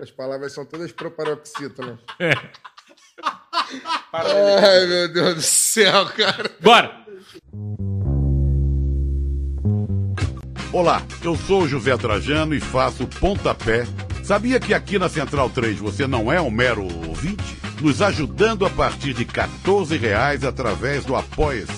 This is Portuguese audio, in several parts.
As palavras são todas proparoxítonas. É. Ai, meu Deus do céu, cara. Bora! Olá, eu sou o José Trajano e faço pontapé. Sabia que aqui na Central 3 você não é um mero ouvinte? Nos ajudando a partir de 14 reais através do Apoia-se.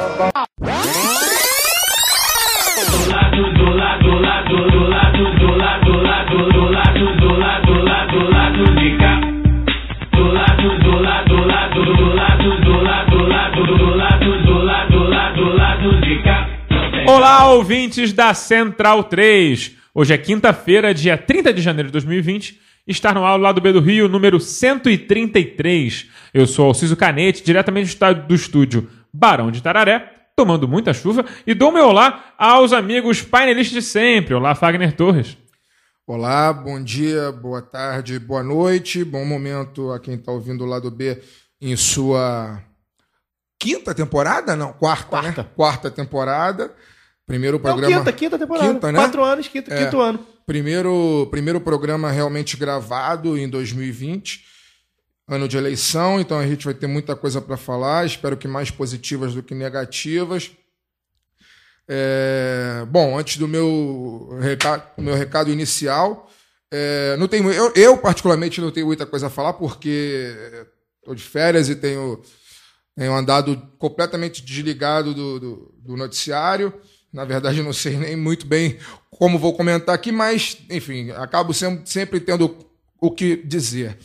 Olá, ouvintes da Central 3. Hoje é quinta-feira, dia 30 de janeiro de 2020. Está no ar o lado B do Rio, número 133. Eu sou Alciso Canete, diretamente do do estúdio Barão de Tararé, tomando muita chuva, e dou meu olá aos amigos painelistas de sempre. Olá, Fagner Torres. Olá, bom dia, boa tarde, boa noite. Bom momento a quem está ouvindo o lado B em sua quinta temporada? Não, quarta, Quarta. né? Quarta temporada. Primeiro Não, programa. quinta, quinta temporada. Quinta, né? Quatro anos, quinto, É. quinto ano. Primeiro, primeiro programa realmente gravado em 2020, ano de eleição, então a gente vai ter muita coisa para falar, espero que mais positivas do que negativas. É, bom, antes do meu recado, meu recado inicial, é, não tenho, eu, eu, particularmente não tenho muita coisa a falar porque estou de férias e tenho, tenho andado completamente desligado do, do, do noticiário. Na verdade, não sei nem muito bem como vou comentar aqui, mas, enfim, acabo sempre, sempre tendo o que dizer.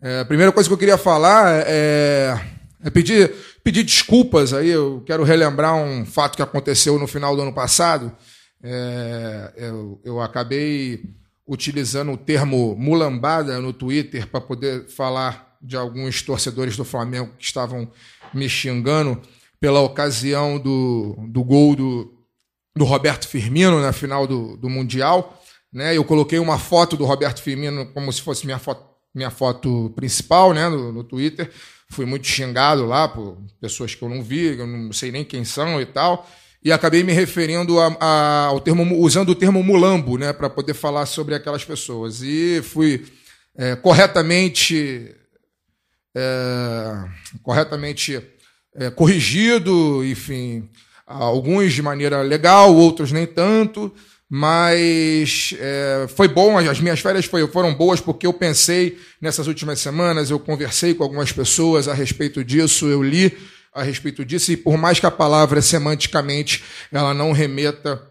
É, a primeira coisa que eu queria falar é, é pedir, pedir desculpas aí. Eu quero relembrar um fato que aconteceu no final do ano passado. É, eu, eu acabei utilizando o termo mulambada no Twitter para poder falar de alguns torcedores do Flamengo que estavam me xingando pela ocasião do, do gol do, do Roberto Firmino na final do, do Mundial. Né? Eu coloquei uma foto do Roberto Firmino como se fosse minha foto, minha foto principal né? no, no Twitter. Fui muito xingado lá por pessoas que eu não vi, eu não sei nem quem são e tal. E acabei me referindo a, a, ao termo, usando o termo mulambo, né, para poder falar sobre aquelas pessoas. E fui é, corretamente, é, corretamente é, corrigido, enfim, alguns de maneira legal, outros nem tanto, mas é, foi bom, as minhas férias foram boas porque eu pensei nessas últimas semanas, eu conversei com algumas pessoas a respeito disso, eu li a respeito disso, e por mais que a palavra semanticamente ela não remeta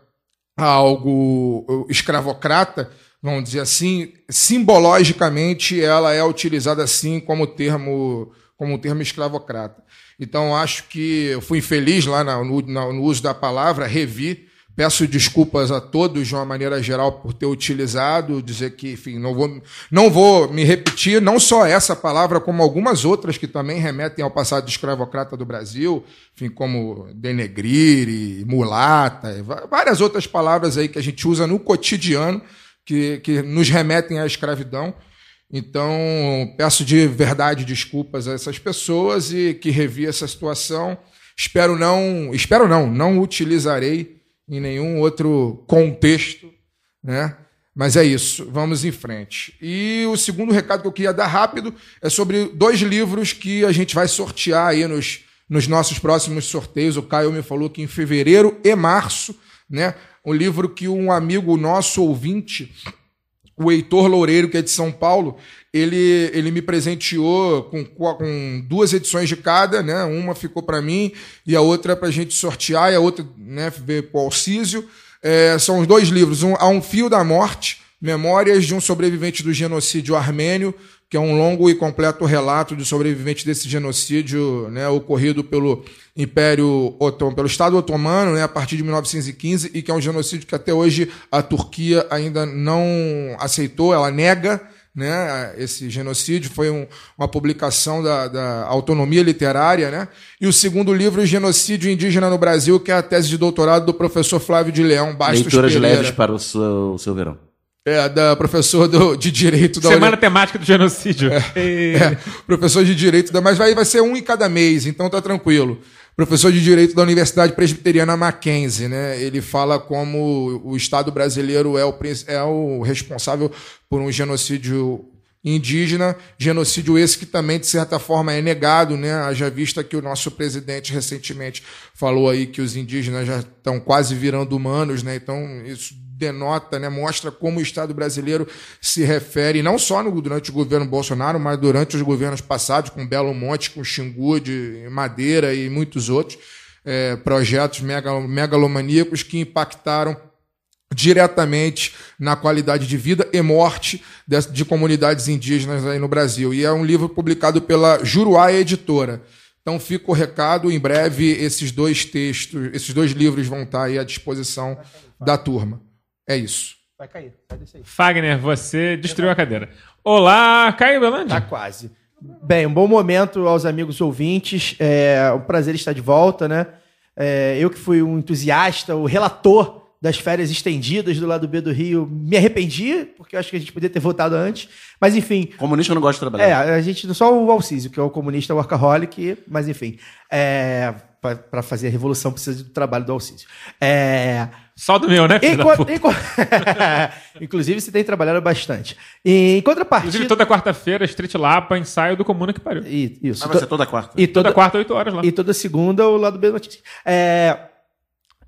a algo escravocrata, vamos dizer assim, simbologicamente ela é utilizada assim como termo, como termo escravocrata. Então acho que eu fui infeliz lá no, no, no uso da palavra, revi. Peço desculpas a todos de uma maneira geral por ter utilizado, dizer que, enfim, não vou, não vou me repetir, não só essa palavra, como algumas outras que também remetem ao passado escravocrata do Brasil, enfim, como denegrir, mulata, várias outras palavras aí que a gente usa no cotidiano que, que nos remetem à escravidão. Então, peço de verdade desculpas a essas pessoas e que revi essa situação. Espero não, espero não, não utilizarei em nenhum outro contexto, né? Mas é isso, vamos em frente. E o segundo recado que eu queria dar rápido é sobre dois livros que a gente vai sortear aí nos, nos nossos próximos sorteios. O Caio me falou que em fevereiro e março, né? Um livro que um amigo nosso ouvinte, o Heitor Loureiro, que é de São Paulo, ele, ele me presenteou com, com duas edições de cada, né? Uma ficou para mim e a outra para a gente sortear, e a outra né, ver para o Alcísio. É, são os dois livros. Um, Há um Fio da Morte, Memórias de um Sobrevivente do Genocídio Armênio, que é um longo e completo relato de sobrevivente desse genocídio né, ocorrido pelo Império Otomano, pelo Estado Otomano, né, a partir de 1915, e que é um genocídio que até hoje a Turquia ainda não aceitou, ela nega né, esse genocídio, foi um- uma publicação da, da Autonomia Literária, né, e o segundo livro, Genocídio Indígena no Brasil, que é a tese de doutorado do professor Flávio de Leão Bastos Leituras Pereira. leves para o seu, o seu verão. É, da professor do- de Direito da Semana temática do genocídio. E- É, professor de Direito, da, mas vai, vai ser um em cada mês, então tá tranquilo. Professor de Direito da Universidade Presbiteriana Mackenzie, né? Ele fala como o Estado brasileiro é o, é o responsável por um genocídio indígena, genocídio esse que também, de certa forma, é negado, né? Haja vista que o nosso presidente recentemente falou aí que os indígenas já estão quase virando humanos, né? Então, isso denota, né, mostra como o Estado brasileiro se refere, não só no, durante o governo Bolsonaro, mas durante os governos passados, com Belo Monte, com Xingu, de Madeira e muitos outros, eh, projetos megalo- megalomaníacos que impactaram diretamente na qualidade de vida e morte de, de comunidades indígenas aí no Brasil. E é um livro publicado pela Juruá Editora. Então fica o recado, em breve esses dois textos, esses dois livros vão estar à disposição da turma. É isso. Vai cair, sai desse aí. Fagner, você destruiu a cadeira. Olá, Caio Belandi. Tá quase. Bem, um bom momento aos amigos ouvintes. É um prazer estar de volta, né? É, eu que fui um entusiasta, o relator das férias estendidas do lado B do Rio, me arrependi, porque eu acho que a gente podia ter votado antes. Mas enfim, Comunista não gosta de trabalhar. é, a gente, só o Alcísio, que é o comunista workaholic, mas enfim, é, para fazer a revolução precisa do trabalho do Alcísio. É, Só do meu, né? puta? enquanto- Inclusive, você tem trabalhado bastante. E, em contrapartida. Inclusive, toda quarta-feira, Street Lapa, ensaio do Comuna que pariu. I- Isso. Mas vai ser toda quarta. E Toda toda, quarta, 8 horas lá. e toda segunda, o lado B da notícia. É,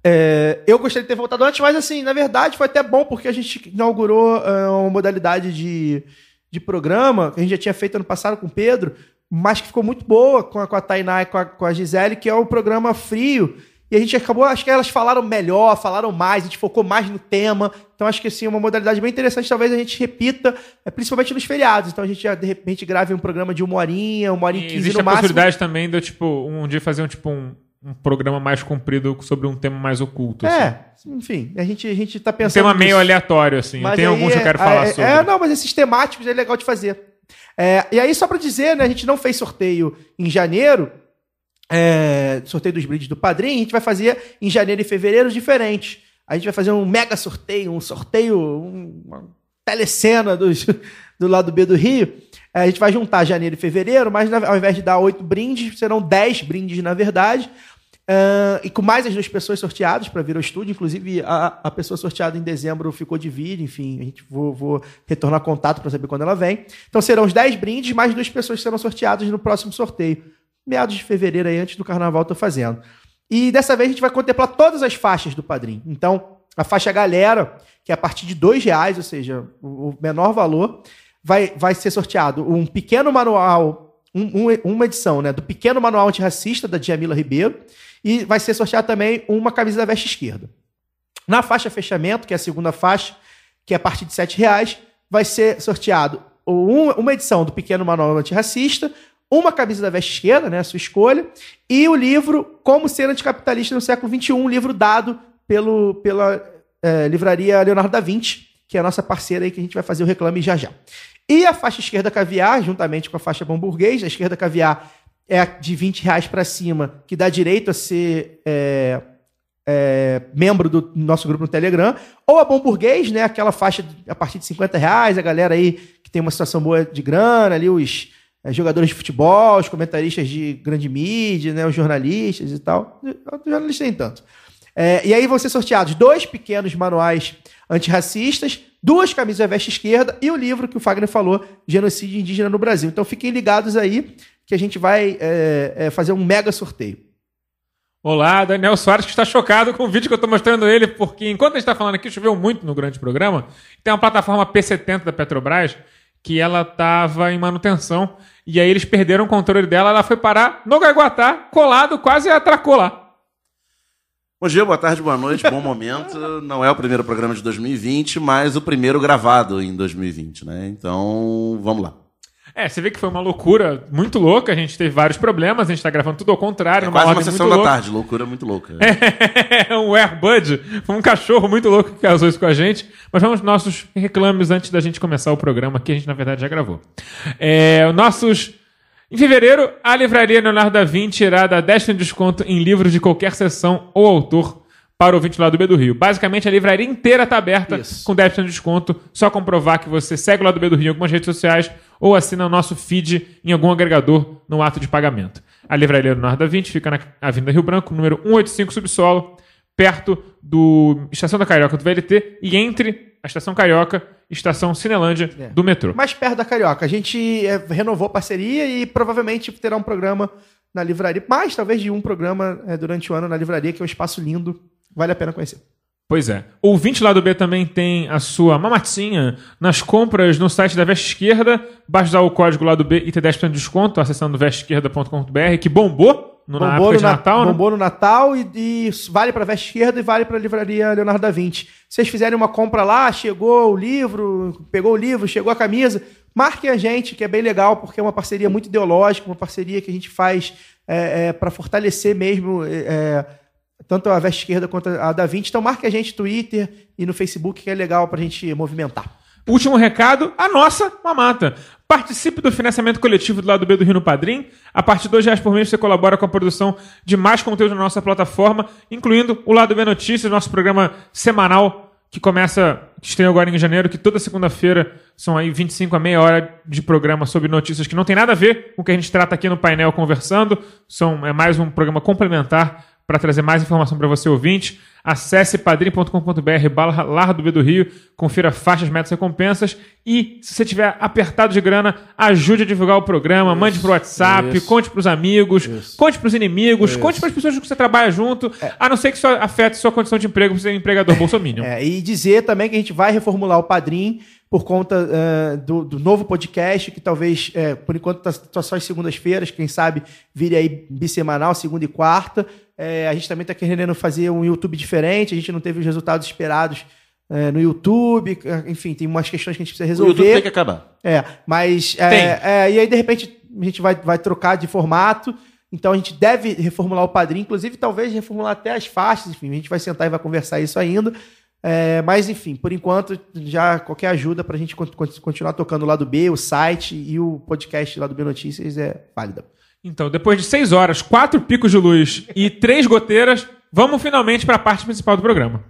é, eu gostaria de ter voltado antes, mas assim, na verdade, foi até bom porque a gente inaugurou é, uma modalidade de, de programa que a gente já tinha feito ano passado com o Pedro, mas que ficou muito boa com a, com a Tainá e com a, com a Gisele, que é o programa Frio. E a gente acabou, acho que elas falaram melhor, falaram mais, a gente focou mais no tema. Então acho que assim, é uma modalidade bem interessante, talvez a gente repita, é, principalmente nos feriados. Então a gente já, de repente grave um programa de uma horinha, uma hora e quinze existe no a máximo. possibilidade também de tipo, um dia fazer um, tipo, um, um programa mais comprido sobre um tema mais oculto. assim. É, enfim, a gente, a gente tá Um pensando. tema meio nisso. aleatório, assim. Mas Tem alguns que eu é- quero falar é, sobre. É, não, mas esses temáticos é legal de fazer. É, e aí, só pra dizer, né, a gente não fez sorteio em janeiro, é, sorteio dos brindes do padrinho, a gente vai fazer em janeiro e fevereiro diferente. A gente vai fazer um mega sorteio, um sorteio, um- uma telecena dos, do lado B do Rio. É, a gente vai juntar janeiro e fevereiro, mas na- ao invés de dar oito brindes, serão dez brindes, na verdade. Ah, e com mais as duas pessoas sorteadas para vir ao estúdio, inclusive a, a pessoa sorteada em dezembro ficou de vir, enfim, a gente vou, vou retornar contato para saber quando ela vem. Então serão os 10 brindes, mais duas pessoas serão sorteadas no próximo sorteio. Meados de fevereiro aí, antes do carnaval, tô fazendo. E dessa vez a gente vai contemplar todas as faixas do padrinho. Então, a faixa galera, que é a partir de dois reais, ou seja, o menor valor, vai, vai ser sorteado um pequeno manual, um- um- uma edição né, do pequeno manual antirracista da Djamila Ribeiro, e vai ser sorteado também uma camisa da veste esquerda. Na faixa fechamento, que é a segunda faixa, que é a partir de 7 reais, vai ser sorteado um- uma edição do Pequeno Manual Antirracista, uma camisa da veste esquerda, né, a sua escolha, e o livro Como Ser Anticapitalista no Século XXI, um livro dado pelo, pela eh, livraria Leonardo da Vinci, que é a nossa parceira aí, que a gente vai fazer o reclame já já. E a faixa esquerda caviar, juntamente com a faixa hamburguês, a esquerda caviar é de 20 reais para cima, que dá direito a ser é, é, membro do nosso grupo no Telegram, ou a Bom Burguês, né? Aquela faixa a partir de 50 reais, a galera aí que tem uma situação boa de grana, ali os é, jogadores de futebol, os comentaristas de grande mídia, né? Os jornalistas e tal. Os jornalistas nem tanto. É, e aí vão ser sorteados dois pequenos manuais antirracistas, duas camisas da veste esquerda e o livro que o Fagner falou, Genocídio Indígena no Brasil. Então fiquem ligados aí que a gente vai é, é, fazer um mega sorteio. Olá, Daniel Soares, que está chocado com o vídeo que eu estou mostrando ele, porque enquanto a gente está falando aqui, choveu muito no grande programa. Tem uma plataforma P70 da Petrobras que ela estava em manutenção e aí eles perderam o controle dela, ela foi parar no Gaguatá, colado, quase atracou lá. Bom dia, boa tarde, boa noite, bom momento. Não é o primeiro programa de 2020, mas o primeiro gravado em 2020, né? Então, vamos lá. É, você vê que foi uma loucura muito louca, a gente teve vários problemas, a gente tá gravando tudo ao contrário, É numa quase uma sessão muito da louca. tarde, loucura muito louca. É um Airbud, foi um cachorro muito louco que causou isso com a gente. Mas vamos aos nossos reclames antes da gente começar o programa, que a gente na verdade já gravou. É, nossos. Em fevereiro, a livraria Leonardo da Vinci irá dar 10% de desconto em livros de qualquer seção ou autor para o ouvinte lá do B do Rio. Basicamente, a livraria inteira está aberta Isso. com 10% de desconto. Só comprovar que você segue o lado B do Rio em algumas redes sociais ou assina o nosso feed em algum agregador no ato de pagamento. A livraria Leonardo da Vinci fica na Avenida Rio Branco, número 185, subsolo, perto do Estação da Carioca do VLT e entre a Estação Carioca e Estação Cinelândia É. do metrô. Mais perto da Carioca. A gente é, renovou a parceria e provavelmente terá um programa na livraria. Mais, talvez, de um programa é, durante o ano na livraria, que é um espaço lindo. Vale a pena conhecer. Pois é. O ouvinte lá do B também tem a sua mamatinha nas compras no site da Veste Esquerda. Basta usar o código lá do B e ter 10% de desconto acessando vesteesquerda.com.br, que bombou no, na época de na- Natal, né? bombou no Natal e, e vale para Veste Esquerda e vale para a livraria Leonardo da Vinci. Se vocês fizerem uma compra lá, chegou o livro, pegou o livro, chegou a camisa, marquem a gente, que é bem legal, porque é uma parceria muito ideológica, uma parceria que a gente faz para fortalecer mesmo é, é, tanto a Veste Esquerda quanto a da Vinci. Então marque a gente no Twitter e no Facebook, que é legal para a gente movimentar. Último recado, a nossa mamata. Participe do financiamento coletivo do lado B do Rio no Padrim. A partir de dois reais por mês você colabora com a produção de mais conteúdo na nossa plataforma, incluindo o Lado B Notícias, nosso programa semanal que começa, que estreia agora em janeiro, que toda segunda-feira são aí 25 a meia hora de programa sobre notícias que não tem nada a ver com o que a gente trata aqui no painel conversando. São, é mais um programa complementar para trazer mais informação para você ouvinte, acesse padrim.com.br barra Lar do B do Rio, confira faixas, metas e recompensas e, se você tiver apertado de grana, ajude a divulgar o programa, mande pro WhatsApp, isso. conte pros amigos, conte pros inimigos, conte pras pessoas com que você trabalha junto, a não ser que isso afete sua condição de emprego, você é um empregador bolsominion. É, e dizer também que a gente vai reformular o Padrim por conta eh, do, do novo podcast, que talvez, eh, por enquanto, está só às segundas-feiras, quem sabe vire aí bissemanal, segunda e quarta. Eh, a gente também está querendo fazer um YouTube diferente, a gente não teve os resultados esperados eh, no YouTube, eh, enfim, tem umas questões que a gente precisa O YouTube resolver. tem que acabar. É, mas. é, é, e aí, de repente, a gente vai, vai trocar de formato. Então a gente deve reformular o padrinho, inclusive talvez reformular até as faixas, enfim, a gente vai sentar e vai conversar isso ainda. É, mas enfim, por enquanto, já qualquer ajuda pra gente con- con- continuar tocando o lado B, o site e o podcast lá do B Notícias é válida. Então, depois de seis horas, quatro picos de luz e três goteiras, vamos finalmente para a parte principal do programa.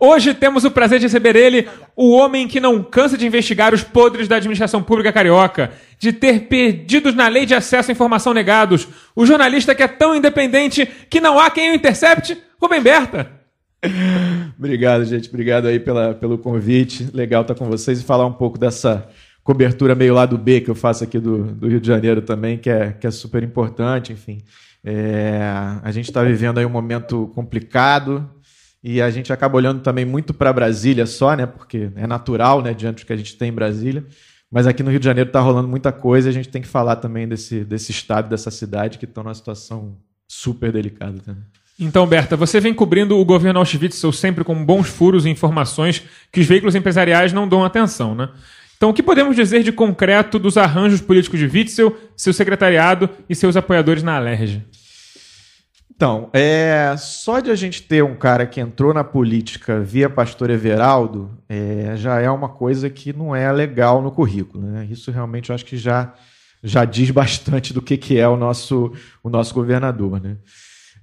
Hoje temos o prazer de receber ele, o homem que não cansa de investigar os podres da administração pública carioca, de ter perdidos na lei de acesso à informação negados, o jornalista que é tão independente que não há quem o intercepte, Rubem Berta. Obrigado, gente. Obrigado aí pela, pelo convite. Legal estar com vocês e falar um pouco dessa cobertura meio lado B que eu faço aqui do, do Rio de Janeiro também, que é, que é super importante, enfim. É, a gente está vivendo aí um momento complicado e a gente acaba olhando também muito para Brasília só, né? Porque é natural, né? Diante do que a gente tem em Brasília. Mas aqui no Rio de Janeiro está rolando muita coisa e a gente tem que falar também desse, desse estado, dessa cidade que estão numa situação super delicada também. Então, Berta, você vem cobrindo o governo Auschwitz sempre com bons furos e informações que os veículos empresariais não dão atenção, né? Então, o que podemos dizer de concreto dos arranjos políticos de Witzel, seu secretariado e seus apoiadores na Alerj? Então, é, só de a gente ter um cara que entrou na política via pastor Everaldo é, já é uma coisa que não é legal no currículo. Né? Isso realmente eu acho que já, já diz bastante do que, que é o nosso, o nosso governador. Né?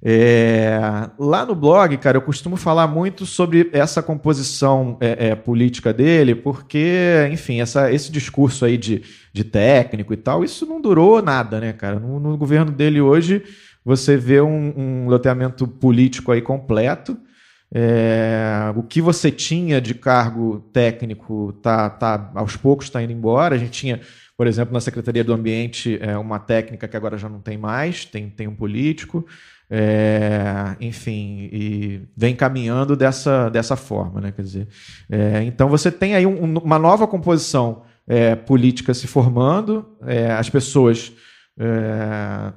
É, lá no blog, cara, eu costumo falar muito sobre essa composição é, é, política dele, porque, enfim, essa, esse discurso aí de, de técnico e tal, isso não durou nada, né, cara? No, no governo dele hoje, você vê um, um loteamento político aí completo. É, o que você tinha de cargo técnico tá, tá aos poucos está indo embora. A gente tinha, por exemplo, na Secretaria do Ambiente, é, uma técnica que agora já não tem mais, tem, tem um político. É, enfim, e vem caminhando dessa, dessa forma, né? Quer dizer, é, então você tem aí um- um- uma nova composição é, política se formando, é, as pessoas é,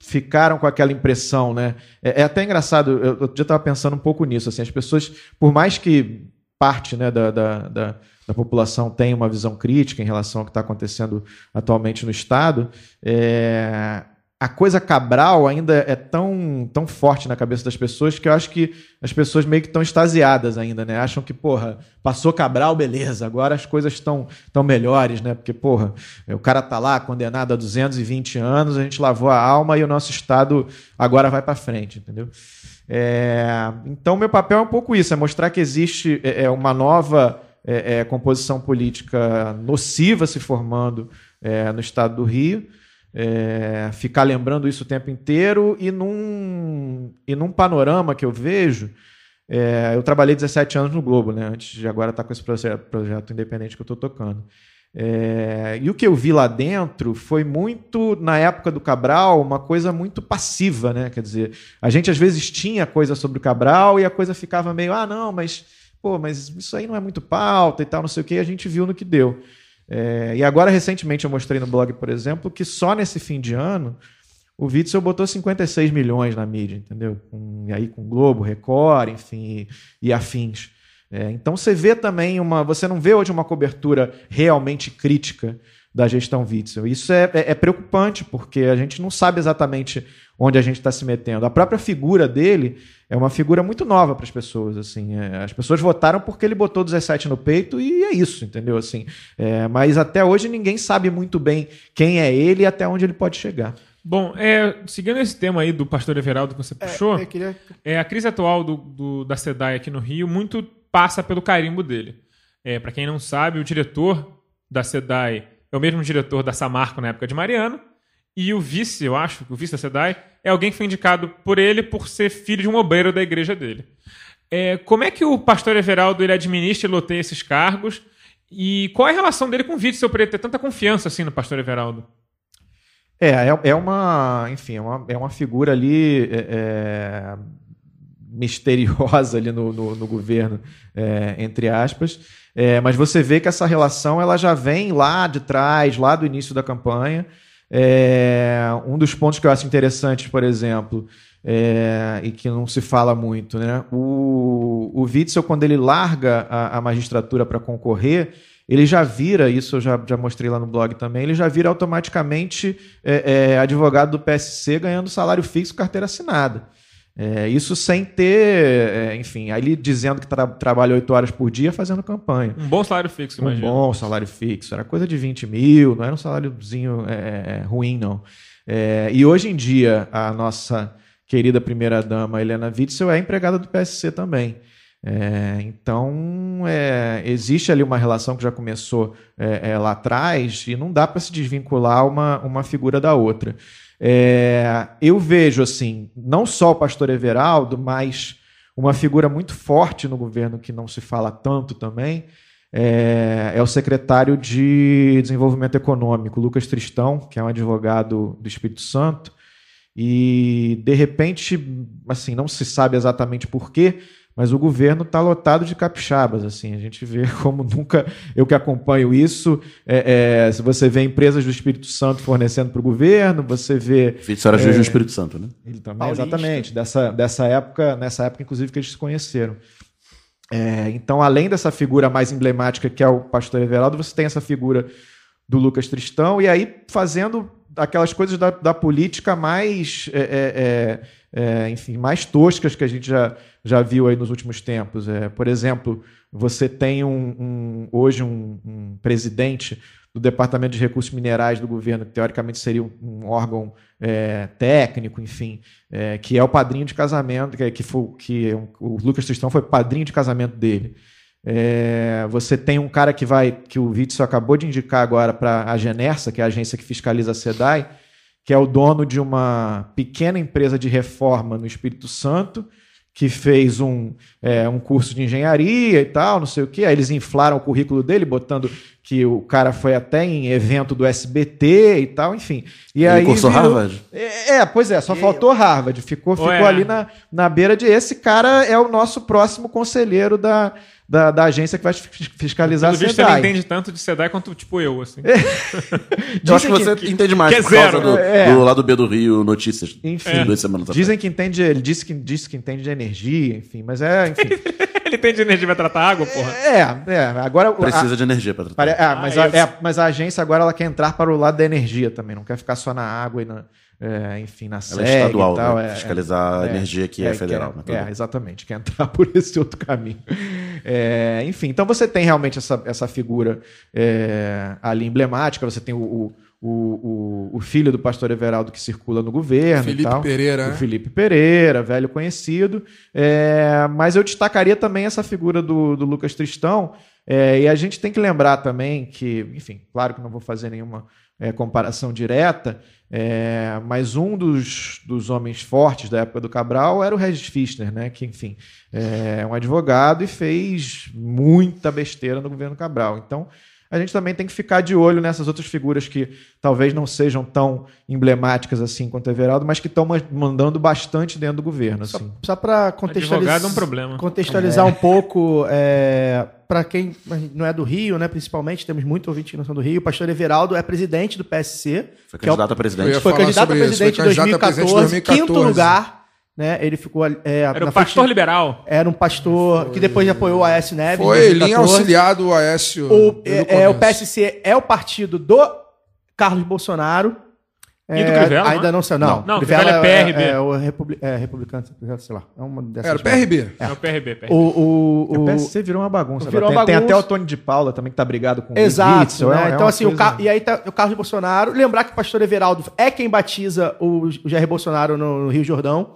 ficaram com aquela impressão, né? É, é até engraçado, eu, já estava pensando um pouco nisso, assim, as pessoas, por mais que parte né, da, da, da, da população tem uma visão crítica em relação ao que está acontecendo atualmente no Estado, é, a coisa Cabral ainda é tão, tão forte na cabeça das pessoas que eu acho que as pessoas meio que estão extasiadas ainda, né? Acham que, porra, passou Cabral, beleza, agora as coisas estão tão melhores, né? Porque, porra, o cara tá lá condenado a 220 anos, a gente lavou a alma e o nosso Estado agora vai para frente, entendeu? É, então, meu papel é um pouco isso, é mostrar que existe é, é, uma nova é, é, composição política nociva se formando é, no Estado do Rio, é, ficar lembrando isso o tempo inteiro e num, e num panorama que eu vejo. é, eu trabalhei 17 anos no Globo, né? Antes de agora estar com esse projeto, independente que eu estou tocando. É, e o que eu vi lá dentro foi muito, na época do Cabral, uma coisa muito passiva, né? Quer dizer, a gente às vezes tinha coisa sobre o Cabral e a coisa ficava meio, ah, não, mas, pô, mas isso aí não é muito pauta e tal, não sei o que, a gente viu no que deu. É, e agora, recentemente, eu mostrei no blog, por exemplo, que só nesse fim de ano o Witzel botou 56 milhões na mídia, entendeu? Com, e aí com Globo, Record, enfim, e, e afins. É, então você vê também uma. Você não vê hoje uma cobertura realmente crítica da gestão Witzel. Isso é, é- é preocupante, porque a gente não sabe exatamente onde a gente está se metendo. A própria figura dele é uma figura muito nova para as pessoas. Assim, É, as pessoas votaram porque ele botou 17 no peito e é isso, entendeu? Assim, é, mas até hoje ninguém sabe muito bem quem é ele e até onde ele pode chegar. Bom, é, seguindo esse tema aí do pastor Everaldo que você puxou, eu queria- é, a crise atual do, do- da SEDAI aqui no Rio muito passa pelo carimbo dele. É, para quem não sabe, o diretor da SEDAI é o mesmo diretor da Samarco na época de Mariano, e o vice, eu acho, o vice da SEDAI, é alguém que foi indicado por ele por ser filho de um obreiro da igreja dele. É, como é que o pastor Everaldo ele administra e loteia esses cargos? E qual é a relação dele com o Witzel para ele ter tanta confiança assim no pastor Everaldo? É, é, é uma, enfim, é uma, é uma figura ali é, é, misteriosa ali no, no, no governo, é, entre aspas. É, mas você vê que essa relação ela já vem lá de trás, lá do início da campanha. É, um dos pontos que eu acho interessante, por exemplo, é, e que não se fala muito, né? O, o Witzel, quando ele larga a, a magistratura para concorrer, ele já vira, isso eu já, já mostrei lá no blog também, ele já vira automaticamente é, é, advogado do PSC ganhando salário fixo, carteira assinada. É, isso sem ter, é, enfim, aí ele dizendo que tra trabalha oito horas por dia fazendo campanha. Um bom salário fixo, Um imagina. bom salário fixo. Era coisa de 20 mil, não era um saláriozinho é, é, ruim, não. É, e hoje em dia, a nossa querida primeira-dama Helena Witzel é empregada do PSC também. É, então, é, existe ali uma relação que já começou é, é, lá atrás e não dá para se desvincular uma, uma figura da outra. É, eu vejo, assim, não só o pastor Everaldo, mas uma figura muito forte no governo que não se fala tanto também, é, é o secretário de Desenvolvimento Econômico, Lucas Tristão, que é um advogado do Espírito Santo, e de repente, assim, não se sabe exatamente por quê, mas o governo está lotado de capixabas, assim, a gente vê como nunca, eu que acompanho isso, é, é, se você vê empresas do Espírito Santo fornecendo para o governo, você vê era juiz do Espírito Santo, né? ele também, Paulista. exatamente. Dessa, dessa época, nessa época, inclusive, que eles se conheceram. É, então, além dessa figura mais emblemática que é o pastor Everaldo, você tem essa figura do Lucas Tristão, e aí fazendo aquelas coisas da, da política mais, é, é, é, é, enfim, mais toscas que a gente já, já viu aí nos últimos tempos. É, por exemplo, você tem um, um- hoje um, um presidente do Departamento de Recursos Minerais do governo, que teoricamente seria um, um órgão é, técnico, enfim, é, que é o padrinho de casamento, que, que, foi, que o Lucas Tristão foi padrinho de casamento dele. É, você tem um cara que vai, que o Witzel acabou de indicar agora para a Genersa, que é a agência que fiscaliza a SEDAI, que é o dono de uma pequena empresa de reforma no Espírito Santo, que fez um, é, um curso de engenharia e tal, não sei o quê. Aí eles inflaram o currículo dele, botando que o cara foi até em evento do SBT e tal, enfim. E Ele aí cursou virou- Harvard? É, é, pois é, só faltou Harvard. Ficou, ficou Ué. ali na, na beira de. Esse cara é o nosso próximo conselheiro da, da, da agência que vai fis- fiscalizar Pelo a visto, ele SEDAI. entende tanto de SEDAI quanto, tipo, eu, assim. Eu acho que você entende mais que é por causa zero. do, É. do lado B do Rio Notícias. Enfim, Duas semanas atrás. dizem que entende, ele disse que, disse que entende de energia, enfim, mas é, enfim. Ele tem de energia pra tratar água, porra. É, é. Agora. Precisa a- de energia pra tratar. pare- é, mas, Ah, a, é, mas a agência agora ela quer entrar para o lado da energia também, não quer ficar só na água e na. É, enfim, na Ela SEG é estadual, e tal. né? é, Fiscalizar a é, energia que é, federal. quer- né? É, exatamente, quer entrar por esse outro caminho. É, enfim, então você tem realmente essa, essa figura é, ali emblemática, você tem o, o, o, o- o filho do pastor Everaldo que circula no governo. e Felipe tal. Pereira, O né? Felipe Pereira, velho conhecido. É, mas eu destacaria também essa figura do, do Lucas Tristão. é, e a gente tem que lembrar também que, enfim, claro que não vou fazer nenhuma é, comparação direta, é, mas um dos, dos homens fortes da época do Cabral era o Regis Fischner, né? Que, enfim, é um advogado e fez muita besteira no governo Cabral. Então, a gente também tem que ficar de olho nessas outras figuras que talvez não sejam tão emblemáticas assim quanto o Everaldo, mas que estão ma- mandando bastante dentro do governo. Só, Assim. só para Advogado contextualizar, é um problema. contextualizar um pouco, é, para quem não é do Rio, né, principalmente, temos muito ouvinte que não são do Rio, o pastor Everaldo é presidente do PSC, Foi que é o- candidato a presidente. foi candidato a isso, presidente em foi candidato a presidente em 2014, 2014. quinto lugar, né, ele ficou é, Era na o pastor frente- liberal. era um pastor que depois apoiou o Aécio Neves. Foi 2014. linha auxiliar do Aécio. O, desde é, é, o. PSC é o partido do Carlos Bolsonaro. E do É, Crivella, Ainda não? não sei, não. Não, Crivella é PRB. É, o Republi é, republicano, sei lá. É uma dessas Era o PRB. É, o PRB. PRB. O, o, O o, PSC virou uma bagunça. Virou uma tem, tem bagunça. até o Tony de Paula também que tá brigado com Exato. Witzel, né? é- é então, assim, o coisa- Car... e aí tá o Carlos Bolsonaro. Lembrar que o pastor Everaldo é quem batiza o, o Jair Bolsonaro no, no Rio Jordão.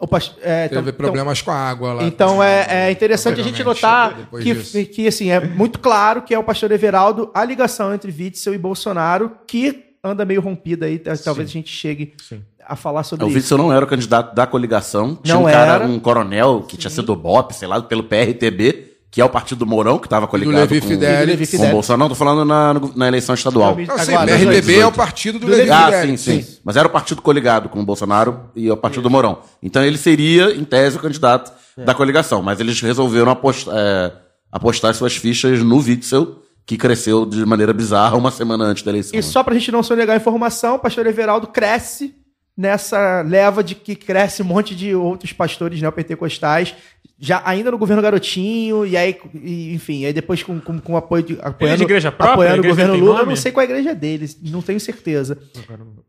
O past... é, então- Teve problemas com a água lá. Então é, é interessante a gente notar que, disso. que assim, é muito claro que é o pastor Everaldo a ligação entre Witzel e Bolsonaro que anda meio rompida aí. tá- Talvez a gente chegue Sim. a falar sobre O isso. Witzel não era o candidato da coligação. Tinha Não um cara, era. um coronel que tinha sido do BOP, sei lá, pelo PRTB, que é o partido do Mourão, que estava coligado Levi com, Fidelis. Com o Fidelis. Bolsonaro. Não, tô falando na, na eleição estadual. Não, sim, Agora, PRTB é 2018. o partido do, Do Levi Ah, sim, Fidelis. sim, Mas era o partido coligado com o Bolsonaro e o partido do Mourão. Então ele seria, em tese, o candidato É. da coligação. Mas eles resolveram apostar, é, apostar suas fichas no Witzel, que cresceu de maneira bizarra uma semana antes da eleição. E só pra gente não sonegar a informação, o pastor Everaldo cresce nessa leva de que cresce um monte de outros pastores neopentecostais, já ainda no governo Garotinho, e aí, e, enfim, aí depois com, com, com apoio de, apoiando, é de igreja própria? apoiando A o igreja governo Lula. Eu não sei qual é a igreja dele, não tenho certeza.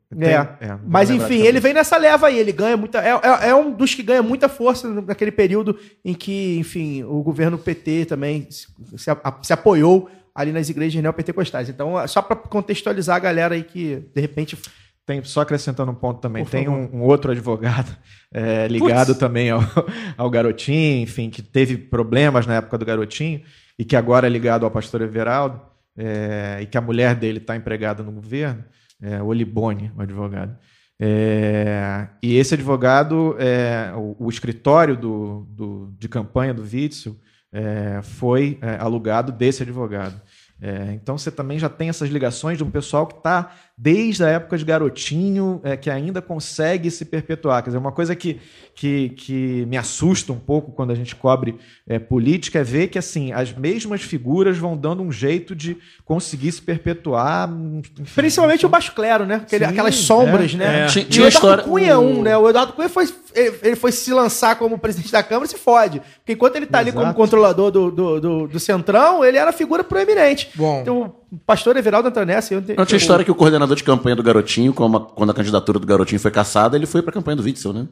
Tem- É. é, Mas enfim, ele vem nessa leva aí, ele ganha muita. É, é, é um dos que ganha muita força naquele período em que, enfim, o governo PT também se, se a- se apoiou ali nas igrejas neopentecostais. Então, é só para contextualizar a galera aí que, de repente, Tem, só acrescentando um ponto também, tem um, um outro advogado é, ligado Putz. também ao, ao Garotinho, enfim, que teve problemas na época do Garotinho e que agora é ligado ao pastor Everaldo é, e que a mulher dele está empregada no governo, é, o Olibone, o advogado. É, e esse advogado, é, o, o escritório do, do- de campanha do Witzel é, foi alugado desse advogado. É, então você também já tem essas ligações de um pessoal que está desde a época de garotinho, é, que ainda consegue se perpetuar. Quer dizer, uma coisa que, que, que me assusta um pouco quando a gente cobre é, política é ver que assim as mesmas figuras vão dando um jeito de conseguir se perpetuar. enfim. Principalmente o baixo clero, né? Aquele- Sim, aquelas sombras, é, né? é. Tinha- E tinha o Eduardo história- Cunha é um, né? O Eduardo Cunha foi, ele ele foi se lançar como presidente da Câmara e se fode. Porque enquanto ele tá ali como controlador do, do, do, do Centrão, ele era figura proeminente. Bom. Então, pastor Everaldo entra nessa. Eu, Não tinha história que o coordenador de campanha do Garotinho, como a- quando a candidatura do Garotinho foi caçada, ele foi pra campanha do Witzel, né?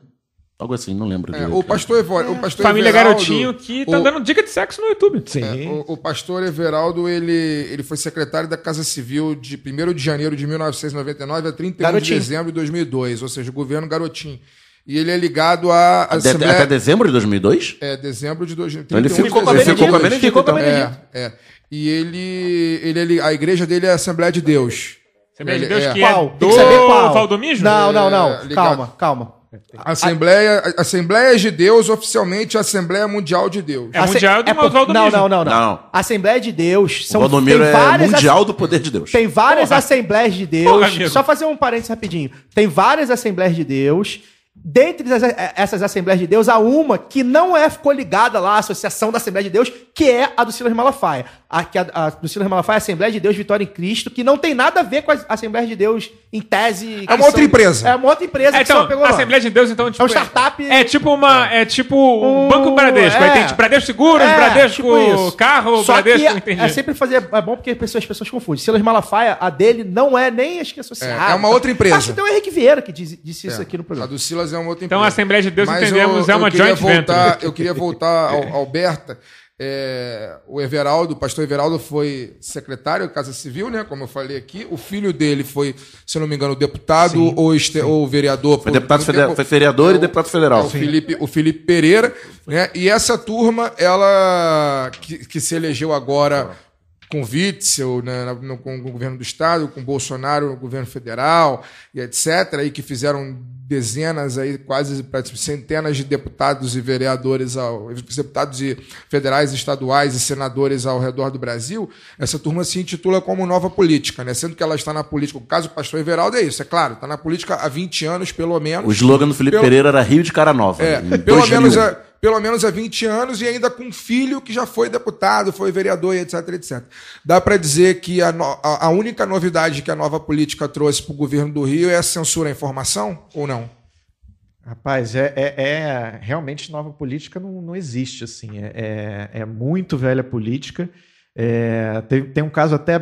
Algo assim, não lembro. É, o pastor, Evo, o pastor Família Everaldo, Garotinho que tá o- dando dica de sexo no YouTube. Sim. É, o, o pastor Everaldo, ele, ele foi secretário da Casa Civil de 1 de janeiro de 1999 a 31 Garotinho. de dezembro de 2002, ou seja, o governo Garotinho. E ele é ligado à Até, Assembleia... até dezembro de 2002? É, dezembro de 2000, Então ele 31 de ficou, com a ele ficou com a Benedito. Benedito, Ficou com a então. É, é. E ele, ele, ele, a igreja dele é a Assembleia de Deus. Assembleia de Deus é- que Qual? é Tem do que saber qual. Valdomismo? Não, não, não. É, ligado. calma, calma. Assembleia, Assembleia de Deus, oficialmente a Assembleia Mundial de Deus. É mundial do por- não, não, não, não. Não. Assembleia de Deus. O São, Valdomiro tem é mundial do poder de Deus. Tem várias Porra. Assembleias de Deus. Porra, só fazer um parênteses rapidinho. Tem várias Assembleias de Deus. Dentre as- essas Assembleias de Deus, há uma que não é coligada lá à Associação da Assembleia de Deus, que é a do Silas Malafaia. A, que a, a do Silas Malafaia é a Assembleia de Deus Vitória em Cristo, que não tem nada a ver com a Assembleia de Deus em tese. que É uma outra empresa. É uma outra empresa É, que então, só pegou a. Assembleia de Deus, então, tipo, É um startup- É tipo uma. É tipo o Um- Banco Bradesco. Aí é. tem tipo, Bradesco Seguros, É, Bradesco tipo. Carro, Só Bradesco. que entendi. é sempre fazer. É bom porque as pessoas, as pessoas confundem. Silas Malafaia, a dele não é nem acho que associada. É, é uma outra empresa. Acho que tem o Henrique Vieira que diz- disse isso É, aqui no A programa. do Silas é uma outra Então, a Assembleia de Deus, Mas entendemos, eu- é uma eu queria joint voltar, venture. Eu queria voltar ao, ao Berta. É, o Everaldo, o pastor Everaldo foi secretário da Casa Civil, né? Como eu falei aqui. O filho dele foi, se eu não me engano, deputado ou, este- ou vereador. Foi, por deputado federal, foi vereador É, e deputado é, federal. o, Felipe, o Felipe Pereira, né? E essa turma, ela que, que se elegeu agora com Witzel, né, no- com o governo do estado, com Bolsonaro no governo federal e etc, e que fizeram dezenas aí, quase centenas de deputados e vereadores, ao, deputados e federais, estaduais e senadores ao redor do Brasil, essa turma se intitula como Nova Política, né? Sendo que ela está na política, o caso do pastor Everaldo é isso, é claro, está na política há 20 anos, pelo menos. O slogan do Felipe Pelo- Pereira era Rio de Cara Nova. É, pelo 2000. menos, há, pelo menos há 20 anos e ainda com um filho que já foi deputado, foi vereador e etc, etc. Dá para dizer que a, no- a- única novidade que a nova política trouxe para o governo do Rio é a censura à informação ou não? Rapaz, é, é- é- realmente nova política não, não existe assim. É, é- é muito velha política. É, tem, tem um caso até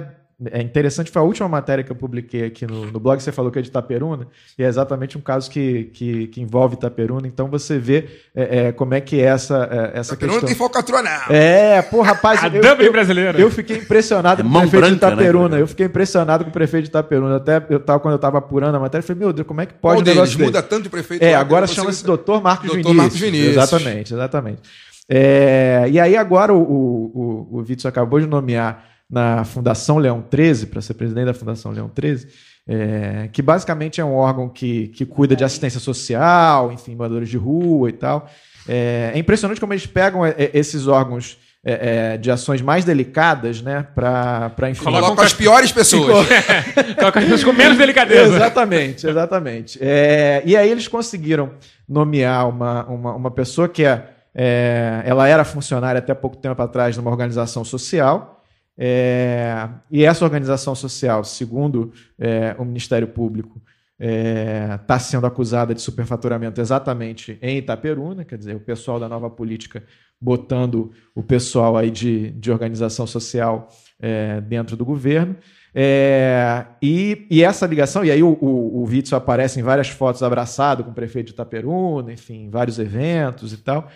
é interessante, foi a última matéria que eu publiquei aqui no, no blog. Você falou que é de Itaperuna, e é exatamente um caso que, que, que envolve Itaperuna. Então você vê é, é, como é que é essa, é, essa não questão. tem falcatrua, não. É, pô, rapaz. A eu- Dublin eu- brasileira. Eu fiquei impressionado É com o prefeito de branca, né, Itaperuna. cara? eu fiquei impressionado com o prefeito de Itaperuna. Até eu tava, quando eu estava apurando a matéria, eu falei, meu Deus, como é que pode Qual um deles? Muda tanto de prefeito. É, lá, agora chama-se Dr. Marcos Dr. Vinícius. Marcos Vinícius. Exatamente, exatamente. É, e aí agora o, o, o, o Vítor acabou de nomear na Fundação Leão 13, para ser presidente da Fundação Leão 13, é, que basicamente é um órgão que, que cuida de assistência social, enfim, moradores de rua e tal. É, é impressionante como eles pegam é, é, esses órgãos é, é, de ações mais delicadas, né, para enfim... Colocam Coloca as piores pessoas. Coloca as pessoas com menos delicadeza. Exatamente, exatamente. É, e aí eles conseguiram nomear uma, uma, uma pessoa que é, é, ela era funcionária até pouco tempo atrás numa organização social. É, e essa organização social, segundo é, o Ministério Público, está sendo acusada de superfaturamento exatamente em Itaperuna, quer dizer, o pessoal da nova política botando o pessoal aí de, de organização social é, dentro do governo. É, e, e essa ligação, e aí o, o, o Witzel aparece em várias fotos abraçado com o prefeito de Itaperuna, enfim, vários eventos e tal.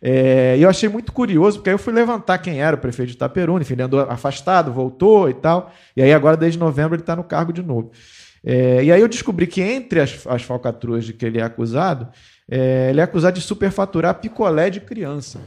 É, e eu achei muito curioso, porque aí eu fui levantar quem era o prefeito de Itaperuna, enfim, ele andou afastado, voltou e tal. E aí agora, desde novembro, ele está no cargo de novo. É, e aí eu descobri que entre as, as falcatruas de que ele é acusado, é, ele é acusado de superfaturar picolé de criança.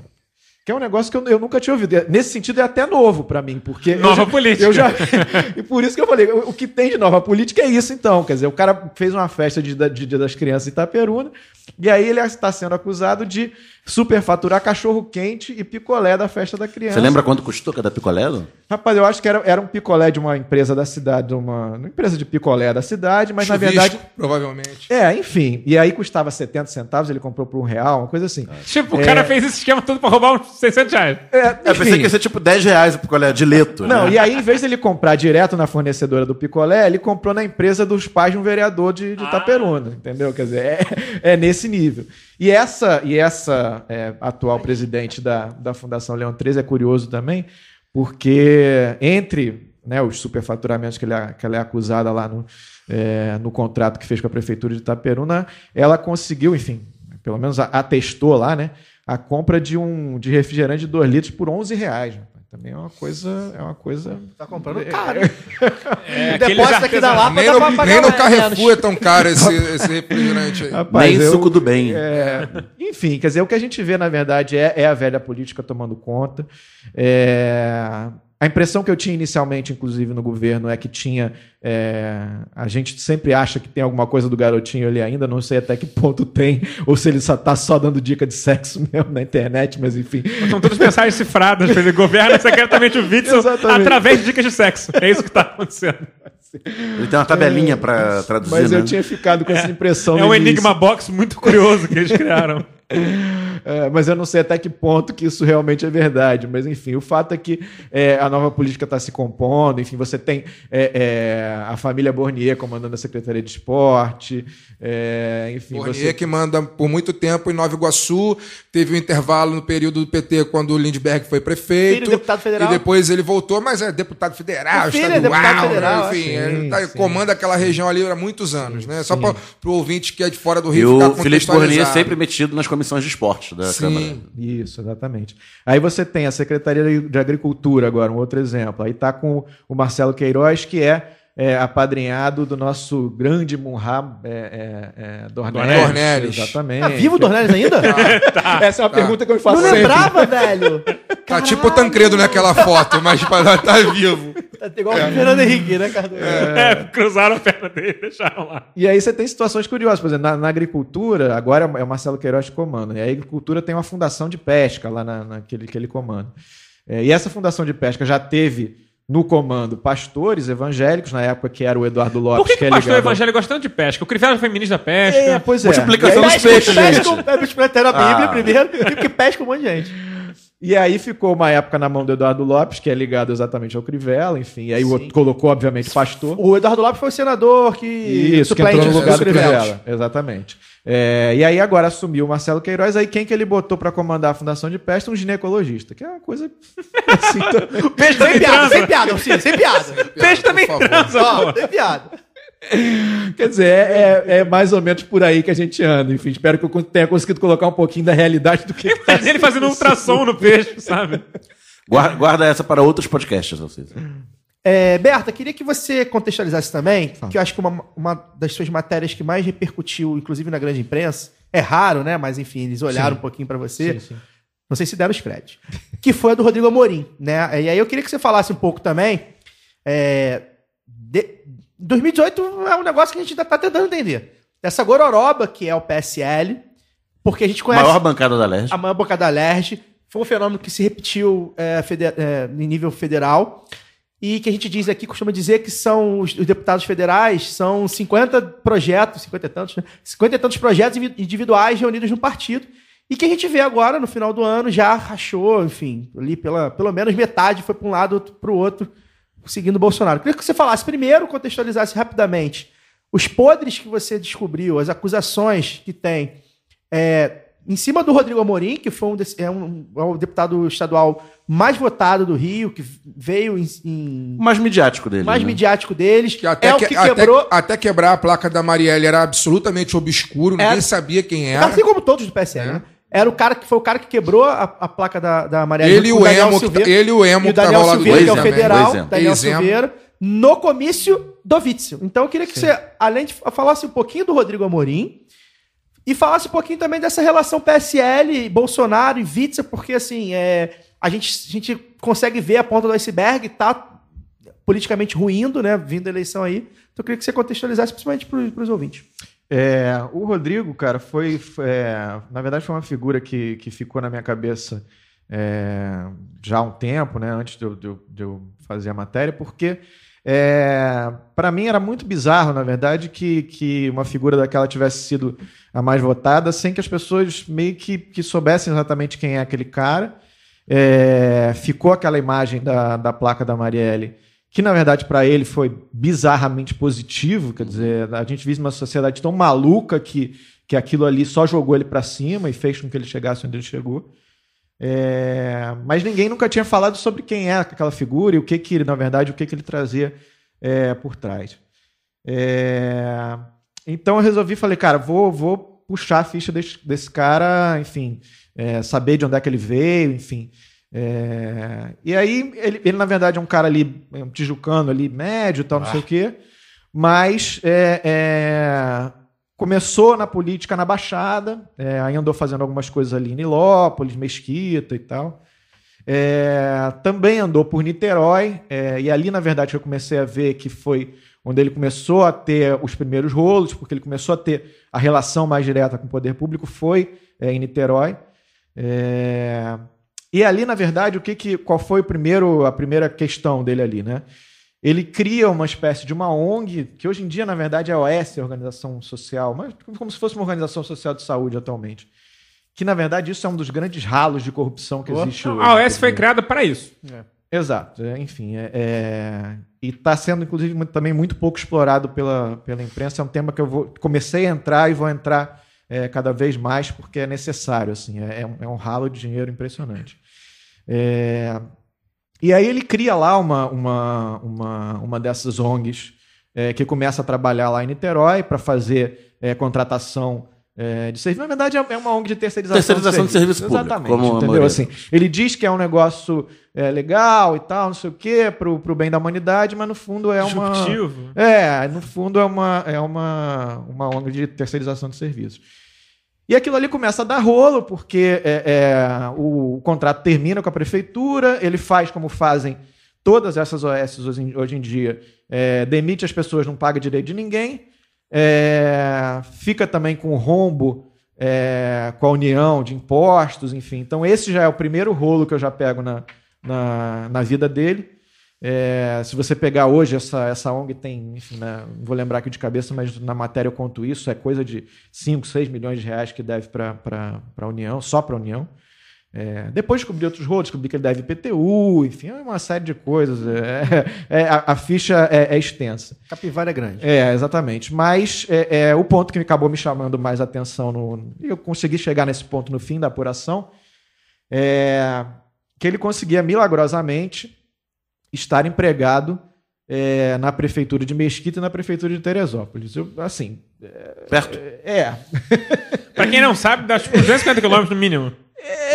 Que é um negócio que eu, eu nunca tinha ouvido. Nesse sentido, é até novo para mim, porque. Nova eu já, política. Eu já, e por isso que eu falei, o, o que tem de nova política é isso, então. Quer dizer, o cara fez uma festa de, de Dia das Crianças em Itaperuna, e aí ele está sendo acusado de superfaturar cachorro-quente e picolé da festa da criança. Você lembra quanto custou cada picolé? Lu? Rapaz, eu acho que era, era um picolé de uma empresa da cidade, uma, uma empresa de picolé da cidade, mas na Chuvisco, verdade. provavelmente. É, enfim. E aí custava 70 centavos, ele comprou por um real, uma coisa assim. Tipo, o cara fez esse esquema todo pra roubar uns 600 reais. É, Eu pensei que ia ser tipo 10 reais o picolé de leto. Não, né? e aí, em vez dele comprar direto na fornecedora do picolé, ele comprou na empresa dos pais de um vereador de, de Itaperuna, entendeu? Quer dizer, é, é nesse nível. E essa, e essa é, atual presidente da, da Fundação Leão 13 é curioso também, porque entre né, os superfaturamentos que, ele, é- que ela é acusada lá no, é, no contrato que fez com a Prefeitura de Itaperuna, ela conseguiu, enfim, pelo menos atestou lá, né, a compra de um de refrigerante de 2 litros por 11 reais. rapaz. Também é uma coisa, é uma coisa Tá comprando caro. É, o depósito aqui da Lapa Nem dá no, pra pagar nem no Carrefour é tão caro esse, esse refrigerante aí. Rapaz, Nem eu- suco do bem. É, enfim, quer dizer, o que a gente vê, na verdade, é, é a velha política tomando conta. É, a impressão que eu tinha inicialmente, inclusive, no governo, é que tinha. é, a gente sempre acha que tem alguma coisa do garotinho ali ainda, não sei até que ponto tem, ou se ele só tá só dando dica de sexo mesmo na internet, mas enfim. São todas mensagens cifradas. Ele governa secretamente o Witzel através de dicas de sexo. É isso que tá acontecendo. Ele tem uma tabelinha pra traduzir, Mas né? eu tinha ficado com essa impressão. É no um início. Enigma Box muito curioso que eles criaram. É, mas eu não sei até que ponto que isso realmente é verdade. Mas, enfim, o fato é que é, a nova política está se compondo. Enfim, você tem é, é, a família Bornier comandando a Secretaria de Esporte. é, enfim, Bornier você... que manda por muito tempo em Nova Iguaçu, teve um intervalo no período do PT quando o Lindbergh foi prefeito. Filho, deputado federal. E depois ele voltou, mas é deputado federal, O filho é estadual, deputado federal, enfim, sim, ele tá- sim. comanda aquela região ali há muitos anos, né? Só para o ouvinte que é de fora do Rio E ficar o Felipe Bornier sempre metido nas comissões de esporte da Sim. Câmara. Isso, exatamente. Aí você tem a Secretaria de Agricultura, agora, um outro exemplo. Aí tá com o Marcelo Queiroz, que é, é, apadrinhado do nosso grande Munhá é, é, é, Dornelles. Dornelles. Exatamente. Tá vivo o Dornelles ainda? Essa é uma pergunta que eu me faço Não sempre. lembrava, velho. Tá tipo o Tancredo naquela foto, mas tá, tá vivo. Tá igual o Fernando Henrique, né, Cardoso? É, cruzaram a perna dele e deixaram lá. E aí você tem situações curiosas, por exemplo, na, na agricultura, agora é o Marcelo Queiroz que comanda, e a agricultura tem uma fundação de pesca lá na, naquele que ele comanda. É, e essa fundação de pesca já teve no comando pastores evangélicos, na época que era o Eduardo Lopes, Por que, que é o pastor ligado- evangélico gosta tanto de pesca? O Crivella foi ministro da pesca. É, pois é. Multiplicação aí- dos peixes, pesca, gente. pesca, pesca, a Bíblia Ah. primeiro, porque pesca um monte de gente. E aí ficou uma época na mão do Eduardo Lopes, que é ligado exatamente ao Crivella, enfim. E aí o Sim. outro colocou, obviamente, pastor. O Eduardo Lopes foi o senador que. Isso, que entrou no lugar do Crivella. Crivella. Exatamente. É, e aí agora assumiu o Marcelo Queiroz, aí quem que ele botou pra comandar a Fundação de Peste? Um ginecologista, que é uma coisa assim também. Peixe Sem também piada, transa. sem piada, sim, sem piada. Peixe também transa, Ó, sem piada. Quer dizer, é, é- é mais ou menos por aí que a gente anda. Enfim, espero que eu tenha conseguido colocar um pouquinho da realidade do que que tá Ele fazendo um ultrassom no peixe, sabe? Guarda, guarda essa para outros podcasts, Alcides. É, Berta, queria que você contextualizasse também, que eu acho que uma, uma das suas matérias que mais repercutiu, inclusive na grande imprensa, é raro, né? Mas enfim, eles olharam um pouquinho pra você. Sim, sim. Não sei se deram os créditos. Que foi a do Rodrigo Amorim, né? E aí eu queria que você falasse um pouco também. É, de- 2018 é um negócio que a gente ainda tá tentando entender. Essa gororoba, que é o PSL, porque a gente conhece Maior bancada da Leste. a maior bancada Lerge. Foi um fenômeno que se repetiu é, fede- é, em nível federal. E que a gente diz aqui, costuma dizer que são os, os deputados federais, são 50 projetos, 50 e tantos, né? 50 e tantos projetos indivi- individuais reunidos no partido. E que a gente vê agora, no final do ano, já rachou, enfim, ali pela, pelo menos metade foi para um lado, para o outro, seguindo o Bolsonaro. Queria que você falasse primeiro, contextualizasse rapidamente os podres que você descobriu, as acusações que tem é, em cima do Rodrigo Amorim, que foi um, é um- é o deputado estadual mais votado do Rio, que veio em, em- O mais midiático dele. mais né? midiático deles, Que até, é o que- que até- quebrou, até quebrar a placa da Marielle era absolutamente obscuro, ninguém É. sabia quem era. assim como todos do PSL, É. né? Era o cara que foi o cara que quebrou a, a placa da, da Maria Ele e o Daniel Emo, que, Silveira. ele e o Emo e o tava Daniel Silveira, que é o federal. Daniel. Silveira, no comício do Witzel. Então eu queria que você, além de falasse um pouquinho do Rodrigo Amorim, e falasse um pouquinho também dessa relação PSL, Bolsonaro e Witzel, porque assim, é, a, gente, a gente consegue ver a ponta do iceberg, tá politicamente ruindo, né, vindo a eleição aí. Então eu queria que você contextualizasse principalmente para os ouvintes. É, o Rodrigo, cara, foi. é, na verdade, foi uma figura que, que ficou na minha cabeça é, já há um tempo, né? Antes de eu, de eu- de eu fazer a matéria, porque é, para mim era muito bizarro, na verdade, que, que uma figura daquela tivesse sido a mais votada, sem que as pessoas meio que, que soubessem exatamente quem é aquele cara. É, ficou aquela imagem da, da placa da Marielle que na verdade para ele foi bizarramente positivo, quer dizer, a gente vive uma sociedade tão maluca que, que aquilo ali só jogou ele para cima e fez com que ele chegasse onde ele chegou. É, mas ninguém nunca tinha falado sobre quem é aquela figura e o que que na verdade o que que ele trazia é, por trás. É, então eu resolvi, falei, cara, vou, vou puxar a ficha desse, desse cara, enfim, é, saber de onde é que ele veio, enfim. É, e aí, ele, ele, na verdade, é um cara ali, é um tijucano ali, médio tal, não sei o quê. Mas é, é, começou na política na Baixada, é, aí andou fazendo algumas coisas ali em Nilópolis, Mesquita e tal. É, também andou por Niterói, e ali, na verdade, eu comecei a ver que foi onde ele começou a ter os primeiros rolos, porque ele começou a ter a relação mais direta com o poder público, foi em Niterói. É, e ali, na verdade, o que, que qual foi o primeiro, a primeira questão dele ali, né? ele cria uma espécie de uma ONG, que hoje em dia, na verdade, é a OS, Organização Social, mas como se fosse uma organização social de saúde atualmente. Que, na verdade, isso é um dos grandes ralos de corrupção que existe hoje. A OS foi dizer. criada para isso. Exato, é, enfim. É, é- E está sendo, inclusive, muito- também muito pouco explorado pela, pela imprensa. É um tema que eu vou, comecei a entrar e vou entrar é, cada vez mais porque é necessário. Assim, é, é um, é um ralo de dinheiro impressionante. É, E aí ele cria lá uma, uma, uma, uma dessas ONGs é, que começa a trabalhar lá em Niterói para fazer é, contratação é, de serviço. Na verdade, é é uma ONG de terceirização, Terceirização de serviço público, Exatamente. como a entendeu? Assim, ele diz que é um negócio é, legal e tal, não sei o quê, pro, pro bem da humanidade, mas no fundo é uma. Disruptivo. É, no fundo é uma, é uma, uma ONG de terceirização de serviços. E aquilo ali começa a dar rolo, porque é, é, o, contrato termina com a prefeitura, ele faz como fazem todas essas OS hoje, em- hoje em dia, é, demite as pessoas, não paga direito de ninguém, é, fica também com rombo é, com a União de impostos, enfim. Então, esse já é o primeiro rolo que eu já pego na, na, na vida dele. É, se você pegar hoje, essa, essa ONG tem, enfim, né, não vou lembrar aqui de cabeça, mas na matéria eu conto isso, é coisa de 5, 6 milhões de reais que deve para a União, só para a União. É, depois descobri outros rolos, descobri que ele deve IPTU, enfim, é uma série de coisas. É, é, a, a ficha é- é extensa. Capivara é grande. É, exatamente. Mas é, é, o ponto que acabou me chamando mais atenção, no, e eu consegui chegar nesse ponto no fim da apuração, é que ele conseguia milagrosamente estar empregado é, na prefeitura de Mesquita e na prefeitura de Teresópolis. Eu, assim, Perto. é. Pra quem não sabe, dá tipo 250 km no mínimo.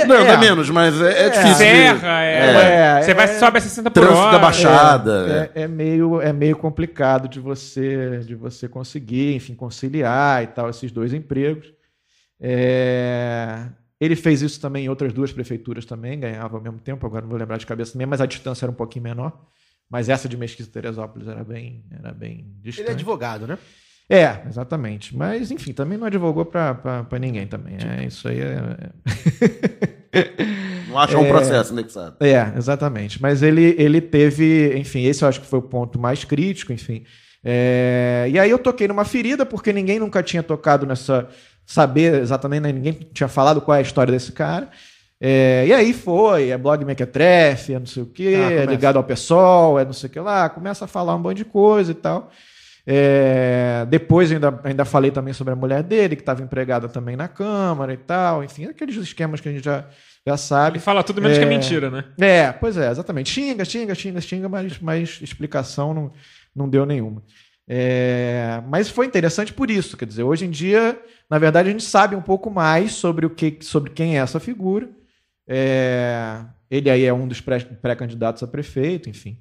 não, é. dá menos, mas é, é difícil. de- Serra, é. É, você vai é. sobe a 60 por Trânsito hora. da Baixada. É, é meio, é meio complicado de você, de você conseguir, enfim, conciliar e tal, esses dois empregos. É, Ele fez isso também em outras duas prefeituras também, ganhava ao mesmo tempo, agora não vou lembrar de cabeça também, mas a distância era um pouquinho menor. Mas essa de Mesquita e Teresópolis era bem, era bem distante. Ele é advogado, né? É, exatamente. Mas, enfim, também não advogou pra ninguém também. É, isso aí é- Não acha um processo indexado. É, exatamente. Mas ele, ele teve, enfim, esse eu acho que foi o ponto mais crítico, enfim. É, e aí eu toquei numa ferida, porque ninguém nunca tinha tocado nessa. Saber exatamente, né, ninguém tinha falado qual é a história desse cara. É, e aí foi, é blog mequetrefe, é não sei o quê, Ah, é ligado ao PSOL, é não sei o que lá, começa a falar um monte de coisa e tal. É, depois ainda, ainda falei também sobre a mulher dele, que estava empregada também na Câmara e tal, enfim, aqueles esquemas que a gente já, já sabe. Ele fala tudo menos que é É. mentira, né? É, pois é, exatamente. Xinga, xinga, xinga, xinga, mas, mas explicação não, não deu nenhuma. É, mas foi interessante por isso, quer dizer, hoje em dia, na verdade, a gente sabe um pouco mais sobre o que, sobre quem é essa figura. É, ele aí é um dos pré- pré-candidatos a prefeito, enfim.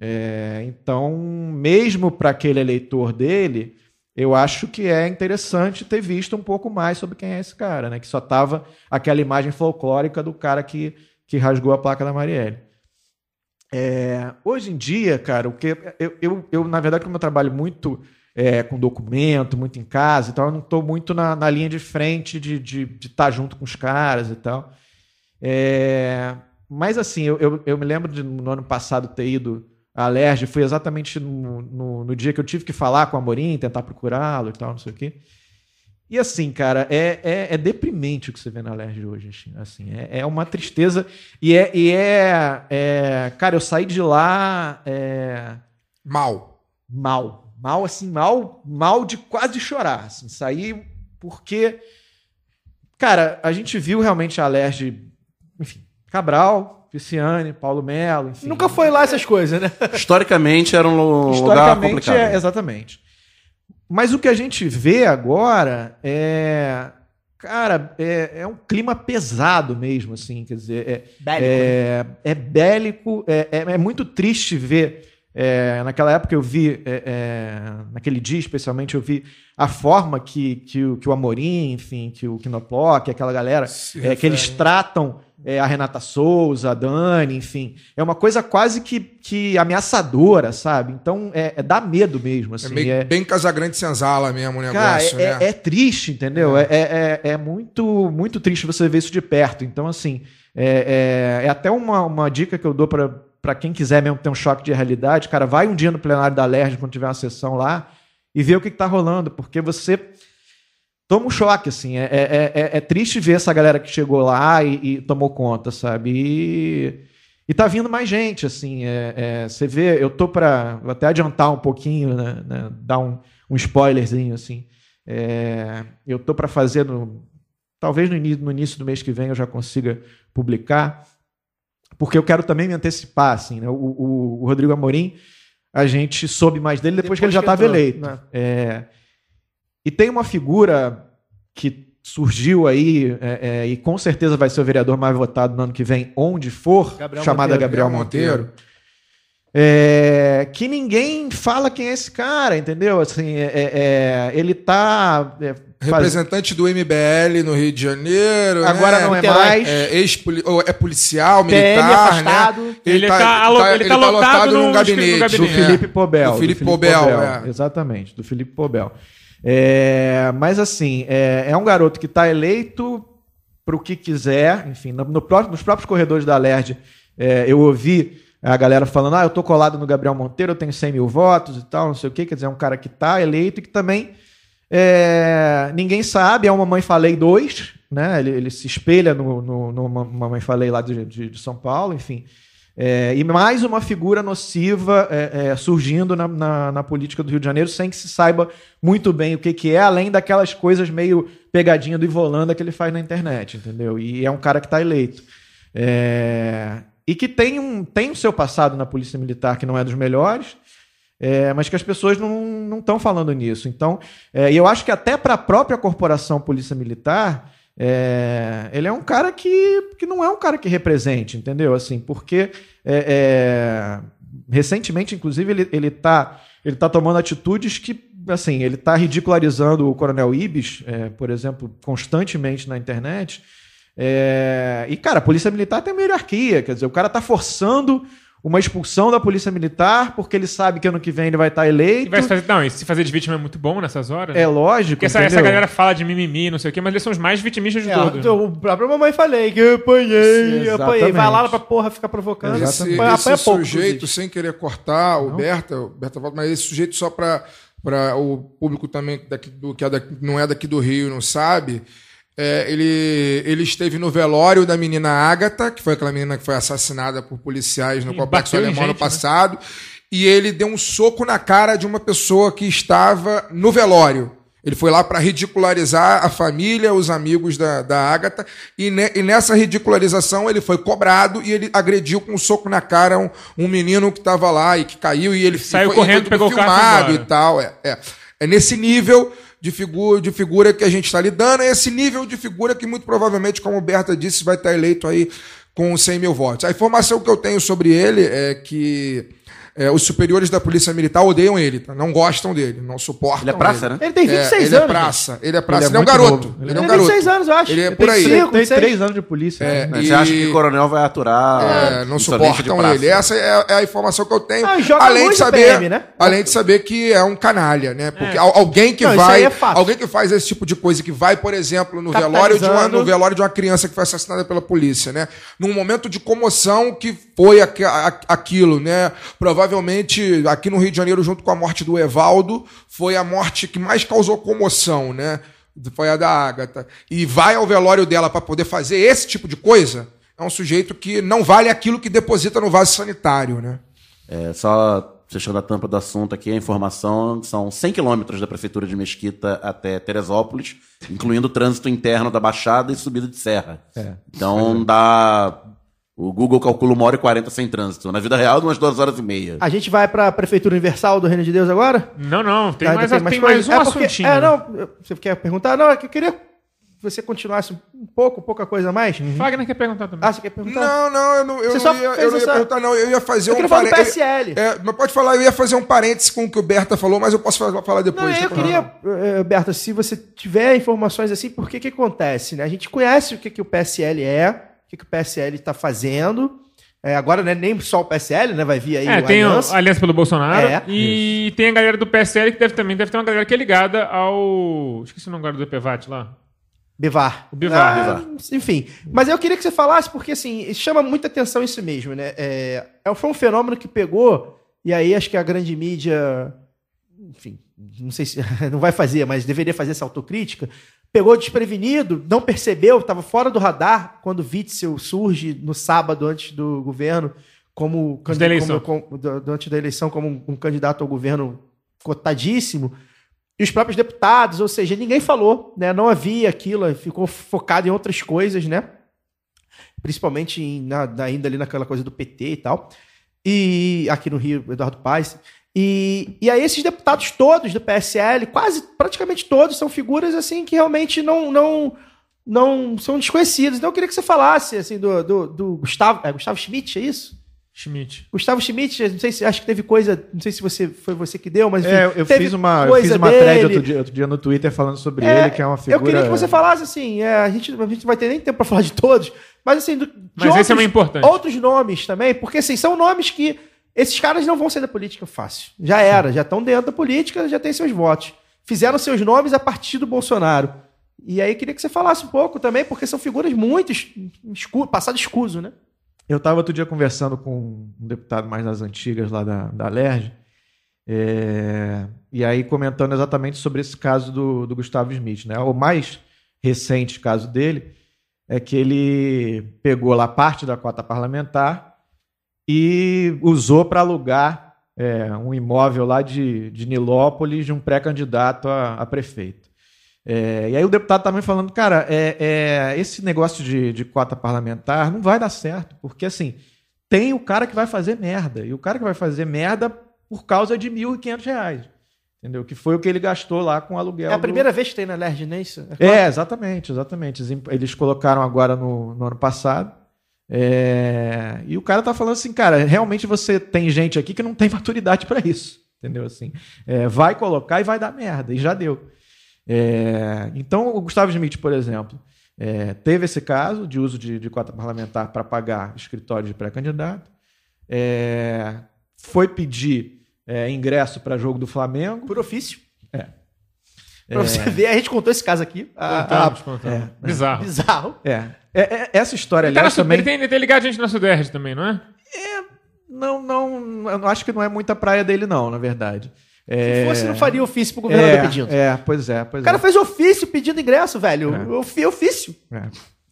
É, então, mesmo para aquele eleitor dele, eu acho que é interessante ter visto um pouco mais sobre quem é esse cara, né? Que só tava aquela imagem folclórica do cara que, que rasgou a placa da Marielle. É, hoje em dia, cara, o que eu, eu, eu, na verdade, como eu trabalho muito é, com documento, muito em casa e tal, eu não estou muito na, na linha de frente de estar de, de tá junto com os caras e tal. É, mas assim, eu, eu, eu me lembro de no ano passado ter ido à Alerj, foi exatamente no, no, no dia que eu tive que falar com o Amorim, tentar procurá-lo e tal, não sei o quê. E assim, cara, é, é, é deprimente o que você vê na Alerj hoje. assim, é, é uma tristeza. E é, e é, é- Cara, eu saí de lá é, Mal. mal. Mal, assim, mal, mal de quase chorar. Assim, saí porque. Cara, a gente viu realmente a Alerj, enfim, Cabral, Pisciane, Paulo Melo, enfim. Nunca foi lá essas coisas, né? Historicamente era um lu- lugar Historicamente, complicado. é, exatamente. Mas o que a gente vê agora é. Cara, é, é um clima pesado mesmo, assim, quer dizer, é Bélico, é, é bélico, é, é, é muito triste ver. É, naquela época eu vi, é, é, naquele dia especialmente, eu vi a forma que, que, o, que o Amorim, enfim, que o Quinoploc, aquela galera, é, que eles tratam é, a Renata Souza, a Dani, enfim. É uma coisa quase que, que ameaçadora, sabe? Então é, é dá medo mesmo. É Assim, meio é, bem Casagrande Senzala mesmo o Cara, negócio, é, né? é triste, entendeu? É, é, é- muito, muito triste você ver isso de perto. Então, assim, é até uma, uma dica que eu dou para para quem quiser mesmo ter um choque de realidade, cara, vai um dia no plenário da LERJ quando tiver uma sessão lá e vê o que, que tá rolando, porque você toma um choque, assim. É, é, é, é triste ver essa galera que chegou lá e, e tomou conta, sabe? E, e tá vindo mais gente, assim. É, é, você vê, eu tô. Vou até adiantar um pouquinho, né? né, dar um, um spoilerzinho, assim. É, eu tô para fazer no. Talvez no, no início do mês que vem eu já consiga publicar, porque eu quero também me antecipar, assim, né? O, o- o Rodrigo Amorim, a gente soube mais dele depois, que ele já estava eleito. né? É, e tem uma figura que surgiu aí, é, é, e com certeza vai ser o vereador mais votado no ano que vem, onde for, Gabriel chamada Monteiro. Gabriel Monteiro. É, que ninguém fala quem é esse cara, entendeu? Assim, é, é, é, ele tá é, Representante do MBL no Rio de Janeiro. agora né? não é mais. É, ex-poli- ou é policial, PM militar, afastado. né? Ele tá alo- ele tá lotado no- num gabinete. gabinete. do É. Felipe Pobel. Do do Felipe Pobel, é. Exatamente, do Felipe Pobel. É, mas assim, é, é um garoto que está eleito para o que quiser, enfim, no, no nos próprios corredores da LERJ, é, eu ouvi a galera falando, ah, eu tô colado no Gabriel Monteiro, eu tenho 100 mil votos e tal, não sei o quê, quer dizer, é um cara que está eleito e que também é, ninguém sabe, é uma Mamãe Falei 2, né? Ele, ele se espelha no, no, no Mamãe Falei lá de, de, de São Paulo, enfim. É, e mais uma figura nociva é, é, surgindo na, na, na política do Rio de Janeiro sem que se saiba muito bem o que, que é, além daquelas coisas meio pegadinha do Ivolanda que ele faz na internet, entendeu? E é um cara que está eleito. É, e que tem um, tem o seu passado na Polícia Militar que não é dos melhores, é, mas que as pessoas não estão falando nisso. Então, é, eu acho que até para a própria corporação Polícia Militar, é, ele é um cara que, que não é um cara que represente, entendeu? Assim, porque é, é, recentemente, inclusive, ele, ele, tá, ele tá tomando atitudes que, assim, ele tá ridicularizando o Coronel Ibis, é, por exemplo, constantemente na internet. E, cara, a Polícia Militar tem uma hierarquia, quer dizer, o cara tá forçando uma expulsão da Polícia Militar porque ele sabe que ano que vem ele vai estar E eleito. vai se fazer, não, e se fazer de vítima é muito bom nessas horas. É né? lógico. Porque essa, essa galera fala de mimimi, não sei o quê, mas eles são os mais vitimistas de É, todos. então, o próprio mamãe falei que eu apanhei, eu apanhei. Vai lá pra porra ficar provocando. Esse, Apanha, esse apanha pouco, sujeito, inclusive. sem querer cortar o Berta, o Berta volta, mas esse sujeito só para o público também daqui do, que é daqui- não é daqui do Rio não sabe, é, ele, ele esteve no velório da menina Ágata, que foi aquela menina que foi assassinada por policiais no E Complexo Alemão no gente, né? passado, e ele deu um soco na cara de uma pessoa que estava no velório. Ele foi lá para ridicularizar a família, os amigos da, da Ágata, e, ne- e nessa ridicularização ele foi cobrado e ele agrediu com um soco na cara um, um menino que estava lá e que caiu e ele Saiu foi- correndo, foi pegou o carro e filmado e tal. É, é. é nesse nível de figura, de figura que a gente está lidando, é esse nível de figura que muito provavelmente, como o Berta disse, vai estar eleito aí com 100 mil votos. A informação que eu tenho sobre ele é que é, os superiores da Polícia Militar odeiam ele, tá? não gostam dele, não suportam Ele é praça, né? Ele tem 26 é, ele anos. é praça, ele é praça, Ele ele é é, um garoto. novo. Ele, Ele é um tem garoto. 26 anos, eu acho. Ele é Ele por tem aí. cinco. Ele tem Sei. três anos de polícia. É, né? e- Você acha que o coronel vai aturar É, não insolência de suportam ele. Essa é, é a informação que eu tenho. Ah, joga além de muito saber, PM, né? além de saber que é um canalha, né? Porque al- alguém que Não, isso vai, é alguém que faz esse tipo de coisa, que vai, por exemplo, no velório de uma, no velório de uma criança que foi assassinada pela polícia, né? Num momento de comoção que foi aquilo, né? Provavelmente aqui no Rio de Janeiro, junto com a morte do Evaldo, foi a morte que mais causou comoção, né? Foi a da Ágata. E vai ao velório dela para poder fazer esse tipo de coisa. É um sujeito que não vale aquilo que deposita no vaso sanitário, né? É, só fechando a tampa do assunto aqui, a informação são 100 quilômetros da prefeitura de Mesquita até Teresópolis, incluindo o trânsito interno da Baixada e subida de serra. Então dá... O Google calcula uma hora e 40 sem trânsito. Na vida real, umas duas horas e meia. A gente vai pra Prefeitura Universal do Reino de Deus agora? Não, não, tem Tá, mais, tem coisa? mais um É porque- assuntinho. É, não, você quer perguntar? Não, é que eu queria que você continuasse um pouco, pouca coisa a mais. Wagner quer perguntar também. Ah, você quer perguntar? Não, não, eu não, eu Você não só ia, fez eu não ia essa- perguntar, não. Eu ia fazer Eu um queria falar do parê- PSL. É, mas pode falar, eu ia fazer um parênteses com o que o Berta falou, mas eu posso falar, falar depois. Não, eu tem queria, eh, Berta, se você tiver informações assim, por que que acontece, né? A gente conhece o que, que o PSL é, o que, que o PSL está fazendo. É, agora não é nem só o PSL, né? Vai vir aí É, o tem Aliança. a Aliança pelo Bolsonaro É. e tem a galera do PSL que deve também deve ter uma galera que é ligada ao. Esqueci o nome agora do EPVAT lá. Bivar. O Bivar. Ah, Enfim. Mas eu queria que você falasse, porque assim, chama muita atenção isso mesmo, né? É, é- foi um fenômeno que pegou, e aí acho que a grande mídia, enfim, não sei se não vai fazer, mas deveria fazer essa autocrítica. Pegou desprevenido, não percebeu, estava fora do radar quando Witzel surge no sábado antes do governo como, Antes da eleição. como- antes da eleição como um, um candidato ao governo cotadíssimo. E os próprios deputados, ou seja, ninguém falou, né? Não havia aquilo, ficou focado em outras coisas, né? Principalmente em- na- ainda ali naquela coisa do PT e tal. E aqui no Rio, Eduardo Paes. E, e aí esses deputados todos do PSL, quase praticamente todos, são figuras assim que realmente não não não são desconhecidos. Então eu queria que você falasse assim do, do, do Gustavo, é Gustavo Schmidt, é isso? Schmidt. Gustavo Schmidt, não sei se acho que teve coisa, não sei se você foi você que deu, mas enfim, É, eu fiz uma, eu fiz uma dele. thread outro dia, outro dia no Twitter falando sobre É, ele, que é uma figura... Eu queria que você falasse assim, é, a, gente, a gente não vai ter nem tempo pra falar de todos, mas assim, do, de Mas esse é o importante. outros nomes também, porque assim, são nomes que esses caras não vão sair da política fácil. Já era, já estão dentro da política, já têm seus votos. Fizeram seus nomes a partir do Bolsonaro. E aí queria que você falasse um pouco também, porque são figuras muito es- escu passado escuso, né? Eu estava outro dia conversando com um deputado mais das antigas lá da, da LERJ, é, e aí comentando exatamente sobre esse caso do, do Gustavo Smith. Né? O mais recente caso dele é que ele pegou lá parte da cota parlamentar e usou para alugar é, um imóvel lá de, de Nilópolis de um pré-candidato a, a prefeito. É, e aí o deputado estava me falando, cara, é, é, esse negócio de, de cota parlamentar não vai dar certo, porque assim, tem o cara que vai fazer merda, e o cara que vai fazer merda por causa de 1.500 reais, entendeu? Que foi o que ele gastou lá com o aluguel. É a do- primeira vez que tem na LERJ, não é isso? é, exatamente, exatamente. Eles imp- Eles colocaram agora no, no ano passado. É, E o cara tá falando assim, cara, realmente você tem gente aqui que não tem maturidade para isso. Entendeu? Assim, é, vai colocar e vai dar merda, e já deu. É, Então, o Gustavo Schmidt, por exemplo, é, teve esse caso de uso de, de cota parlamentar para pagar escritório de pré-candidato. É, Foi pedir é, ingresso para jogo do Flamengo. Por ofício. É. Pra você ver, a gente contou esse caso aqui. Ah, Contamos, contamos. é. Bizarro. Bizarro. É. É, é, essa história, Ele, tá aliás, também. ele, tem, ele tem ligado a gente na Sudeste também, não é? Não, não, eu acho que não é muita praia dele, não, na verdade. Se É... fosse, não faria ofício pro governador é, pedindo. É, pois é, pois O cara é. fez ofício pedindo ingresso, velho. É. Ofi- Ofício. É.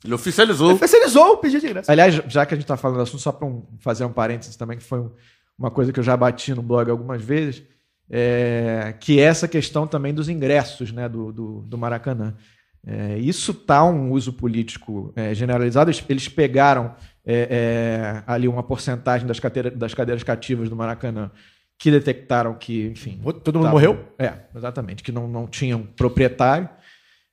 Ele oficializou. Ele oficializou o pedido de ingresso. Aliás, já que a gente está falando do assunto, só para fazer um parênteses também, que foi um- uma coisa que eu já bati no blog algumas vezes, é, que é essa questão também dos ingressos né, do, do, do Maracanã. É, isso está um uso político é, generalizado. Eles, eles pegaram é, é, ali uma porcentagem das, cadeira- das cadeiras cativas do Maracanã que detectaram que, enfim. Todo mundo tavam- morreu? É, exatamente, que não, não tinham proprietário.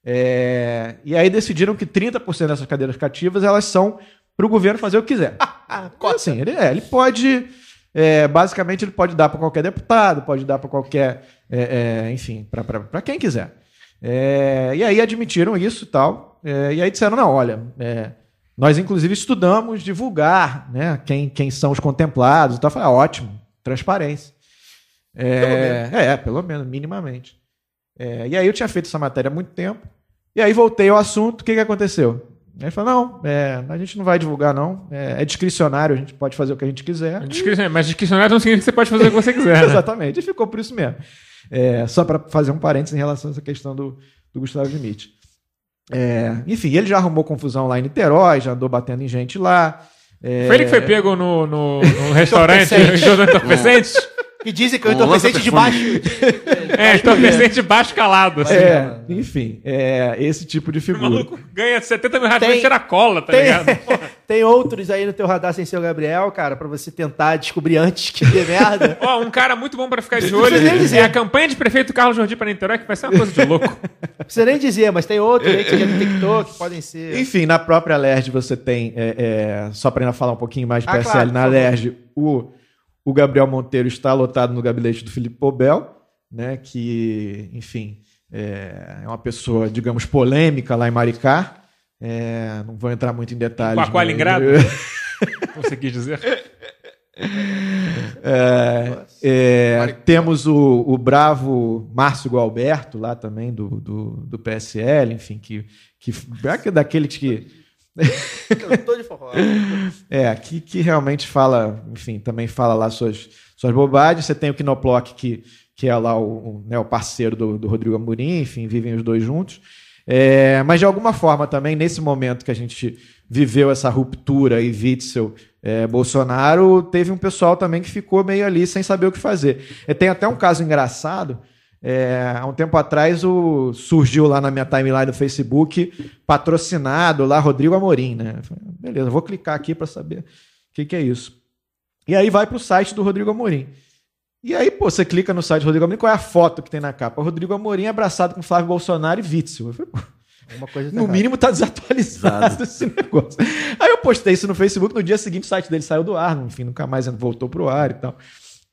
É, e aí decidiram que 30% dessas cadeiras cativas elas são para o governo fazer o que quiser. Ah, Assim, ele, é, ele pode. é, basicamente, ele pode dar para qualquer deputado, pode dar para qualquer. é, é, enfim, para quem quiser. É, e aí admitiram isso e tal. é, e aí disseram: não, olha, é, nós inclusive estudamos divulgar né, quem, quem são os contemplados. Então, eu falei: ah, ótimo, transparência. É, é, pelo menos, minimamente. É, e aí eu tinha feito essa matéria há muito tempo. E aí voltei ao assunto, o que, que aconteceu? Aí ele falou, não, é, a gente não vai divulgar, não. É, é discricionário, a gente pode fazer o que a gente quiser. Discricionário, mas discricionário não significa que você pode fazer o que você quiser, né? Exatamente, e ficou por isso mesmo. É, só para fazer um parênteses em relação a essa questão do, do Gustavo Schmidt. É, enfim, ele já arrumou confusão lá em Niterói, já andou batendo em gente lá. É, Foi ele que foi pego no, no, no restaurante Entorpecente. do entorpecente? Que dizem que eu Um entorpecente de baixo. É, entorpecente baixo calado. Assim. É, enfim, é esse tipo de O figura. maluco ganha 70 mil reais Tem- pra tirar cola, tá Tem, ligado? tem outros aí no teu radar sem ser o Gabriel, cara, pra você tentar descobrir antes que dê merda. Ó, um cara muito bom pra ficar de Não olho precisa nem dizer. é a campanha de prefeito Carlos Jordi para Niterói, que vai ser uma coisa de louco. Não precisa nem dizer, mas tem outros aí que já detectou que podem ser. Enfim, na própria LERJ você tem, é, é, só para ainda falar um pouquinho mais de Ah, PSL, claro, na. LERJ, o, o Gabriel Monteiro está lotado no gabinete do Felipe Pobel, né, que, enfim, é, é uma pessoa, digamos, polêmica lá em Maricá. É, não vou entrar muito em detalhes. Com a qual mas- ingrado? Você quis dizer? É, É, temos o, o bravo Márcio Gualberto, lá também, do, do, do PSL, enfim, que, que é daqueles que. Cantor de forró. É, que, que realmente fala, enfim, também fala lá suas, suas bobagens. Você tem o Kinoplock, que, que é lá o, o, né, o parceiro do, do Rodrigo Amorim, enfim, vivem os dois juntos. É, mas de alguma forma também, nesse momento que a gente viveu essa ruptura e Witzel, é, Bolsonaro, teve um pessoal também que ficou meio ali sem saber o que fazer. E tem até um caso engraçado. É, há um tempo atrás o, surgiu lá na minha timeline do Facebook patrocinado lá Rodrigo Amorim, né? Beleza, vou clicar aqui para saber o que, que é isso. E aí vai para o site do Rodrigo Amorim. E aí, pô, você clica no site do Rodrigo Amorim, qual é a foto que tem na capa? Rodrigo Amorim abraçado com Flávio Bolsonaro e Witzel. Eu falei, pô, tá no mínimo tá desatualizado esse negócio. Aí eu postei isso no Facebook, no dia seguinte o site dele saiu do ar, enfim, nunca mais voltou pro ar e tal.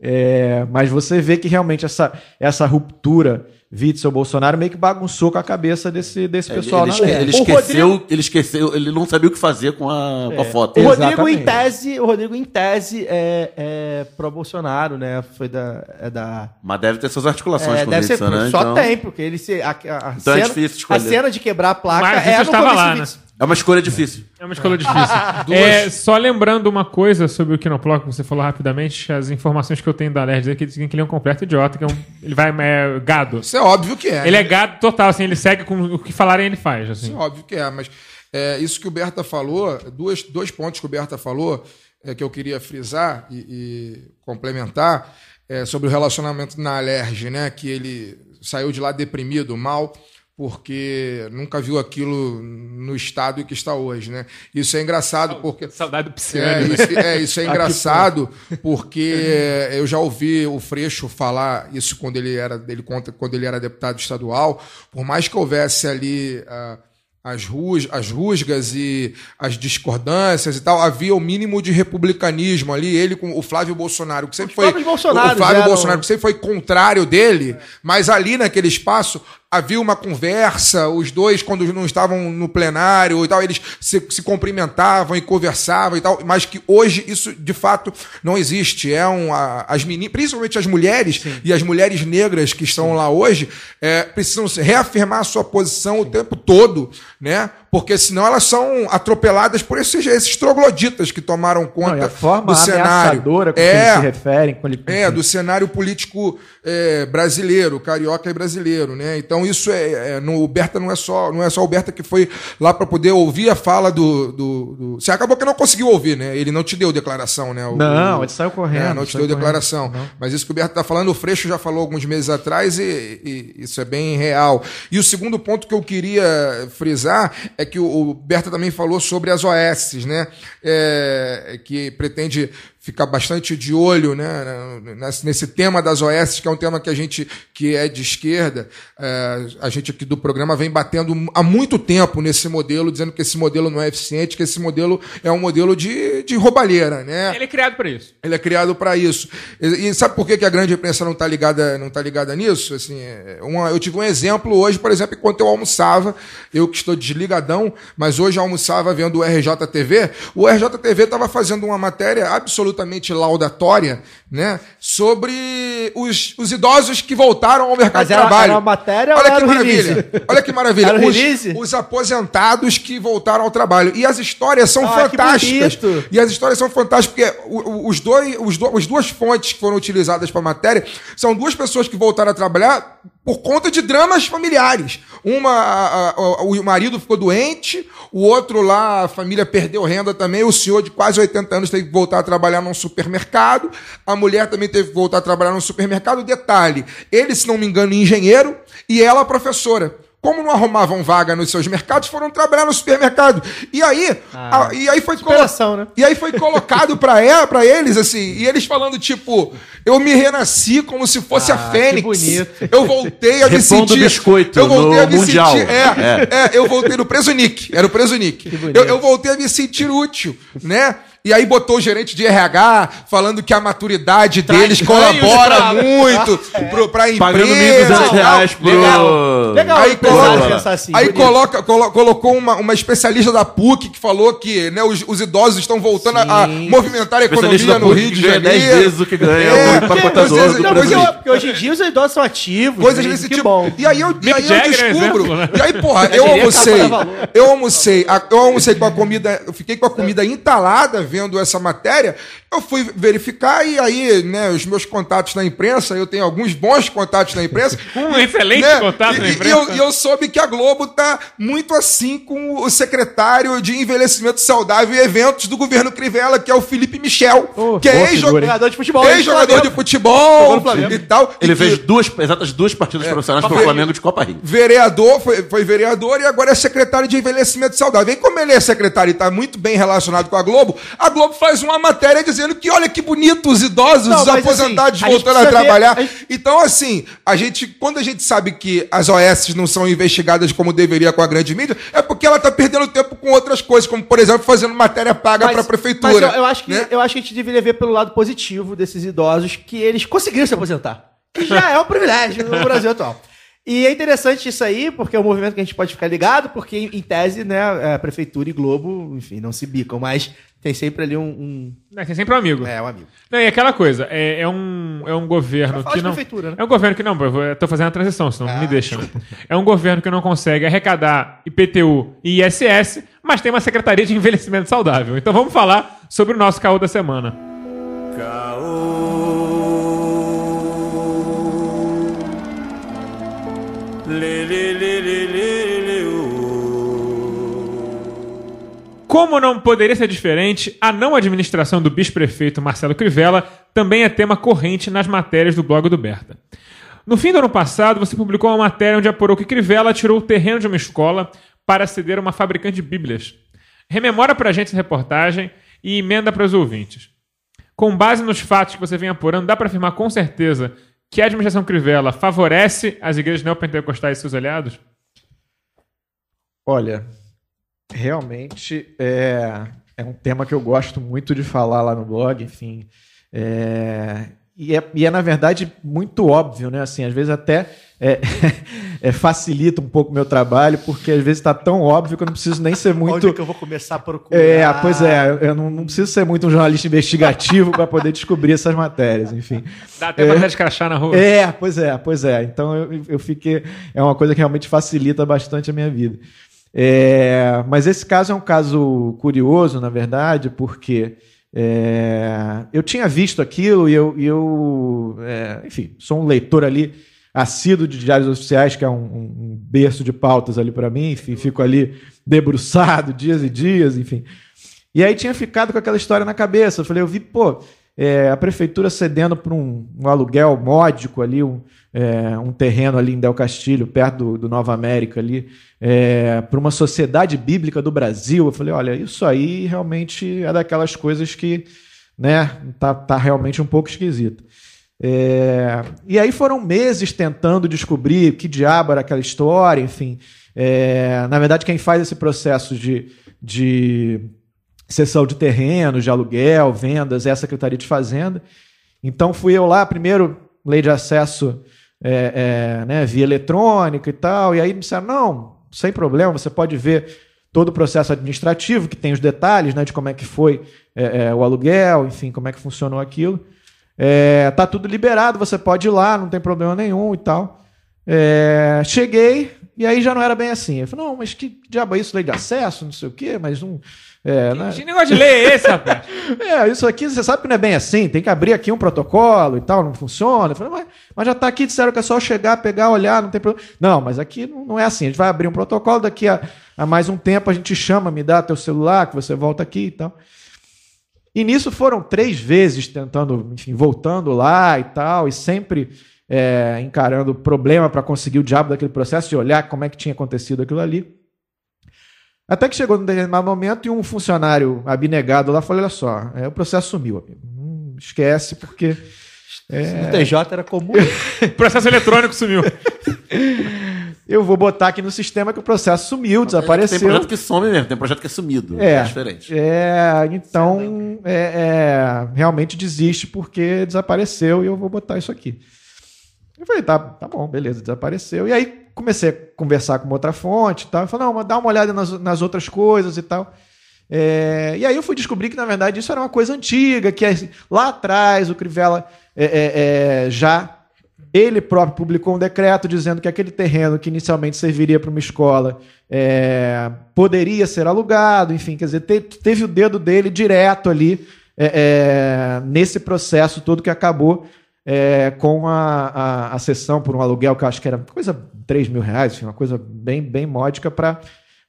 É, mas você vê que realmente essa, essa ruptura Witzel Bolsonaro meio que bagunçou com a cabeça desse, desse Ele, pessoal ele, Leste. ele O esqueceu, Rodrigo- ele esqueceu, ele não sabia o que fazer com a, com a foto. O Rodrigo, em Exatamente. tese, o Rodrigo, em tese, é, é pró-Bolsonaro, né? Foi da. É da Mas deve ter suas articulações é, com deve ser, Witzel, né? só Então, tem, porque ele se. A, a- a Então é cena, difícil a escolher. cena de quebrar a placa Mas é isso no estava começo lá, né? É uma escolha difícil. É uma escolha difícil. é, só lembrando uma coisa sobre o Kinoplock, que você falou rapidamente, as informações que eu tenho da Nerd é que dizem que ele é um completo idiota, que é um, ele vai é, gado. Isso é óbvio que é. Ele né? é gado total, assim, ele segue com o que falarem ele faz, Isso assim. é óbvio que é, mas é, isso que o Berta falou, duas, dois pontos que o Berta falou, é, que eu queria frisar e, e complementar, é, sobre o relacionamento na Alerj, né? Que ele saiu de lá deprimido, mal, porque nunca viu aquilo no estado que está hoje, né? Isso é engraçado porque Saudade do é, Pisciano. né? isso, é, isso é engraçado, porque eu já ouvi o Freixo falar isso quando ele era, ele conta quando ele era deputado estadual. Por mais que houvesse ali ah, as, rus, as rusgas e as discordâncias e tal, havia o mínimo de republicanismo ali. Ele com o Flávio Bolsonaro, que sempre Os foi. o Flávio eram- Bolsonaro, que sempre foi contrário dele, mas ali naquele espaço havia uma conversa, os dois, quando não estavam no plenário e tal, eles se, se cumprimentavam e conversavam e tal, mas que hoje isso de fato não existe. É um, a- as meninas, principalmente as mulheres e as mulheres negras que estão lá hoje, é, precisam reafirmar a sua posição o tempo todo, né? Porque senão elas são atropeladas por esses, esses trogloditas que tomaram Não, conta e a forma do cenário. com que É, eles se referem. Com ele, é, do cenário político é, brasileiro, carioca e brasileiro, né? Então isso é, é no o Berta não é só não é só o Berta que foi lá para poder ouvir a fala do, do, do- Você acabou que não conseguiu ouvir, né? Ele não te deu declaração, né? O- Não, o- ele saiu correndo, É, não te deu correndo. declaração. Mas isso que o Berta está falando, o Freixo já falou alguns meses atrás e, e isso é bem real. E o segundo ponto que eu queria frisar é que o, o Berta também falou sobre as OS, né? É, que pretende ficar bastante de olho né, nesse, tema das OS, que é um tema que a gente que é de esquerda, é, a gente aqui do programa vem batendo há muito tempo nesse modelo, dizendo que esse modelo não é eficiente, que esse modelo é um modelo de, de roubalheira, né? Ele é criado para isso. Ele é criado para isso. E, e sabe por que, a grande imprensa não está ligada, não tá ligada nisso? Assim, é, uma- eu tive um exemplo hoje, por exemplo, enquanto eu almoçava, eu que estou desligadão, mas hoje almoçava vendo o RJTV. O RJTV estava fazendo uma matéria absolutamente laudatória, né, sobre os, os idosos que voltaram ao mercado Mas de era- trabalho. era uma matéria Olha que maravilha. release? Olha que maravilha. Os- os aposentados que voltaram ao trabalho. E as histórias são Ah, fantásticas. E as histórias são fantásticas, porque os dois, os do- as duas fontes que foram utilizadas para a matéria são duas pessoas que voltaram a trabalhar por conta de dramas familiares. Uma, a- a- o marido ficou doente, o outro lá, a família perdeu renda também, o senhor de quase 80 anos teve que voltar a trabalhar num supermercado, a mulher também teve que voltar a trabalhar num supermercado. Detalhe, ele, se não me engano, engenheiro e ela professora. Como não arrumavam vaga nos seus mercados, foram trabalhar no supermercado. E aí, a- e aí foi colo- né? e aí foi colocado pra ela, para eles assim, e eles falando tipo, eu me renasci como se fosse a Ah, Fênix. que bonito. Eu voltei a me sentir biscoito Eu voltei no a me Mundial. sentir, é, é, eu voltei no preso Nick, era o preso Nick. Eu, eu voltei a me sentir útil, né? E aí botou o gerente de RH falando que a maturidade Traz deles colabora pra- muito pro, pra Pagando empresa. 1.200 e tal. reais pro... Legal. Legal Aí, coloca- assim. aí coloca, colo- colocou uma, uma especialista da PUC que falou que né, os, os idosos estão voltando a, a movimentar a economia no Rio de que ganha 10 Janeiro. vezes o que ganha É, o empacotador coisas- do não, Porque, Brasil. porque hoje em dia os idosos são ativos. Coisas desse que tipo. bom. E aí eu, e aí eu é descubro. exemplo, né? E aí, porra, eu almocei. Eu almocei. Eu almocei com a comida. Eu fiquei com a comida entalada vendo essa matéria. Eu fui verificar e aí, né, os meus contatos na imprensa, eu tenho alguns bons contatos na imprensa. Um excelente né, contato e, na imprensa. E eu, e eu soube que a Globo tá muito assim com o secretário de envelhecimento saudável e eventos do governo Crivella, que é o Felipe Michel, Oh, que é ex-jogador de futebol. ex-jogador de futebol e tal. Ele e fez que- duas, exatas duas partidas profissionais pro Fe- Flamengo de Copa Rio. vereador, foi, foi vereador e agora é secretário de envelhecimento saudável. E como ele é secretário e está muito bem relacionado com a Globo, a Globo faz uma matéria dizendo que olha que bonito os idosos, Não, os mas, aposentados assim, a voltando a, ver- trabalhar. a gente- Então, assim, a gente, quando a gente sabe que as OS não são investigadas como deveria com a grande mídia, é porque ela está perdendo tempo com outras coisas, como, por exemplo, fazendo matéria paga para a prefeitura. Mas eu, eu acho que, né? eu acho que a gente deveria ver pelo lado positivo desses idosos que eles conseguiram se aposentar. Que já é um privilégio no Brasil atual. E é interessante isso aí, porque é um movimento que a gente pode ficar ligado, porque, em, em tese, né, a prefeitura e Globo, enfim, não se bicam, mas tem sempre ali um. um- É, tem sempre um amigo. é, um amigo. Não, e aquela coisa, é, é um, é um governo que não. prefeitura, né? É um governo que não, eu tô fazendo a transição, senão não me deixa. né? É um governo que não consegue arrecadar IPTU e ISS, mas tem uma Secretaria de Envelhecimento Saudável. Então vamos falar sobre o nosso caô da semana. Como não poderia ser diferente, a não administração do vice-prefeito Marcelo Crivella também é tema corrente nas matérias do blog do Berta. No fim do ano passado, você publicou uma matéria onde apurou que Crivella tirou o terreno de uma escola para ceder a uma fabricante de bíblias. Rememora pra gente essa reportagem e emenda para os ouvintes. Com base nos fatos que você vem apurando, dá para afirmar com certeza que a administração Crivella favorece as igrejas neopentecostais e seus aliados? Olha, realmente é, é um tema que eu gosto muito de falar lá no blog, enfim. É, e, é, e é, na verdade, muito óbvio, né? Assim, às vezes até é, é, facilita um pouco o meu trabalho, porque às vezes está tão óbvio que eu não preciso nem ser Onde muito. é que eu vou começar a procurar? É, pois é, eu não, não preciso ser muito um jornalista investigativo para poder descobrir essas matérias, enfim. Dá até de crachá na rua. É, pois é, pois é. Então eu, eu fiquei. É uma coisa que realmente facilita bastante a minha vida. É, mas esse caso é um caso curioso, na verdade, porque é, eu tinha visto aquilo e eu, e eu é, enfim, sou um leitor ali assíduo de diários oficiais, que é um, um- berço de pautas ali para mim, enfim, fico ali debruçado dias e dias, enfim. E aí tinha ficado com aquela história na cabeça. Eu falei, eu vi, pô, é, a prefeitura cedendo para um, um aluguel módico ali, um, é, um terreno ali em Del Castilho, perto do, do Nova América ali, para uma sociedade bíblica do Brasil. Eu falei, olha, isso aí realmente é daquelas coisas que, né, tá, tá realmente um pouco esquisito. É, e aí foram meses tentando descobrir que diabo era aquela história, enfim. É, na verdade, quem faz esse processo de, de cessão de terrenos, de aluguel, vendas, é a Secretaria de Fazenda. Então fui eu lá, primeiro, lei de acesso é, é, né, via eletrônica e tal, e aí me disseram, não, sem problema, você pode ver todo o processo administrativo, que tem os detalhes né, de como é que foi é, é, o aluguel, enfim, como é que funcionou aquilo. É, tá tudo liberado, você pode ir lá, não tem problema nenhum e tal. É, cheguei, e aí já não era bem assim. Eu falei, não, mas que diabo é isso, lei de acesso, não sei o quê, mas não... É, né? Que negócio de lei é esse, rapaz? É, isso aqui você sabe que não é bem assim, tem que abrir aqui um protocolo e tal, não funciona. Eu falei, mas, mas já está aqui, disseram que é só chegar, pegar, olhar, não tem problema. Não, mas aqui não, não é assim, a gente vai abrir um protocolo, daqui a, a mais um tempo a gente chama, me dá teu celular, que você volta aqui e tal. E nisso foram três vezes tentando, enfim, voltando lá e tal, e sempre é, encarando problema para conseguir o diabo daquele processo, de olhar como é que tinha acontecido aquilo ali. Até que chegou num determinado momento e um funcionário abnegado lá falou: olha só, é, o processo sumiu, amigo. Hum, esquece, porque. No TJ era comum. O processo eletrônico sumiu. eu vou botar aqui no sistema que o processo sumiu, desapareceu. Tem projeto que some mesmo, tem projeto que é sumido. É, É, diferente. É, então, é, é, realmente desiste porque desapareceu e eu vou botar isso aqui. Eu falei, tá, tá bom, beleza, desapareceu. E aí comecei a conversar com uma outra fonte e tal. Falei, não, mas dá uma olhada nas, nas outras coisas e tal. É, e aí eu fui descobrir que, na verdade, isso era uma coisa antiga, que é- lá atrás o Crivella é, é, é, já ele próprio publicou um decreto dizendo que aquele terreno que inicialmente serviria para uma escola é, poderia ser alugado, enfim, quer dizer, te- teve o dedo dele direto ali nesse processo todo que acabou é, com a, a, a sessão por um aluguel que eu acho que era coisa 3 mil reais, enfim, uma coisa bem, bem módica para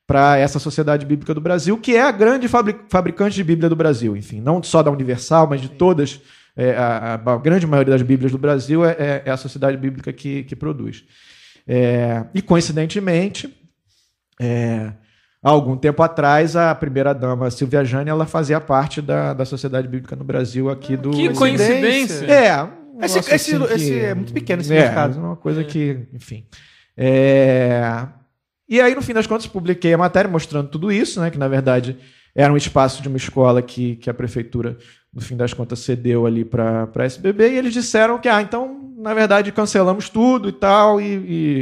para essa Sociedade Bíblica do Brasil, que é a grande fabri- fabricante de Bíblia do Brasil, enfim, não só da Universal, mas de todas, é, a, a- grande maioria das Bíblias do Brasil é, é- é a Sociedade Bíblica que, que produz. É, e, coincidentemente, é, há algum tempo atrás, a primeira-dama Silvia Jane, ela fazia parte da, da Sociedade Bíblica no Brasil aqui do... Que coincidência. É, Esse- negócio esse- esse é muito pequeno esse é, mercado. é uma coisa que, enfim. É, E aí, no fim das contas, publiquei a matéria mostrando tudo isso, né? Que na verdade era um espaço de uma escola que, que a prefeitura, no fim das contas, cedeu ali para a SBB, e eles disseram que, ah, então, na verdade, cancelamos tudo e tal, e,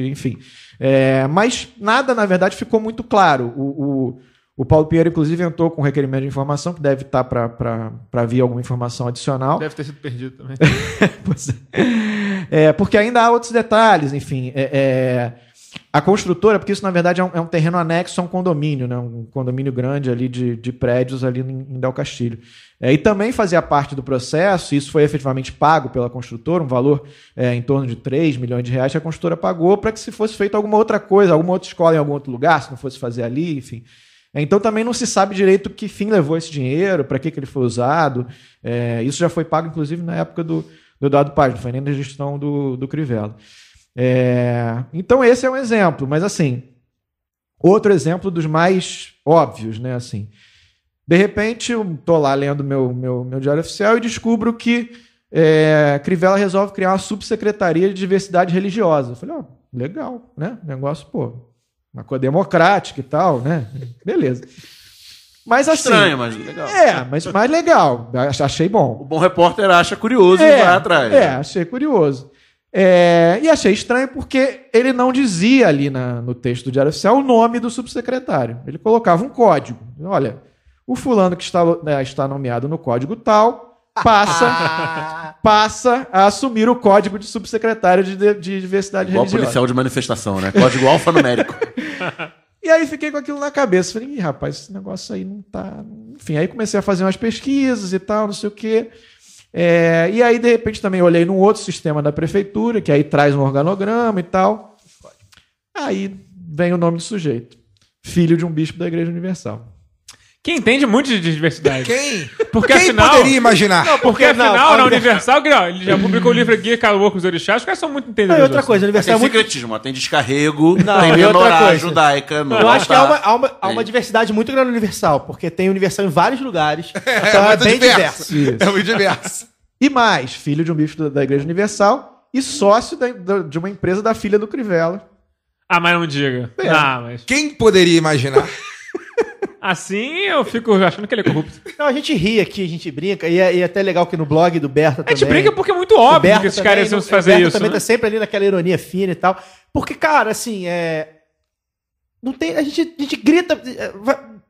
e, enfim. É, mas nada, na verdade, ficou muito claro. O, o, o Paulo Pinheiro, inclusive, entrou com um requerimento de informação, que deve estar para vir alguma informação adicional. Deve ter sido perdido também. Pois é. É, porque ainda há outros detalhes, enfim. é, é, a construtora, porque isso na verdade é um, é um terreno anexo a um condomínio, né, um condomínio grande ali de, de prédios ali em, em Del Castilho. É, e também fazia parte do processo, e isso foi efetivamente pago pela construtora, um valor em torno de 3 milhões de reais que a construtora pagou para que se fosse feita alguma outra coisa, alguma outra escola em algum outro lugar, se não fosse fazer ali, enfim. Então também não se sabe direito que fim levou esse dinheiro, para que, que ele foi usado. É, isso já foi pago, inclusive, na época do, do Eduardo Paz, não foi nem na gestão do, do Crivella. É, então esse é um exemplo, mas assim, outro exemplo dos mais óbvios, né? Assim, de repente eu tô lá lendo meu, meu, meu diário oficial e descubro que é, Crivella resolve criar uma subsecretaria de diversidade religiosa. Eu falei, ó, legal, né? Negócio, pô, uma coisa democrática e tal, né? Beleza. Mas assim. Estranho, mas legal. É, mas mais legal. Ach- Achei bom. O bom repórter acha curioso e vai atrás. É, achei curioso. É, e achei estranho porque ele não dizia ali na- no texto do Diário Oficial o nome do subsecretário. Ele colocava um código. Olha, o fulano que está, né, está nomeado no código tal passa, passa a assumir o código de subsecretário de, de- de diversidade Igual religiosa. policial de manifestação, né? Código alfanumérico. E aí fiquei com aquilo na cabeça. Falei, Ih, rapaz, esse negócio aí não tá. Enfim, aí comecei a fazer umas pesquisas e tal, não sei o quê. É, e aí, de repente, também olhei num outro sistema da prefeitura, que aí traz um organograma e tal. Aí vem o nome do sujeito. Filho de um bispo da Igreja Universal. Que entende muito de diversidade. Quem? Porque Quem afinal. poderia imaginar? Porque Não, afinal, a na Univers- Universal, que, ó, ele já publicou o livro aqui, Calor com os Orixás, os caras são muito Não, entendedores. e outra assim. coisa, a Universal Tem é muito secretismo, ó. tem descarrego, Não, tem menorá coisa. judaica. No Eu acho que há uma, altar. há uma, há uma diversidade muito grande no Universal, porque tem Universal em vários lugares. É, então é, muito bem diverso. diverso. É muito diverso. E mais, filho de um bispo da- da Igreja Universal e sócio da- da- de uma empresa da filha do Crivella. Ah, mas não diga. É. Ah, mas. Quem poderia imaginar? Assim eu fico achando que ele é corrupto. Não, a gente ri aqui, a gente brinca, e é, e é até legal que no blog do Berta A também. gente brinca porque é muito óbvio Berta que esses caras iam fazer o Berta isso. também né? tá sempre ali naquela ironia fina e tal. Porque, cara, assim, é. Não tem. A gente, a gente grita. é,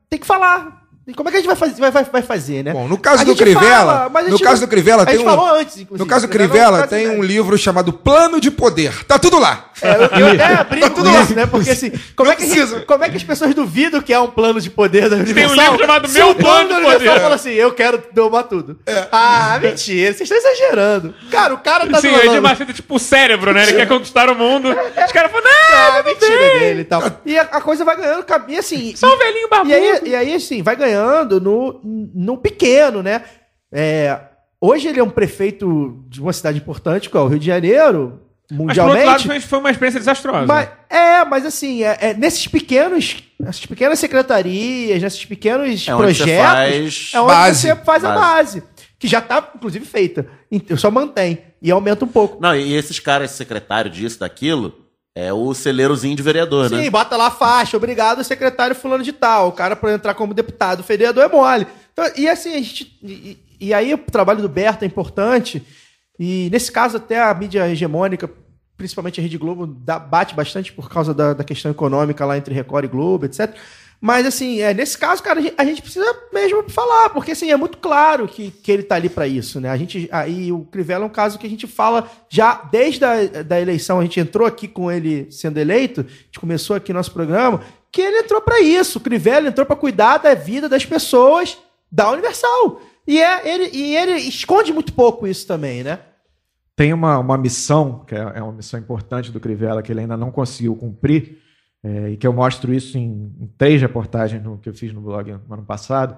tem que falar. E como é que a gente vai fazer, vai, vai, vai fazer né? Bom, no caso A do Crivella, fala, mas a no gente caso do Crivella a tem um falou antes, inclusive. No caso do né? Crivella tem um livro chamado Plano de Poder. Tá tudo lá. É, eu, eu até brinco tudo com lá. isso, né? Porque assim, como é, que, como é que as pessoas duvidam que há um plano de poder da Universal? livro chamado Meu o Plano de Universal Poder. fala assim, eu quero domar tudo. É. Ah, mentira, vocês estão exagerando. Cara, o cara tá Sim, o falando... Edir Macedo é tipo o cérebro, né? Ele quer conquistar o mundo. Os caras falam, não, Ah, mentira dele e tal. E a, a coisa vai ganhando caminho, assim... só um velhinho barbudo. E aí, e aí, assim, vai ganhando no, no pequeno, né? É, hoje ele é um prefeito de uma cidade importante, que é o Rio de Janeiro, Mas por mundialmente. outro lado, foi, uma experiência desastrosa. Mas, é, mas assim, é, é nesses pequenos, nessas pequenas secretarias, nesses pequenos É projetos, é onde base. você faz a Base. base. Que já tá, inclusive, feita. Então, só mantém. E aumenta um pouco. Não, e esses caras secretários disso, daquilo, É o celeirozinho de vereador, Sim, né? bota lá a faixa, obrigado, secretário fulano de tal. O cara para entrar como deputado vereador é mole. Então, e assim, a gente. E, e aí o trabalho do Berto é importante. E nesse caso, até a mídia hegemônica, principalmente a Rede Globo, dá- bate bastante por causa da, da questão econômica lá entre Record e Globo, etc. Mas, assim, é, nesse caso, cara, a gente, precisa mesmo falar, porque, assim, é muito claro que, que ele tá ali para isso, né? A gente, aí o Crivella é um caso que a gente fala já desde a da eleição, a gente entrou aqui com ele sendo eleito, a gente começou aqui nosso programa, que ele entrou para isso. O Crivella entrou para cuidar da vida das pessoas da Universal. E, é, ele, e ele esconde muito pouco isso também, né? tem uma, uma missão, que é, é uma missão importante do Crivella, que ele ainda não conseguiu cumprir, é, e que eu mostro isso em, em três reportagens no, que eu fiz no blog no ano passado,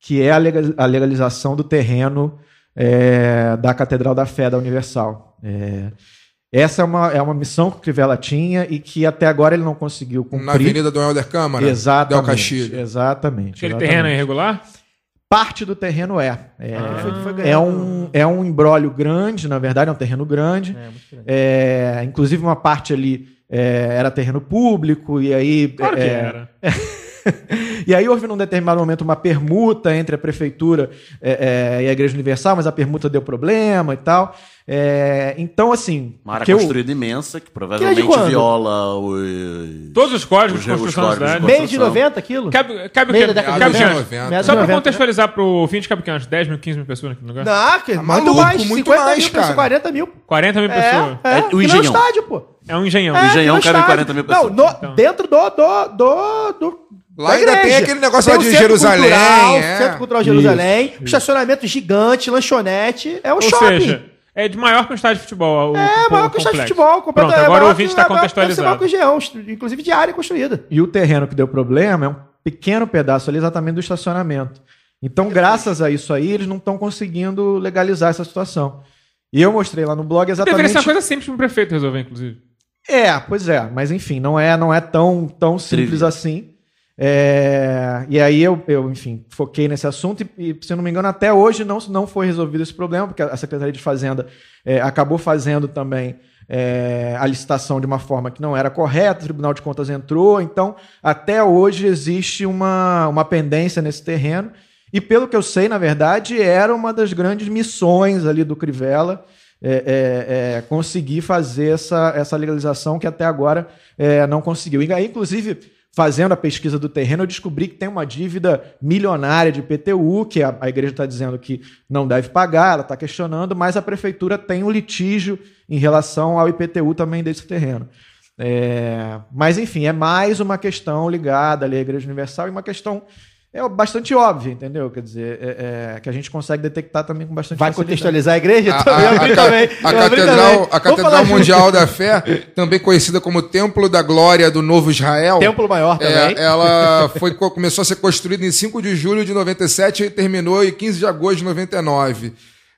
que é a, legal- a legalização do terreno é, da Catedral da Fé da Universal. É, essa é uma, é uma missão que o Crivella tinha e que até agora ele não conseguiu cumprir. Na Avenida do Helder Câmara, Exatamente. Del Castilho. Exatamente. Aquele exatamente. terreno é irregular? Parte do terreno é. É, Foi- foi é um, é um embrólio grande, na verdade, é um terreno grande. É, grande. É, inclusive, uma parte ali é, era terreno público, e aí. Claro que é, era. e aí houve num determinado momento uma permuta entre a prefeitura é, é, e a Igreja Universal, mas a permuta deu problema e tal. É, então, assim. Uma área que eu- construída imensa, que Que é provavelmente de quando? viola os... Todos os códigos Os- de os construção da códigos de cidade. Meio de construção. 90 aquilo? Cabe, cabe o Meio quê? Cabe de o quê? 90. Meados Só de pra 90, contextualizar pro ouvinte, cabe o quê? Umas 10 mil, 15 mil pessoas aqui no lugar? Não, que, muito maluco, mais, muito 50 mais, mil, pessoas, cara. 40 mil. 40 mil É, pessoas. é, É, o que nem engenhão. estádio, pô. É um engenhão. É, engenhão que nem cabe estádio. 40 mil pessoas. Não, no- Então. dentro do, do, do, do Lá da ainda tem aquele negócio Tem lá o de Jerusalém, Cultural, é. Centro Cultural Jerusalém, estacionamento gigante, lanchonete, é um Ou shopping. seja, é de maior que um estádio de futebol. o- é, o maior que o estádio de futebol. completo- Pronto, é agora o ouvinte está é maior- contextualizado. que o Engenhão, inclusive de área construída. E o terreno que deu problema é um pequeno pedaço ali exatamente do estacionamento. Então, graças a isso aí, eles não estão conseguindo legalizar essa situação. E eu mostrei lá no blog Deveria exatamente. ser uma coisa simples para o prefeito resolver, inclusive. É, pois é, mas enfim, não é, não é tão, tão simples assim. É, e aí eu, eu, enfim, foquei nesse assunto e, e, se eu não me engano, até hoje não, não foi resolvido esse problema, porque a Secretaria de Fazenda é, acabou fazendo também é, a licitação de uma forma que não era correta, o Tribunal de Contas entrou, então até hoje existe uma, uma pendência nesse terreno. E pelo que eu sei, na verdade, era uma das grandes missões ali do Crivella, é, é, é, conseguir fazer essa, essa legalização que até agora é, não conseguiu. E aí, inclusive, fazendo a pesquisa do terreno, eu descobri que tem uma dívida milionária de IPTU, que a, a igreja está dizendo que não deve pagar, ela está questionando, mas a prefeitura tem um litígio em relação ao IPTU também desse terreno. É, mas, enfim, é mais uma questão ligada à Igreja Universal e uma questão é bastante óbvia, entendeu? Quer dizer, é, é, que a gente consegue detectar também com bastante Vai facilidade. contextualizar a igreja? A, Também, a- a também. a catedral, a catedral. Mundial da Fé, também conhecida como Templo da Glória do Novo Israel. Templo Maior também. É, ela foi, co- começou a ser construída em 5 de julho de 97 e terminou em 15 de agosto de 99.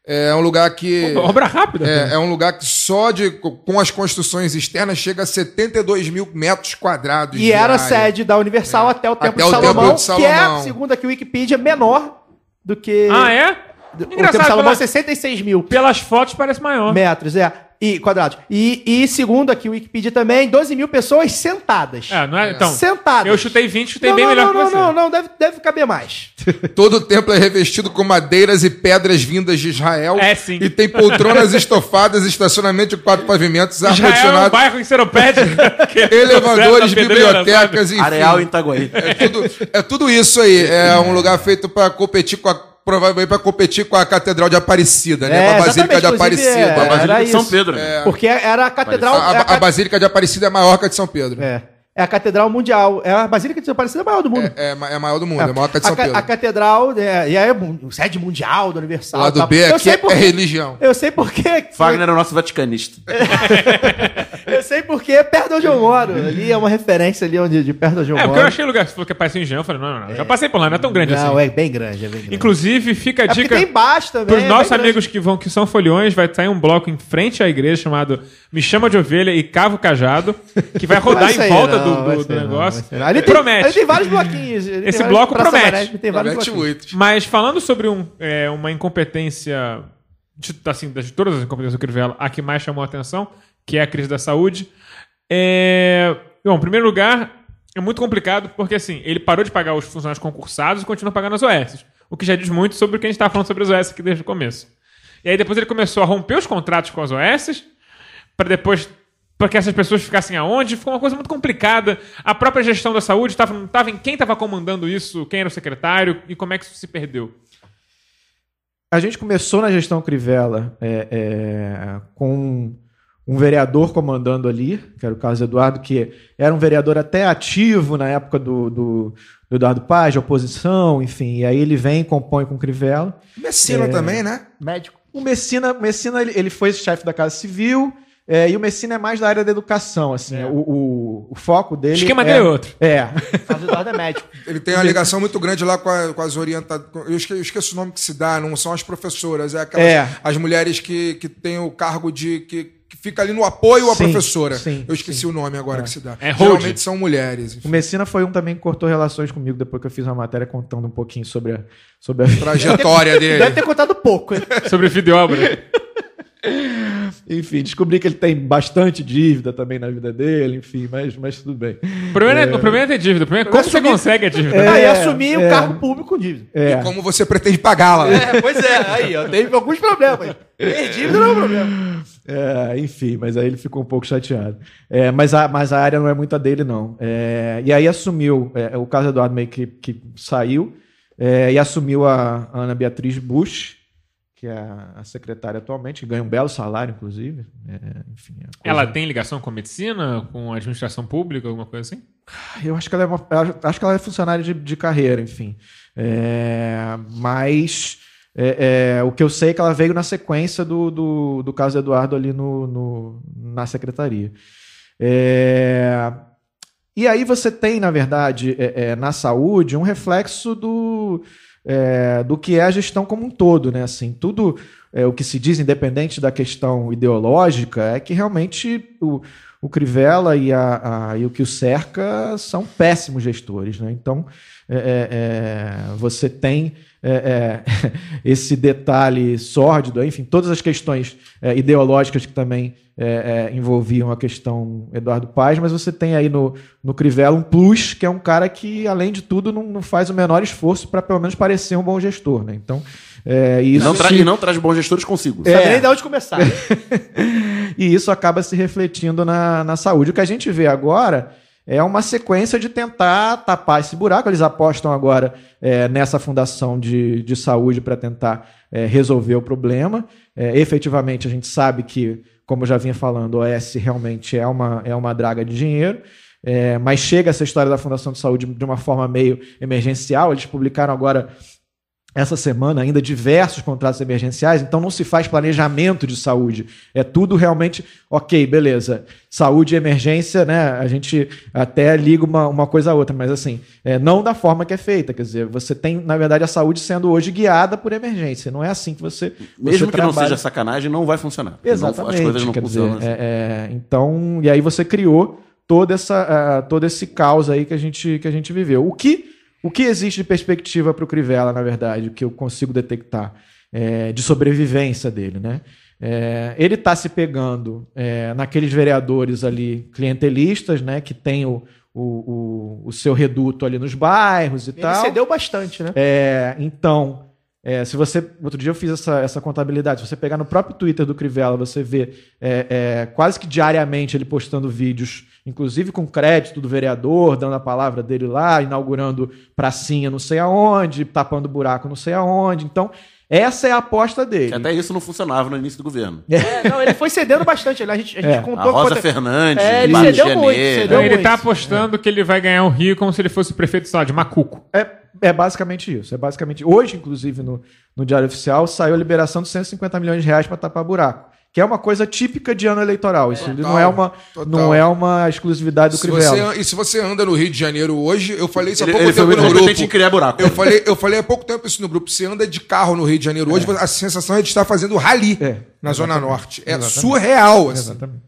É um lugar que. Obra rápida. É, é um lugar que só de, com as construções externas chega a 72 mil metros quadrados. E de era área. sede da Universal até o Templo, Até de, o Salomão, Templo de que é, Salomão. segundo aqui o Wikipedia, menor do que... Ah, é? O Templo de Engraçado, Salomão pela- é 66 mil pelas fotos parece maior. metros, é. E quadrados. E, e segundo aqui o Wikipedia também, 12 mil pessoas sentadas. É, não é? Então, sentadas. eu chutei 20, chutei não, bem não, melhor não, que não, você. não, não, deve, deve caber mais. Todo o templo é revestido com madeiras e pedras vindas de Israel. É, sim. E tem poltronas estofadas, estacionamento de quatro pavimentos, Israel é um ar-condicionado, bairro que é elevadores, pedreira, bibliotecas, enfim. Areal em Itaguaí. É tudo, é tudo isso aí. É um lugar feito para competir com a. Provavelmente para competir com a Catedral de Aparecida, né? É, com a Basílica de Aparecida. é, A, Basílica- de São. Pedro. né? Porque era a catedral... a- é a a ca- Basílica de Aparecida é maior que a de São Pedro. É, é, é a catedral mundial. É a Basílica de São Aparecida é a maior do mundo. é, ma- é maior do mundo, é, maior que a de São Pedro. a catedral, é, e aí é sede mundial da Universal. O lado. B Eu aqui sei é, por é religião. Eu sei porque. Fagner é o nosso vaticanista. Eu sei porque é perto de onde eu moro. Ali é uma referência ali onde, de perto de onde eu É, porque moro. eu achei o lugar, você falou que parecia engenho, eu falei, não, não, não, já passei por lá, não é tão grande Não, assim. é bem grande, é bem grande. Inclusive, fica a é porque dica tem baixo também. pros é nossos grande. amigos que vão, que são foliões, vai sair um bloco em frente à igreja chamado Me Chama de Ovelha e Cavo Cajado, que vai rodar em volta não, do, do- do não, negócio. Ali tem, promete. ali tem vários bloquinhos. tem Esse bloco promete. Tem vários Promete bloquinhos. muito. Mas falando sobre um, é, uma incompetência, de, assim, das- de todas as incompetências do Crivella, a que mais chamou a atenção, que é a crise da saúde, É... Bom, em primeiro lugar, é muito complicado porque, assim, ele parou de pagar os funcionários concursados e continua pagando as OS. O que já diz muito sobre o que a gente estava falando sobre as OS aqui desde o começo. E aí depois ele começou a romper os contratos com as OS para depois para que essas pessoas ficassem aonde, ficou uma coisa muito complicada. A própria gestão da saúde estava não estava em quem estava comandando isso, quem era o secretário e como é que isso se perdeu. A gente começou na gestão Crivella é, é, com um vereador comandando ali, que era o Carlos Eduardo, que era um vereador até ativo na época do, do, do Eduardo Paz, de oposição, enfim. E aí ele vem e compõe com o Crivella. Messina também, né? Médico. O Messina, Messina ele, ele foi chefe da Casa Civil, é, e o Messina é mais da área da educação, assim. O, o, o foco dele. O esquema é, dele é outro. É. Carlos Eduardo é médico. Ele tem uma ligação muito grande lá com, a- com as orientadoras. Eu esque- eu esqueço o nome que se dá, não são as professoras, é aquelas É. as mulheres que, que têm o cargo de. que, que fica ali no apoio à Sim, professora. sim, eu esqueci o nome agora que se dá. É hold. Geralmente são mulheres. O Messina foi um também que cortou relações comigo depois que eu fiz uma matéria contando um pouquinho sobre a, sobre a Trajetória dele. Deve ter contado pouco. hein? Sobre videoobra. Enfim, descobri que ele tem bastante dívida também na vida dele, enfim, mas, mas tudo bem. O problema, é, o problema é ter dívida. O problema é como você consegue a dívida. É. Aí assumir o é. cargo público com dívida. É, Como você pretende pagá-la? É, pois é, aí, ó, teve alguns problemas. Ter dívida não é um problema. é, enfim, mas aí ele ficou um pouco chateado. É, mas, a, mas a área não é muito a dele, não. É, e aí assumiu, é, o caso Eduardo meio que, que saiu, é, e assumiu a Ana Beatriz Bush, que é a, a secretária atualmente, que ganha um belo salário, inclusive. É, enfim, a coisa- Ela tem ligação com medicina, com administração pública, alguma coisa assim? Eu acho que ela é, uma- acho que ela é funcionária de, de carreira, enfim. É, mas é, é, o que eu sei é que ela veio na sequência do, do, do caso Eduardo ali no, no- na secretaria. É, e aí você tem, na verdade, é, é, na saúde, um reflexo do, é, do que é a gestão como um todo, né? Assim, tudo é, o que se diz, independente da questão ideológica, é que realmente o, o Crivella e, a, a- e o que o cerca são péssimos gestores, né? Então, é, é, é, você tem é, é, esse detalhe sórdido, enfim, todas as questões é, ideológicas que também é, é, envolviam a questão Eduardo Paz, mas você tem aí no, no Crivella um plus, que é um cara que, além de tudo, não, não faz o menor esforço para pelo menos parecer um bom gestor, né? Então, é, E isso não, tra- e não traz bons gestores consigo. É. Sabe nem de onde começar. e isso acaba se refletindo na, na saúde. O que a gente vê agora é uma sequência de tentar tapar esse buraco. Eles apostam agora é, nessa fundação de, de saúde para tentar é, resolver o problema. É, efetivamente, a gente sabe que, como já vinha falando, o OS realmente é uma, é uma draga de dinheiro. É, mas chega essa história da Fundação de Saúde de uma forma meio emergencial. Eles publicaram agora essa semana ainda diversos contratos emergenciais, então não se faz planejamento de saúde. É tudo realmente, ok, beleza. Saúde e emergência, né? A gente até liga uma, uma coisa a outra, mas assim, é, não da forma que é feita. Quer dizer, você tem, na verdade, a saúde sendo hoje guiada por emergência. Não é assim que você. Mesmo você que não trabalha. seja sacanagem, não vai funcionar. Exatamente. Não- as coisas não funcionam. dizer, assim. é- é, então, e aí você criou toda essa, ah, todo esse caos aí que a gente, que a gente viveu. O que, o que existe de perspectiva para o Crivella, na verdade, o que eu consigo detectar é, de sobrevivência dele, né? É, ele está se pegando é, naqueles vereadores ali clientelistas, né, que tem o, o, o, o seu reduto ali nos bairros e Ele tal. cedeu bastante, né? É, então, é, se você. Outro dia eu fiz essa, essa contabilidade. Se você pegar no próprio Twitter do Crivella, você vê é, é, quase que diariamente ele postando vídeos, inclusive com crédito do vereador, dando a palavra dele lá, inaugurando pracinha não sei aonde, tapando buraco não sei aonde. Então, essa é a aposta dele. Que até isso não funcionava no início do governo. É, não, ele foi cedendo bastante. A gente, a gente É, contou A Rosa quanto- Fernandes, É, ele cedeu muito, cedeu ele muito. tá apostando que ele vai ganhar um Rio como se ele fosse prefeito, lá, de Macuco. É, é basicamente isso. É basicamente. Hoje, inclusive, no, no Diário Oficial, saiu a liberação de 150 milhões de reais para tapar buraco. Que é uma coisa típica de ano eleitoral. Isso não é uma, total. não é uma exclusividade do Se Crivella. você, e se você anda no Rio de Janeiro hoje, eu falei isso há Ele, pouco ele tempo no grupo. em criar buraco. Eu falei, eu falei há pouco tempo isso no grupo. Você anda de carro no Rio de Janeiro hoje, a sensação é de estar fazendo rally É, na Zona exatamente. Norte. É Exatamente. surreal. Assim. Exatamente.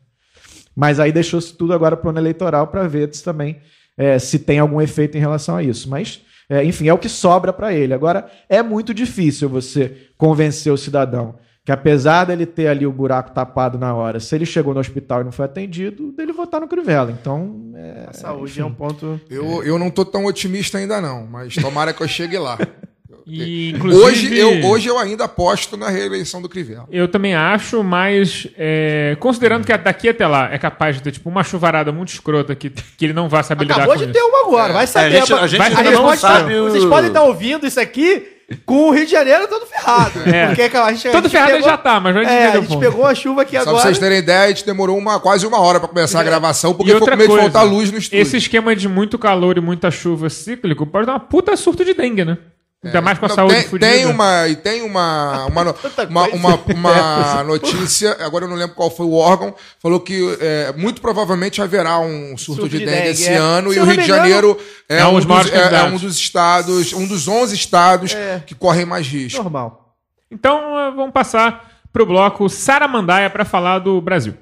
Mas aí deixou-se tudo agora para o ano eleitoral para ver se também é, se tem algum efeito em relação a isso. Mas, é, enfim, é o que sobra para ele. Agora, é muito difícil você convencer o cidadão que apesar dele ter ali o buraco tapado na hora, se ele chegou no hospital e não foi atendido, dele votar no Crivella. Então, é, A saúde enfim. é um ponto. Eu, eu não tô tão otimista ainda, não, mas tomara que eu chegue lá. E, inclusive, Hoje eu, hoje eu ainda aposto na reeleição do Crivella. Eu também acho, mas é, considerando que daqui até lá é capaz de ter tipo uma chuvarada muito escrota que, que ele não vai saber Acabou lidar de com ter isso. uma agora, vai saber. É, a gente- a gente Vai- ainda não pode sabe o- Vocês podem estar ouvindo isso aqui com o Rio de Janeiro todo ferrado. É. Porque a gente, a Todo gente ferrado pegou- já tá, mas vai É, a o gente ponto. pegou a chuva aqui Só pra agora. vocês terem ideia, a gente demorou uma, quase uma hora pra começar a gravação, porque E ficou outra com medo de faltar luz no estúdio. Esse esquema de muito calor e muita chuva cíclico pode dar uma puta surto de dengue, né? Ainda mais com a Não, saúde tem, fodida. tem uma e tem uma uma, uma, uma, uma notícia agora eu não lembro qual foi o órgão falou que é, muito provavelmente haverá um surto, de, dengue, esse é. ano Se e o Rio de Janeiro é, é um um, dos é, é um dos estados um dos 11 estados É. que correm mais risco Normal. Então eh, vamos passar pro bloco Sara Mandaia para falar do Brasil.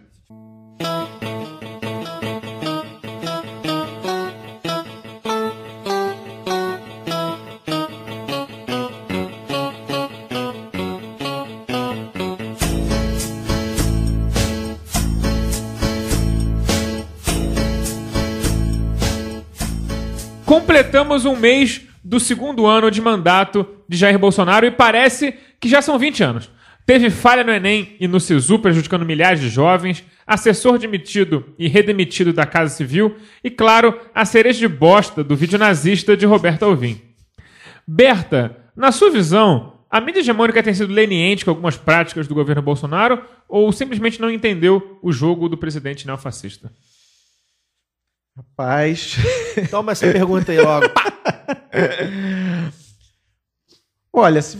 Completamos um mês do segundo ano de mandato de Jair Bolsonaro e parece que já são 20 anos. Teve falha no Enem e no SISU prejudicando milhares de jovens, assessor demitido e redemitido da Casa Civil e, claro, a cereja de bosta do vídeo nazista de Roberto Alvim. Berta, na sua visão, a mídia hegemônica tem sido leniente com algumas práticas do governo Bolsonaro ou simplesmente não entendeu o jogo do presidente neofascista? Rapaz. Toma essa pergunta aí logo. Olha, se,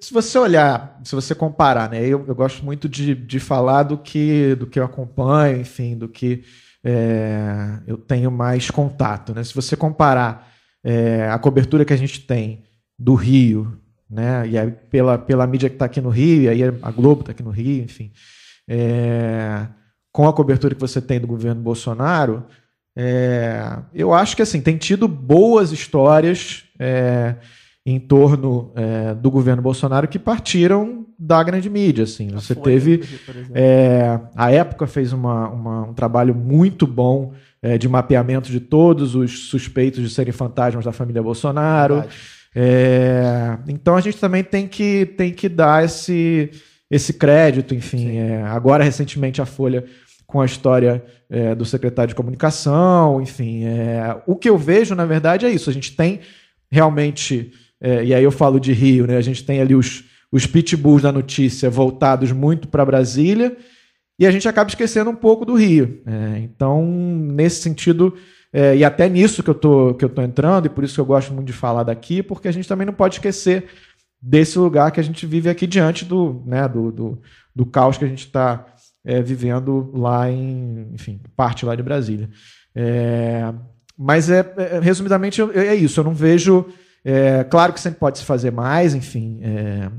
se você olhar, se você comparar, né? Eu, eu gosto muito de, de falar do que, do que eu acompanho, enfim, do que é, eu tenho mais contato, né? Se você comparar é, a cobertura que a gente tem do Rio, né? E aí pela, pela mídia que está aqui no Rio, e aí a Globo está aqui no Rio, enfim, é, com a cobertura que você tem do governo Bolsonaro, é, eu acho que assim tem tido boas histórias é, em torno é, do governo Bolsonaro que partiram da grande mídia. Assim. Você Folha, teve é, a época fez uma- uma- um trabalho muito bom é, de mapeamento de todos os suspeitos de serem fantasmas da família Bolsonaro. É, então a gente também tem que, tem que dar esse, esse crédito, enfim. agora, recentemente, a Folha com a história é, do secretário de comunicação, enfim. é, o que eu vejo, na verdade, é isso. A gente tem realmente, é, e aí eu falo de Rio, né? A gente tem ali os, os pitbulls da notícia voltados muito para Brasília e a gente acaba esquecendo um pouco do Rio. É, então, nesse sentido, é, e até nisso que eu, tô, que eu tô entrando, e por isso que eu gosto muito de falar daqui, porque a gente também não pode esquecer desse lugar que a gente vive aqui diante do, né, do, do, do caos que a gente está vivendo lá em, enfim, parte lá de Brasília. É, mas, é, é, resumidamente, é isso. Eu não vejo. é, claro que sempre pode se fazer mais, enfim. é,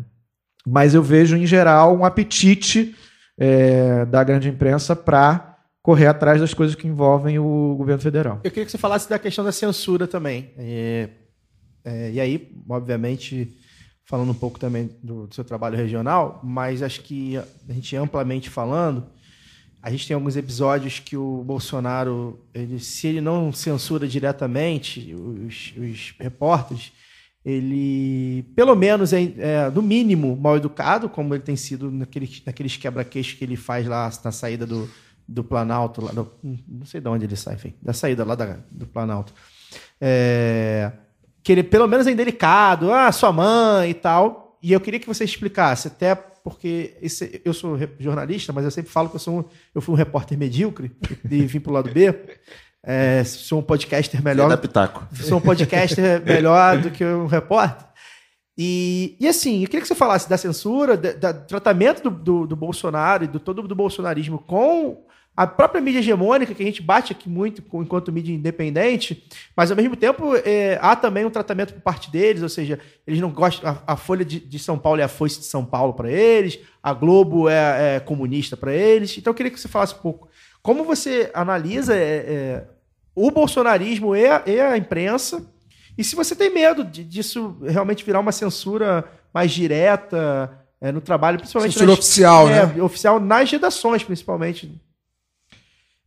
mas eu vejo, em geral, um apetite é, da grande imprensa para correr atrás das coisas que envolvem o governo federal. Eu queria que você falasse da questão da censura também. É, é, e aí, obviamente, falando um pouco também do, do seu trabalho regional, mas acho que a gente amplamente falando, a gente tem alguns episódios que o Bolsonaro, ele, se ele não censura diretamente os, os repórteres, ele, pelo menos, é, é, no mínimo, mal educado, como ele tem sido naquele, naqueles quebra-queixos que ele faz lá na saída do, do Planalto, lá do- não sei de onde ele sai, enfim, da saída lá da- do Planalto. É, que ele, pelo menos, é indelicado, ah, sua mãe e tal. E eu queria que você explicasse, até porque esse- eu sou jornalista, mas eu sempre falo que eu, sou um- eu fui um repórter medíocre e vim pro lado B. É, sou um podcaster melhor Da Pitaco. sou um podcaster melhor do que um repórter. E, e assim, eu queria que você falasse da censura, da- da- do tratamento do, do, do Bolsonaro e do todo do bolsonarismo com a própria mídia hegemônica, que a gente bate aqui muito enquanto mídia independente, mas ao mesmo tempo é, há também um tratamento por parte deles, ou seja, eles não gostam. A, a Folha de, de São Paulo é a foice de São Paulo para eles, a Globo é, é comunista para eles. Então eu queria que você falasse um pouco. Como você analisa é, é, o bolsonarismo e a, e a imprensa? E se você tem medo de- disso realmente virar uma censura mais direta, é, no trabalho, principalmente Censura oficial, é, né? oficial nas redações, principalmente.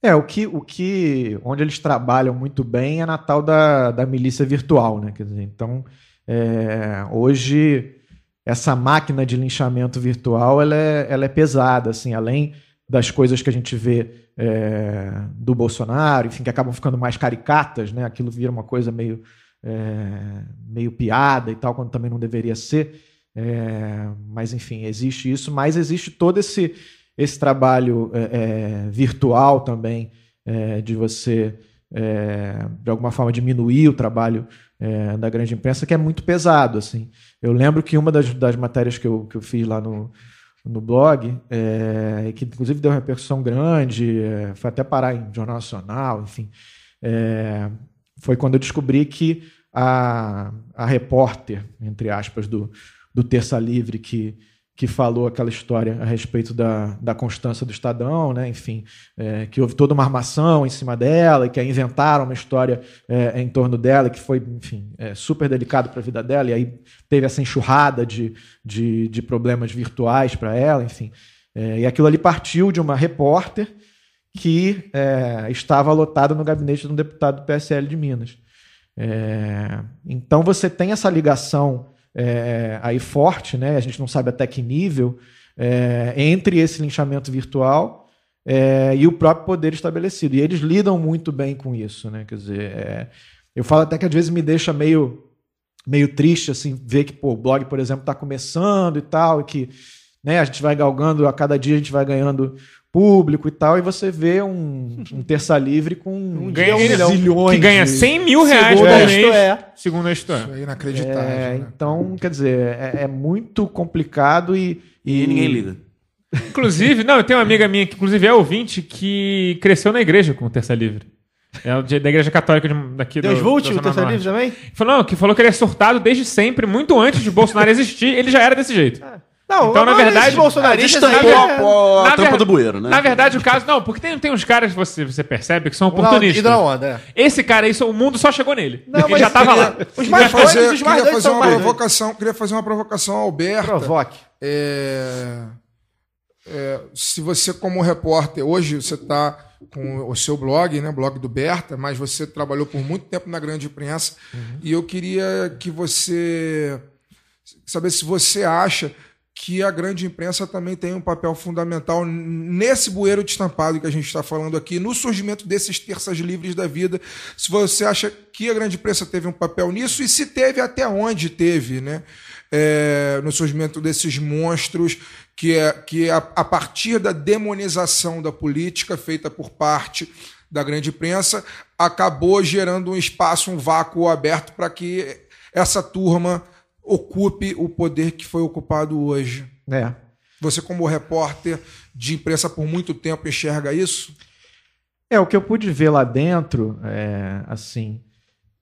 É, o que, o que. Onde eles trabalham muito bem é na tal da, da milícia virtual, né? Quer dizer, então, é, hoje, essa máquina de linchamento virtual ela é, ela é pesada, assim, além das coisas que a gente vê é, do Bolsonaro, enfim, que acabam ficando mais caricatas, né? Aquilo vira uma coisa meio, é, meio piada e tal, quando também não deveria ser. É, mas, enfim, existe isso, mas existe todo esse, esse trabalho é, é, virtual também, é, de você, é, de alguma forma, diminuir o trabalho é, da grande imprensa, que é muito pesado. Assim. Eu lembro que uma das, das matérias que eu, que eu fiz lá no, no blog, é, que inclusive deu uma repercussão grande, foi até parar em Jornal Nacional, enfim, foi quando eu descobri que a, a repórter, entre aspas, do, do Terça Livre, que, que falou aquela história a respeito da, da constância do Estadão, né? enfim, é, que houve toda uma armação em cima dela, e que inventaram uma história é, em torno dela, que foi, enfim, é, super delicado para a vida dela, e aí teve essa enxurrada de, de, de problemas virtuais para ela, enfim. É, e aquilo ali partiu de uma repórter que é, estava lotada no gabinete de um deputado do PSL de Minas. É, então você tem essa ligação é, aí forte, né? A gente não sabe até que nível é, entre esse linchamento virtual é, e o próprio poder estabelecido. E eles lidam muito bem com isso, né? Quer dizer, é, eu falo até que às vezes me deixa meio meio triste assim ver que pô, o blog, por exemplo, está começando e tal, e que né, a gente vai galgando a cada dia a gente vai ganhando público e tal, e você vê um, um terça livre com um Ganha um milhão, zilhões que ganha de- 100 mil reais Segundo por a mês. É. Segundo a É. Isso é inacreditável. É, né? então, quer dizer, é, é muito complicado e, E ninguém liga. Inclusive, não, eu tenho uma amiga minha que, inclusive, é ouvinte, que cresceu na igreja com o Terça Livre. É de- da igreja católica daqui Deus do, Vult, da o Norte. Livre também? Falou, não, que falou que ele é surtado desde sempre, muito antes de Bolsonaro existir, ele já era desse jeito. Não, Então, na verdade, bolsonaristas Destampou aí, a, a, Na tampa ver- do bueiro, né? Na verdade, o caso. Não, porque tem, tem uns caras que você, você percebe que são Não, oportunistas. da onda, é. Esse cara aí, o mundo só chegou nele. Não, ele mas já tava lá. Os Queria mais doidos, fazer, os mais queria fazer uma provocação, queria fazer uma provocação ao Alberto. Provoque. É, é, se você, como repórter, hoje você está com o seu blog, né, blog do Berta, mas você trabalhou por muito tempo na grande imprensa, e eu queria que você saber se você acha que a grande imprensa também tem um papel fundamental nesse bueiro de estampado que a gente está falando aqui, no surgimento desses terças livres da vida. Se você acha que a grande imprensa teve um papel nisso e se teve até onde teve, né? É, no surgimento desses monstros que é que a, a partir da demonização da política feita por parte da grande imprensa acabou gerando um espaço, um vácuo aberto para que essa turma ocupe o poder que foi ocupado hoje. É. Você, como repórter de imprensa por muito tempo, enxerga isso? É, o que eu pude ver lá dentro, é, assim,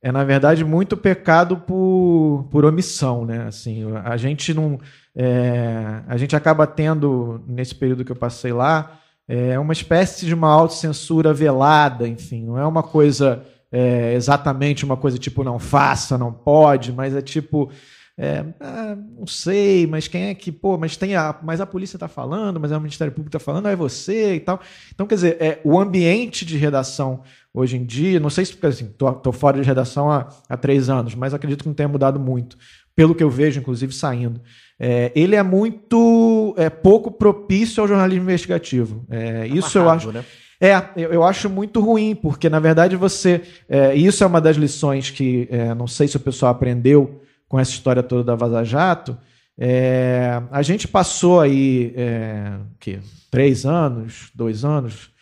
é na verdade muito pecado por, por omissão, né? Assim, a gente não, é, a gente acaba tendo nesse período que eu passei lá, é uma espécie de uma autocensura velada, enfim, não é uma coisa é, exatamente uma coisa tipo não faça, não pode, mas é tipo é, ah, não sei, mas quem é que, pô, mas tem a, mas a polícia tá falando, mas é o Ministério Público tá falando, é você e tal. Então, quer dizer, é, o ambiente de redação hoje em dia, não sei se porque assim, tô, tô fora de redação há, há três anos, mas acredito que não tenha mudado muito, pelo que eu vejo, inclusive, saindo. É, ele é muito é, pouco propício ao jornalismo investigativo. É, isso eu acho. Né? É, eu, eu acho muito ruim, porque na verdade você. É, isso é uma das lições que é, não sei se o pessoal aprendeu com essa história toda da Vaza Jato. É, a gente passou aí é, que, três anos, dois anos,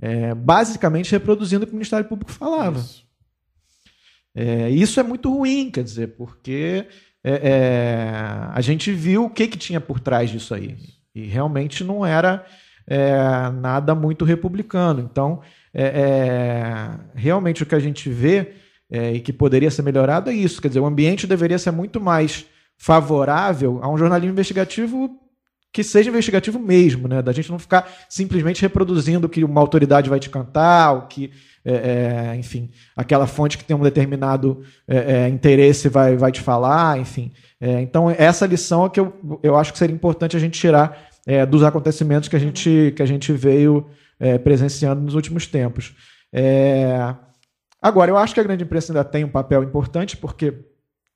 é, basicamente reproduzindo o que o Ministério Público falava. Isso. isso é muito ruim, quer dizer, porque é, é, a gente viu o que, que tinha por trás disso aí. E realmente não era é, nada muito republicano. Então, é, é, realmente o que a gente vê é, e que poderia ser melhorado é isso. Quer dizer, o ambiente deveria ser muito mais favorável a um jornalismo investigativo que seja investigativo mesmo, né? Da gente não ficar simplesmente reproduzindo o que uma autoridade vai te cantar, o que, é, é, enfim, aquela fonte que tem um determinado é, é, interesse vai, vai te falar, enfim. É, então, essa lição é que eu, eu acho que seria importante a gente tirar é, dos acontecimentos que a gente, que a gente veio presenciando nos últimos tempos. É, Agora, eu acho que a grande imprensa ainda tem um papel importante, porque,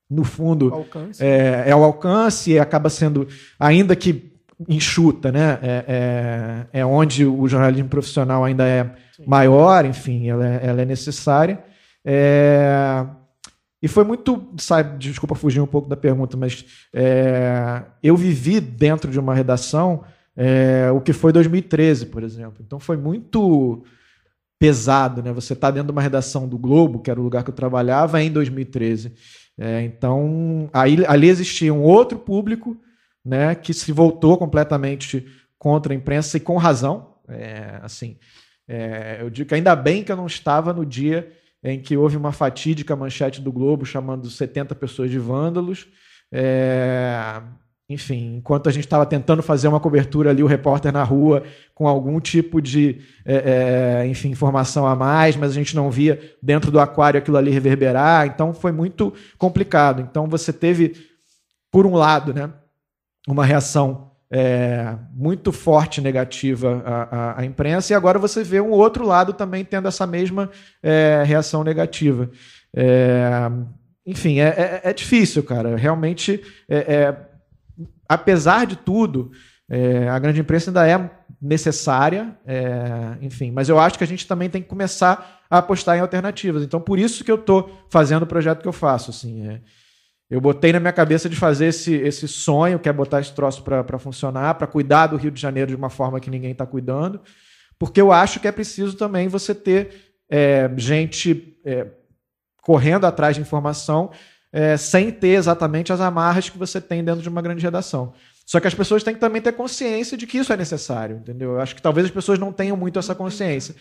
no fundo, O é, é o alcance e acaba sendo, ainda que enxuta, né? É, é, é onde o jornalismo profissional ainda é maior, enfim, ela é, ela é necessária. É, e foi muito, sabe, desculpa fugir um pouco da pergunta, mas é, eu vivi dentro de uma redação o que foi 2013, por exemplo. Então foi muito pesado, né? Você está dentro de uma redação do Globo, que era o lugar que eu trabalhava, em 2013. É, então, aí, ali existia um outro público, né, que se voltou completamente contra a imprensa e com razão. É, assim, é, eu digo que ainda bem que eu não estava no dia em que houve uma fatídica manchete do Globo chamando 70 pessoas de vândalos. Enfim, enquanto a gente estava tentando fazer uma cobertura ali, o repórter na rua, com algum tipo de é, é, enfim, informação a mais, mas a gente não via dentro do aquário aquilo ali reverberar, então foi muito complicado. Então você teve, por um lado, né, uma reação é, muito forte negativa à, à- à imprensa, e agora você vê um outro lado também tendo essa mesma é, reação negativa. É, enfim, é, é- difícil, cara. Realmente, é, apesar de tudo, é, a grande imprensa ainda é necessária, é, enfim, mas eu acho que a gente também tem que começar a apostar em alternativas. Então, por isso que eu estou fazendo o projeto que eu faço. Assim, é, eu botei na minha cabeça de fazer esse, esse sonho, que é botar esse troço para funcionar, para cuidar do Rio de Janeiro de uma forma que ninguém está cuidando, porque eu acho que é preciso também você ter é, gente é, correndo atrás de informação é, sem ter exatamente as amarras que você tem dentro de uma grande redação. Só que as pessoas têm que também ter consciência de que isso é necessário, entendeu? Eu acho que talvez as pessoas não tenham muito essa consciência.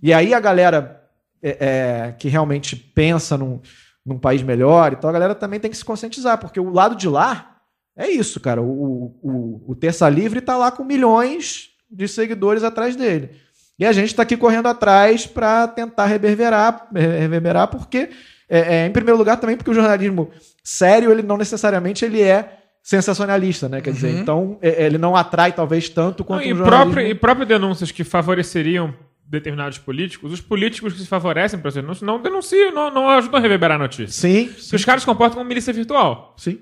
E aí a galera é, é, que realmente pensa num, num país melhor e tal, a galera também tem que se conscientizar, porque o lado de lá é isso, cara. O, o, o Terça Livre tá lá com milhões de seguidores atrás dele. E a gente está aqui correndo atrás para tentar reverberar, reverberar porque, é, é, em primeiro lugar, também porque o jornalismo sério, ele não necessariamente ele é sensacionalista, né? Quer dizer, então é, ele não atrai talvez tanto quanto e, um jornalismo... próprio, e próprio denúncias que favoreceriam determinados políticos, os políticos que se favorecem para os denúncios não denunciam, não, não ajudam a reverberar a notícia. Sim, Porque os caras se comportam como milícia virtual. sim.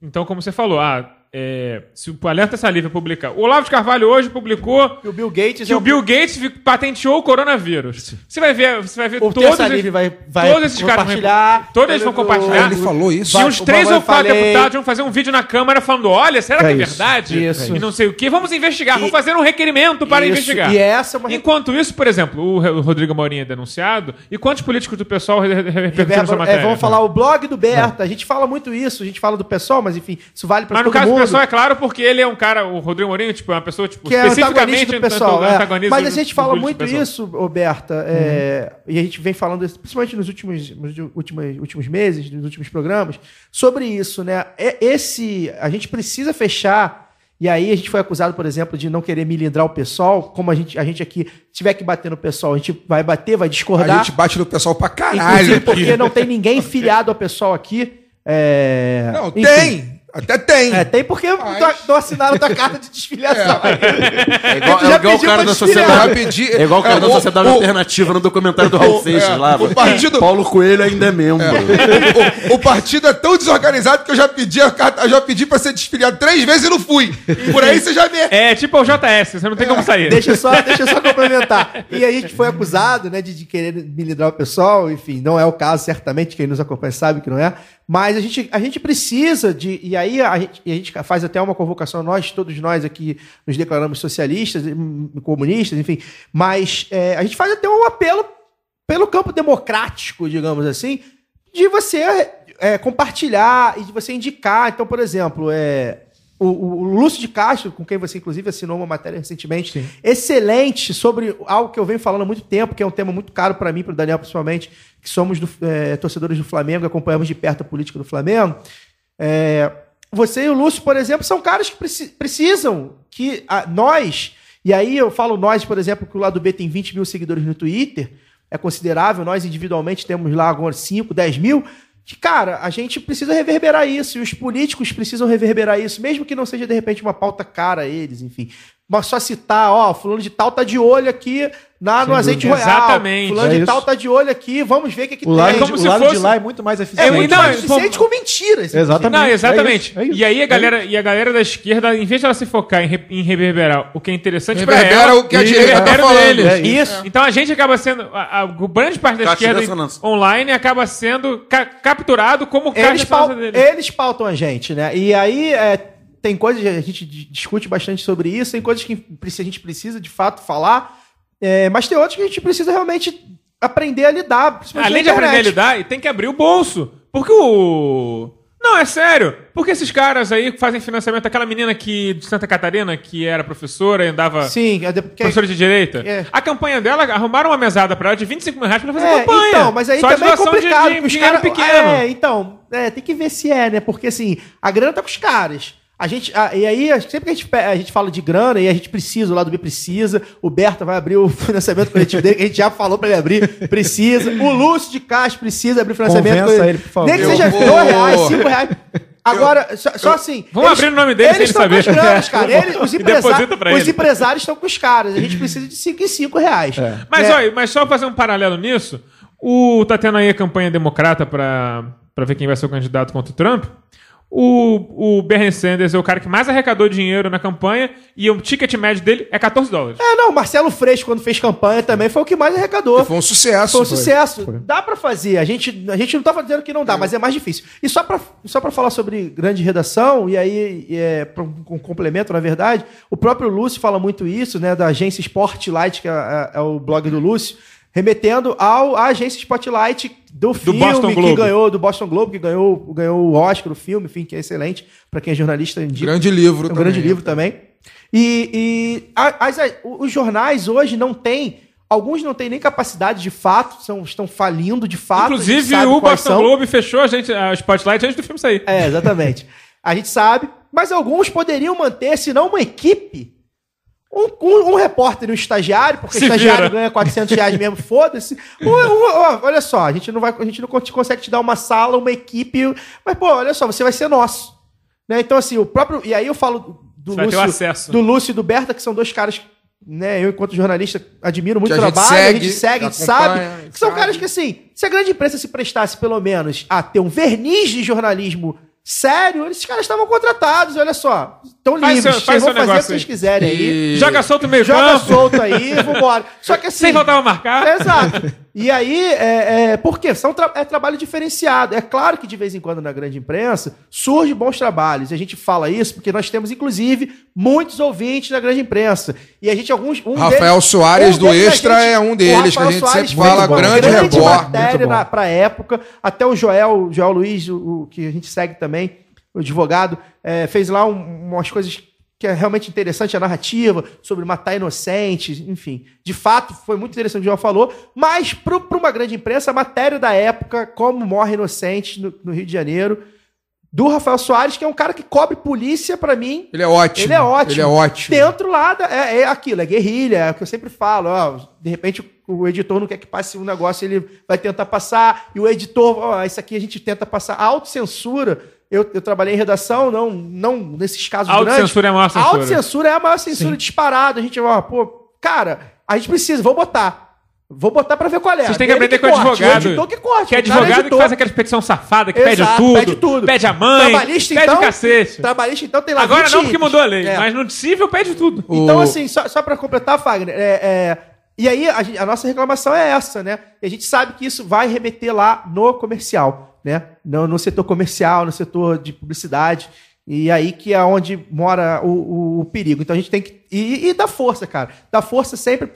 Então, como você falou, ah, é, se o Alerta Saliva publicar. O Olavo de Carvalho hoje publicou E o Bill Gates que é o Bill Gates patenteou o coronavírus. Você vai ver, você vai ver O todos, esses- Livre vai, vai todos esses caras vão- compartilhar. todos eles vão compartilhar. Ele falou isso? E uns três ou quatro falei- deputados vão fazer um vídeo na Câmara falando: olha, será que é, É isso, verdade? isso. E não sei o que. Vamos investigar, E- vamos fazer um requerimento para Isso, investigar. E essa é uma Enquanto isso, por exemplo, o Rodrigo Mourinho é denunciado. E quantos políticos do pessoal re- re- repercutiram sua Reverba- matéria? é, vamos falar o blog do Berta. A gente fala muito isso, a gente fala do pessoal, mas enfim, isso vale no todo mundo. Pessoal é claro porque ele é um cara, o Rodrigo Mourinho, tipo, é uma pessoa, tipo, que é antagonista especificamente do pessoal. é. antagonista Mas a gente fala muito isso, Roberta, é, e a gente vem falando, isso, principalmente nos últimos, nos últimos, últimos meses, nos últimos programas, sobre isso, né? É- Esse, a gente precisa fechar. E aí a gente foi acusado, por exemplo, de não querer milindrar o pessoal. Como a gente, a gente aqui tiver que bater no pessoal, a gente vai bater, vai A discordar. gente bate no pessoal pra Inclusive caralho. porque não tem ninguém filiado ao pessoal aqui. É, Não, enfim. tem. Até tem. É, tem porque Mas- não assinaram tua carta de desfiliação. É igual, Tu já é igual o cara da sociedade. Pedi- É igual o cara é, da o- sociedade o- alternativa no documentário do Raul Seixas é, lá. o partido- Paulo Coelho ainda é membro. o, o partido é tão desorganizado que eu já pedi a carta, eu já pedi pra ser desfiliado três vezes e não fui. Por aí você já vê. É tipo o JS, você não tem como sair. Deixa eu só, deixa só complementar. E a gente foi acusado, né, de, de querer milindrar o pessoal, enfim, não é o caso, certamente, quem nos acompanha sabe que não é. Mas a gente, a gente precisa de. E aí a gente, a gente faz até uma convocação, nós, todos nós aqui nos declaramos socialistas, comunistas, enfim. Mas é, a gente faz até um apelo pelo campo democrático, digamos assim, de você é, compartilhar e de você indicar. Então, por exemplo, é, o, o Lúcio de Castro, com quem você inclusive assinou uma matéria recentemente, excelente sobre algo que eu venho falando há muito tempo, que é um tema muito caro para mim, para o Daniel principalmente, que somos do- é, torcedores do Flamengo, acompanhamos de perto a política do Flamengo. É, você e o Lúcio, por exemplo, são caras que preci- precisam que a- nós, e aí eu falo nós, por exemplo, que o lado B tem 20 mil seguidores no Twitter, é considerável, nós individualmente temos lá agora 5, 10 mil, que, cara, a gente precisa reverberar isso, e os políticos precisam reverberar isso, mesmo que não seja, de repente, uma pauta cara a eles, enfim. Mas só citar, ó, fulano de tal tá de olho aqui na, no azeite dúvida. royal. Exatamente. Fulano É de isso. tal tá de olho aqui, vamos ver o que, que O lado, tem. como de, se o lado fosse- de lá é muito mais É eficiente. muito Não, mais é, eficiente com mentiras. Exatamente. Não, exatamente. É isso, é isso. E aí a galera, e a galera da esquerda, em vez de ela se focar em, re- em reverberar o que é interessante pra Reverbera ela, o que a direita tá reverbera o falando. deles. É isso. Então a gente acaba sendo, a, a grande parte da Caixa de esquerda online acaba sendo ca- capturado como caixa eles, de pau- deles. eles pautam a gente, né? E aí é, tem coisas, a gente di- discute bastante sobre isso, tem coisas que a gente precisa de fato falar, é, mas tem outras que a gente precisa realmente aprender a lidar. Além de aprender a lidar, tem que abrir o bolso. Porque o. Não, é sério. Porque esses caras aí fazem financiamento, aquela menina que de Santa Catarina, que era professora e andava. Sim, é de- porque- Professora de direita. É. A campanha dela, arrumaram uma mesada pra ela de 25 mil reais pra fazer É, campanha. então, mas aí Só também é de- complicado. de porque os caras- pequeno. É, então, é, tem que ver se é, né? Porque assim, a grana tá com os caras. A gente, a- e aí, sempre que a gente, a gente fala de grana, e a gente precisa, o lado B precisa, o Berta vai abrir o financiamento coletivo dele, que a gente já falou pra ele abrir, precisa. O Lúcio de Castro precisa abrir o financiamento Convença coletivo. ele, por favor. Nem que Eu seja vou- dois reais, cinco reais. Agora, só, só assim. Vamos abrir o nome dele sem eles ele estão com saber. as granas, cara. Ele- os, E pra os ele. empresários estão com os caras. A gente precisa de cinco em cinco reais. Mas É. olha, mas só fazer um paralelo nisso, o tá tendo aí a campanha democrata pra, pra ver quem vai ser o candidato contra o Trump. O, o Bernie Sanders é o cara que mais arrecadou dinheiro na campanha e o ticket médio dele é 14 dólares. É, não, Marcelo Freixo, quando fez campanha, também foi o que mais arrecadou. Foi um sucesso. Foi um sucesso. Dá pra fazer. A gente, a gente não tava dizendo que não dá, mas é mais difícil. E só pra, só pra falar sobre grande redação, e aí, é, um, complemento, na verdade, o próprio Lúcio fala muito isso, né, da agência Spotlight, que é, é- é o blog do Lúcio, remetendo ao, à agência Spotlight do filme Boston que ganhou, do Boston Globe, que ganhou, ganhou o Oscar, o filme, enfim, que é excelente, pra quem é jornalista. indica. Grande livro É um também. grande livro também. E, e as- a- os jornais hoje não têm. Alguns não têm nem capacidade de fato, são, estão falindo de fato. Inclusive, o Boston são. Globe fechou a, gente, a Spotlight antes do filme sair. É, exatamente. A gente sabe. Mas alguns poderiam manter, se não uma equipe, um, um- um repórter e um estagiário, porque Se o estagiário vira. ganha 400 reais mesmo, foda-se. Um- olha só, a gente não vai, a gente não con- consegue te dar uma sala, uma equipe, mas pô, olha só, você vai ser nosso. Né? Então assim, o próprio, e aí eu falo do Você Lúcio, acesso. do Lúcio e do Berta, que são dois caras né, eu, enquanto jornalista, admiro muito o a trabalho, a segue, gente segue, a gente sabe. Que são sabe. caras que, assim, se a grande imprensa se prestasse, pelo menos, a ter um verniz de jornalismo sério, esses caras estavam contratados, olha só. Estão livres, seu- faz vocês vão fazer o que vocês aí. quiserem aí. E- Joga solto meio Joga campo, solto aí, vambora. Só que assim. sem voltar a marcar. Exato. E aí, é, é, por quê? São tra- é trabalho diferenciado. É claro que de vez em quando na grande imprensa surge bons trabalhos. E a gente fala isso porque nós temos, inclusive, muitos ouvintes na grande imprensa. E a gente, alguns. Um Rafael deles- Soares, do deles a Extra, é um deles, que a gente Soares sempre fala, uma grande repórter. matéria Muito bom. na, pra época. Até o Joel, Joel Luiz, o, o que a gente segue também, o advogado, é, fez lá um- umas coisas que é realmente interessante, a narrativa sobre matar inocentes, enfim. De fato, foi muito interessante o que o Joel falou, mas para uma grande imprensa, a matéria da época, como morre inocente no, no Rio de Janeiro, do Rafael Soares, que é um cara que cobre polícia, para mim, Ele é ótimo. ele é ótimo. Ele é ótimo. Dentro lá, da- é, é aquilo, é guerrilha, é o que eu sempre falo, ó, de repente o, o editor não quer que passe um negócio, ele vai tentar passar, e o editor, ó, isso aqui a gente tenta passar. A autocensura, eu, eu trabalhei em redação, não, não nesses casos grandes. Autocensura é a maior A censura. autocensura é a maior censura disparada. A gente, ó, pô, cara, a gente precisa, vou botar. Vou botar pra ver qual é. Vocês têm que aprender com o corte, advogado. O editor que corte. Que é advogado que editor. faz aquela petição safada, que pede Exato, tudo. pede tudo. Pede a mãe. Trabalhista, pede então, o cacete. Trabalhista, então, tem lá Agora 20 não, porque mudou a lei. É. Mas no cível pede tudo. Então, O- assim, só, só para completar, Fagner, é, é, e aí a, gente- a nossa reclamação é essa, né? E a gente sabe que isso vai remeter lá no comercial, né? No, no setor comercial, no setor de publicidade. E aí que é onde mora o, o- o perigo. Então a gente tem que. E, e dar força, cara. Dar força sempre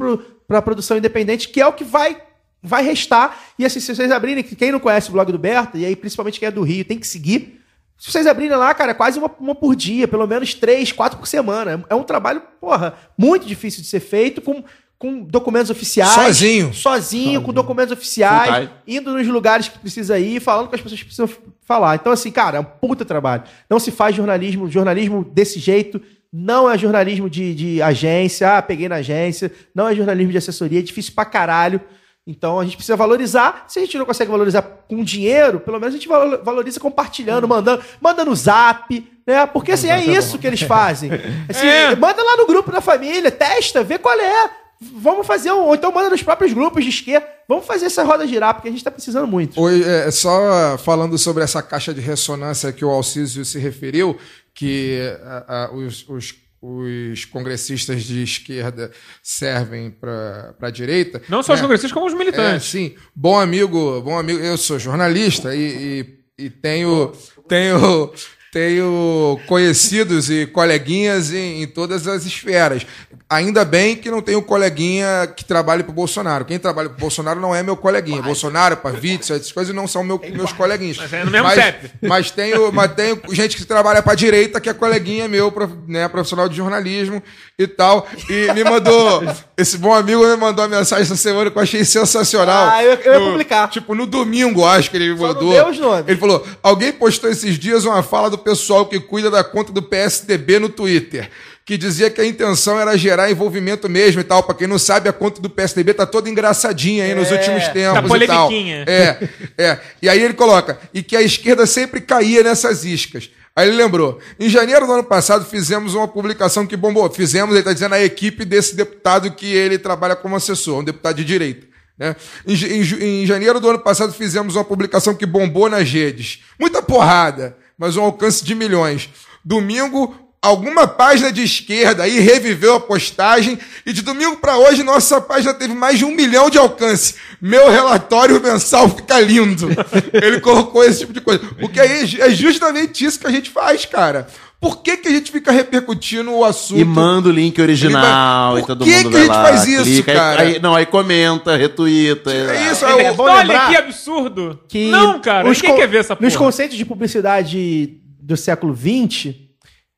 para a produção independente, que é o que vai, vai restar. E assim, se vocês abrirem, quem não conhece o blog do Berta, e aí principalmente quem é do Rio, tem que seguir. Se vocês abrirem lá, cara, é quase uma, uma por dia, pelo menos três, quatro por semana. É um trabalho, porra, muito difícil de ser feito, com, com documentos oficiais. Sozinho. Sozinho, com documentos oficiais, indo nos lugares que precisa ir, falando com as pessoas que precisam falar. Então, assim, cara, é um puta trabalho. Não se faz jornalismo, jornalismo desse jeito. Não é jornalismo de, de agência, ah, peguei na agência. Não é jornalismo de assessoria, é difícil pra caralho. Então a gente precisa valorizar. Se a gente não consegue valorizar com dinheiro, pelo menos a gente valo- valoriza compartilhando, mandando, manda no zap, né? Porque assim, é isso que eles fazem. Assim, É. Manda lá no grupo da família, testa, vê qual é. Vamos fazer um. Ou então manda nos próprios grupos de esquerda. Vamos fazer essa roda girar, porque a gente tá precisando muito. Oi, é, só falando sobre essa caixa de ressonância que o Alcísio se referiu, que a- a- os, os- os congressistas de esquerda servem para a direita. Não só os né? congressistas, como os É, militantes. sim. Bom amigo, bom amigo. Eu sou jornalista e, e, e tenho, tenho, tenho conhecidos e coleguinhas em, em todas as esferas. Ainda bem que não tenho coleguinha que trabalhe para Bolsonaro. Quem trabalha para Bolsonaro não é meu coleguinha. Bolsonaro, Pavitz, essas coisas não são meu- meus coleguinhas. Mas é no mesmo mas, mas tenho, mas tenho gente que trabalha para direita que é coleguinha meu, né, profissional de jornalismo e tal. E me mandou, esse bom amigo me mandou uma mensagem essa semana que eu achei sensacional. Ah, eu- eu ia No- publicar. Tipo, no domingo, acho que ele não mandou. deu os nomes. Ele falou: alguém postou esses dias uma fala do pessoal que cuida da conta do PSDB no Twitter. Que dizia que a intenção era gerar envolvimento mesmo e tal. Pra quem não sabe, a conta do PSDB tá toda engraçadinha aí nos últimos tempos Tá e tal. É, é. E aí ele coloca, e que a esquerda sempre caía nessas iscas. Aí ele lembrou, em janeiro do ano passado fizemos uma publicação que bombou. Fizemos, ele está dizendo, a equipe desse deputado que ele trabalha como assessor, um deputado de direita. Né? Em, em em janeiro do ano passado fizemos uma publicação que bombou nas redes. Muita porrada, mas um alcance de milhões. Domingo, alguma página de esquerda aí reviveu a postagem e de domingo para hoje nossa página teve mais de um milhão de alcance. Meu relatório mensal fica lindo. Ele colocou esse tipo de coisa. Porque aí é justamente isso que a gente faz, cara. Por que, que a gente fica repercutindo o assunto? E manda o link original Por e todo que mundo que a vai gente lá, faz isso, clica, aí- cara? aí- não, aí comenta, retuita. É isso, É é bom Olha lembrar que absurdo. que não, cara. os Quem quer ver essa porra? Nos conceitos de publicidade do século XX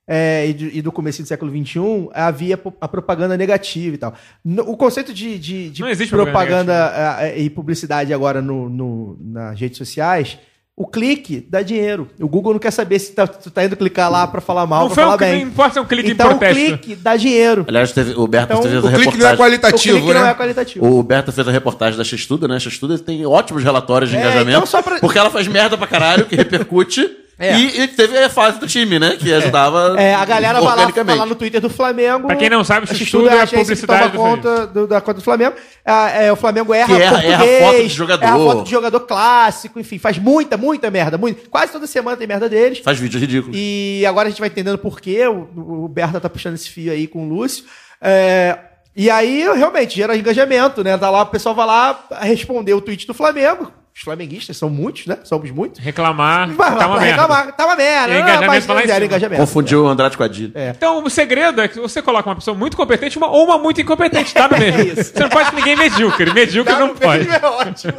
é, e, do, e do começo do século XXI, havia a propaganda negativa e tal. No- o conceito de, de- de Não existe propaganda é, é, e publicidade agora no, no- nas redes sociais, o clique dá dinheiro. O Google não quer saber se tá- tu tá indo clicar lá pra falar mal Não pra um falar clique, bem. não importa é um clique então em o protesto. clique dá dinheiro. Aliás, teve, o Berto Então, fez a o clique não é reportagem. O qualitativo, clique né? não é qualitativo. O Berta fez a reportagem da X-Tudo, né? A X-Tudo tem ótimos relatórios de É, engajamento. então só pra- Porque ela faz merda pra caralho, que repercute. É. E, e teve a fase do time, né? Que ajudava É, a galera vai lá, organicamente. vai lá no Twitter do Flamengo. Pra quem não sabe, a isso X-Tudo tudo é a publicidade toma do conta do- da conta do Flamengo. Ah, é, o Flamengo erra, Que erra- erra foto de jogador. erra foto de jogador clássico, enfim, faz muita, muita merda. Muito, quase toda semana tem merda deles. Faz vídeos ridículos. E agora a gente vai entendendo por quê. O, o Berta tá puxando esse fio aí com o Lúcio. É, e aí, realmente, gera engajamento, né? Tá lá, o pessoal vai lá responder o tweet do Flamengo. Os flamenguistas são muitos, né? Somos muitos. Reclamar, lá tá uma merda. reclamar, tá uma merda. E Ah, engajamento mas engajamento. Confundiu o Andrade com a Dida. É. Então, o segredo é que você coloca uma pessoa muito competente uma, ou uma muito incompetente, tá no mesmo. É isso. Você não pode ninguém medíocre. Medíocre Tá não pode. É ótimo.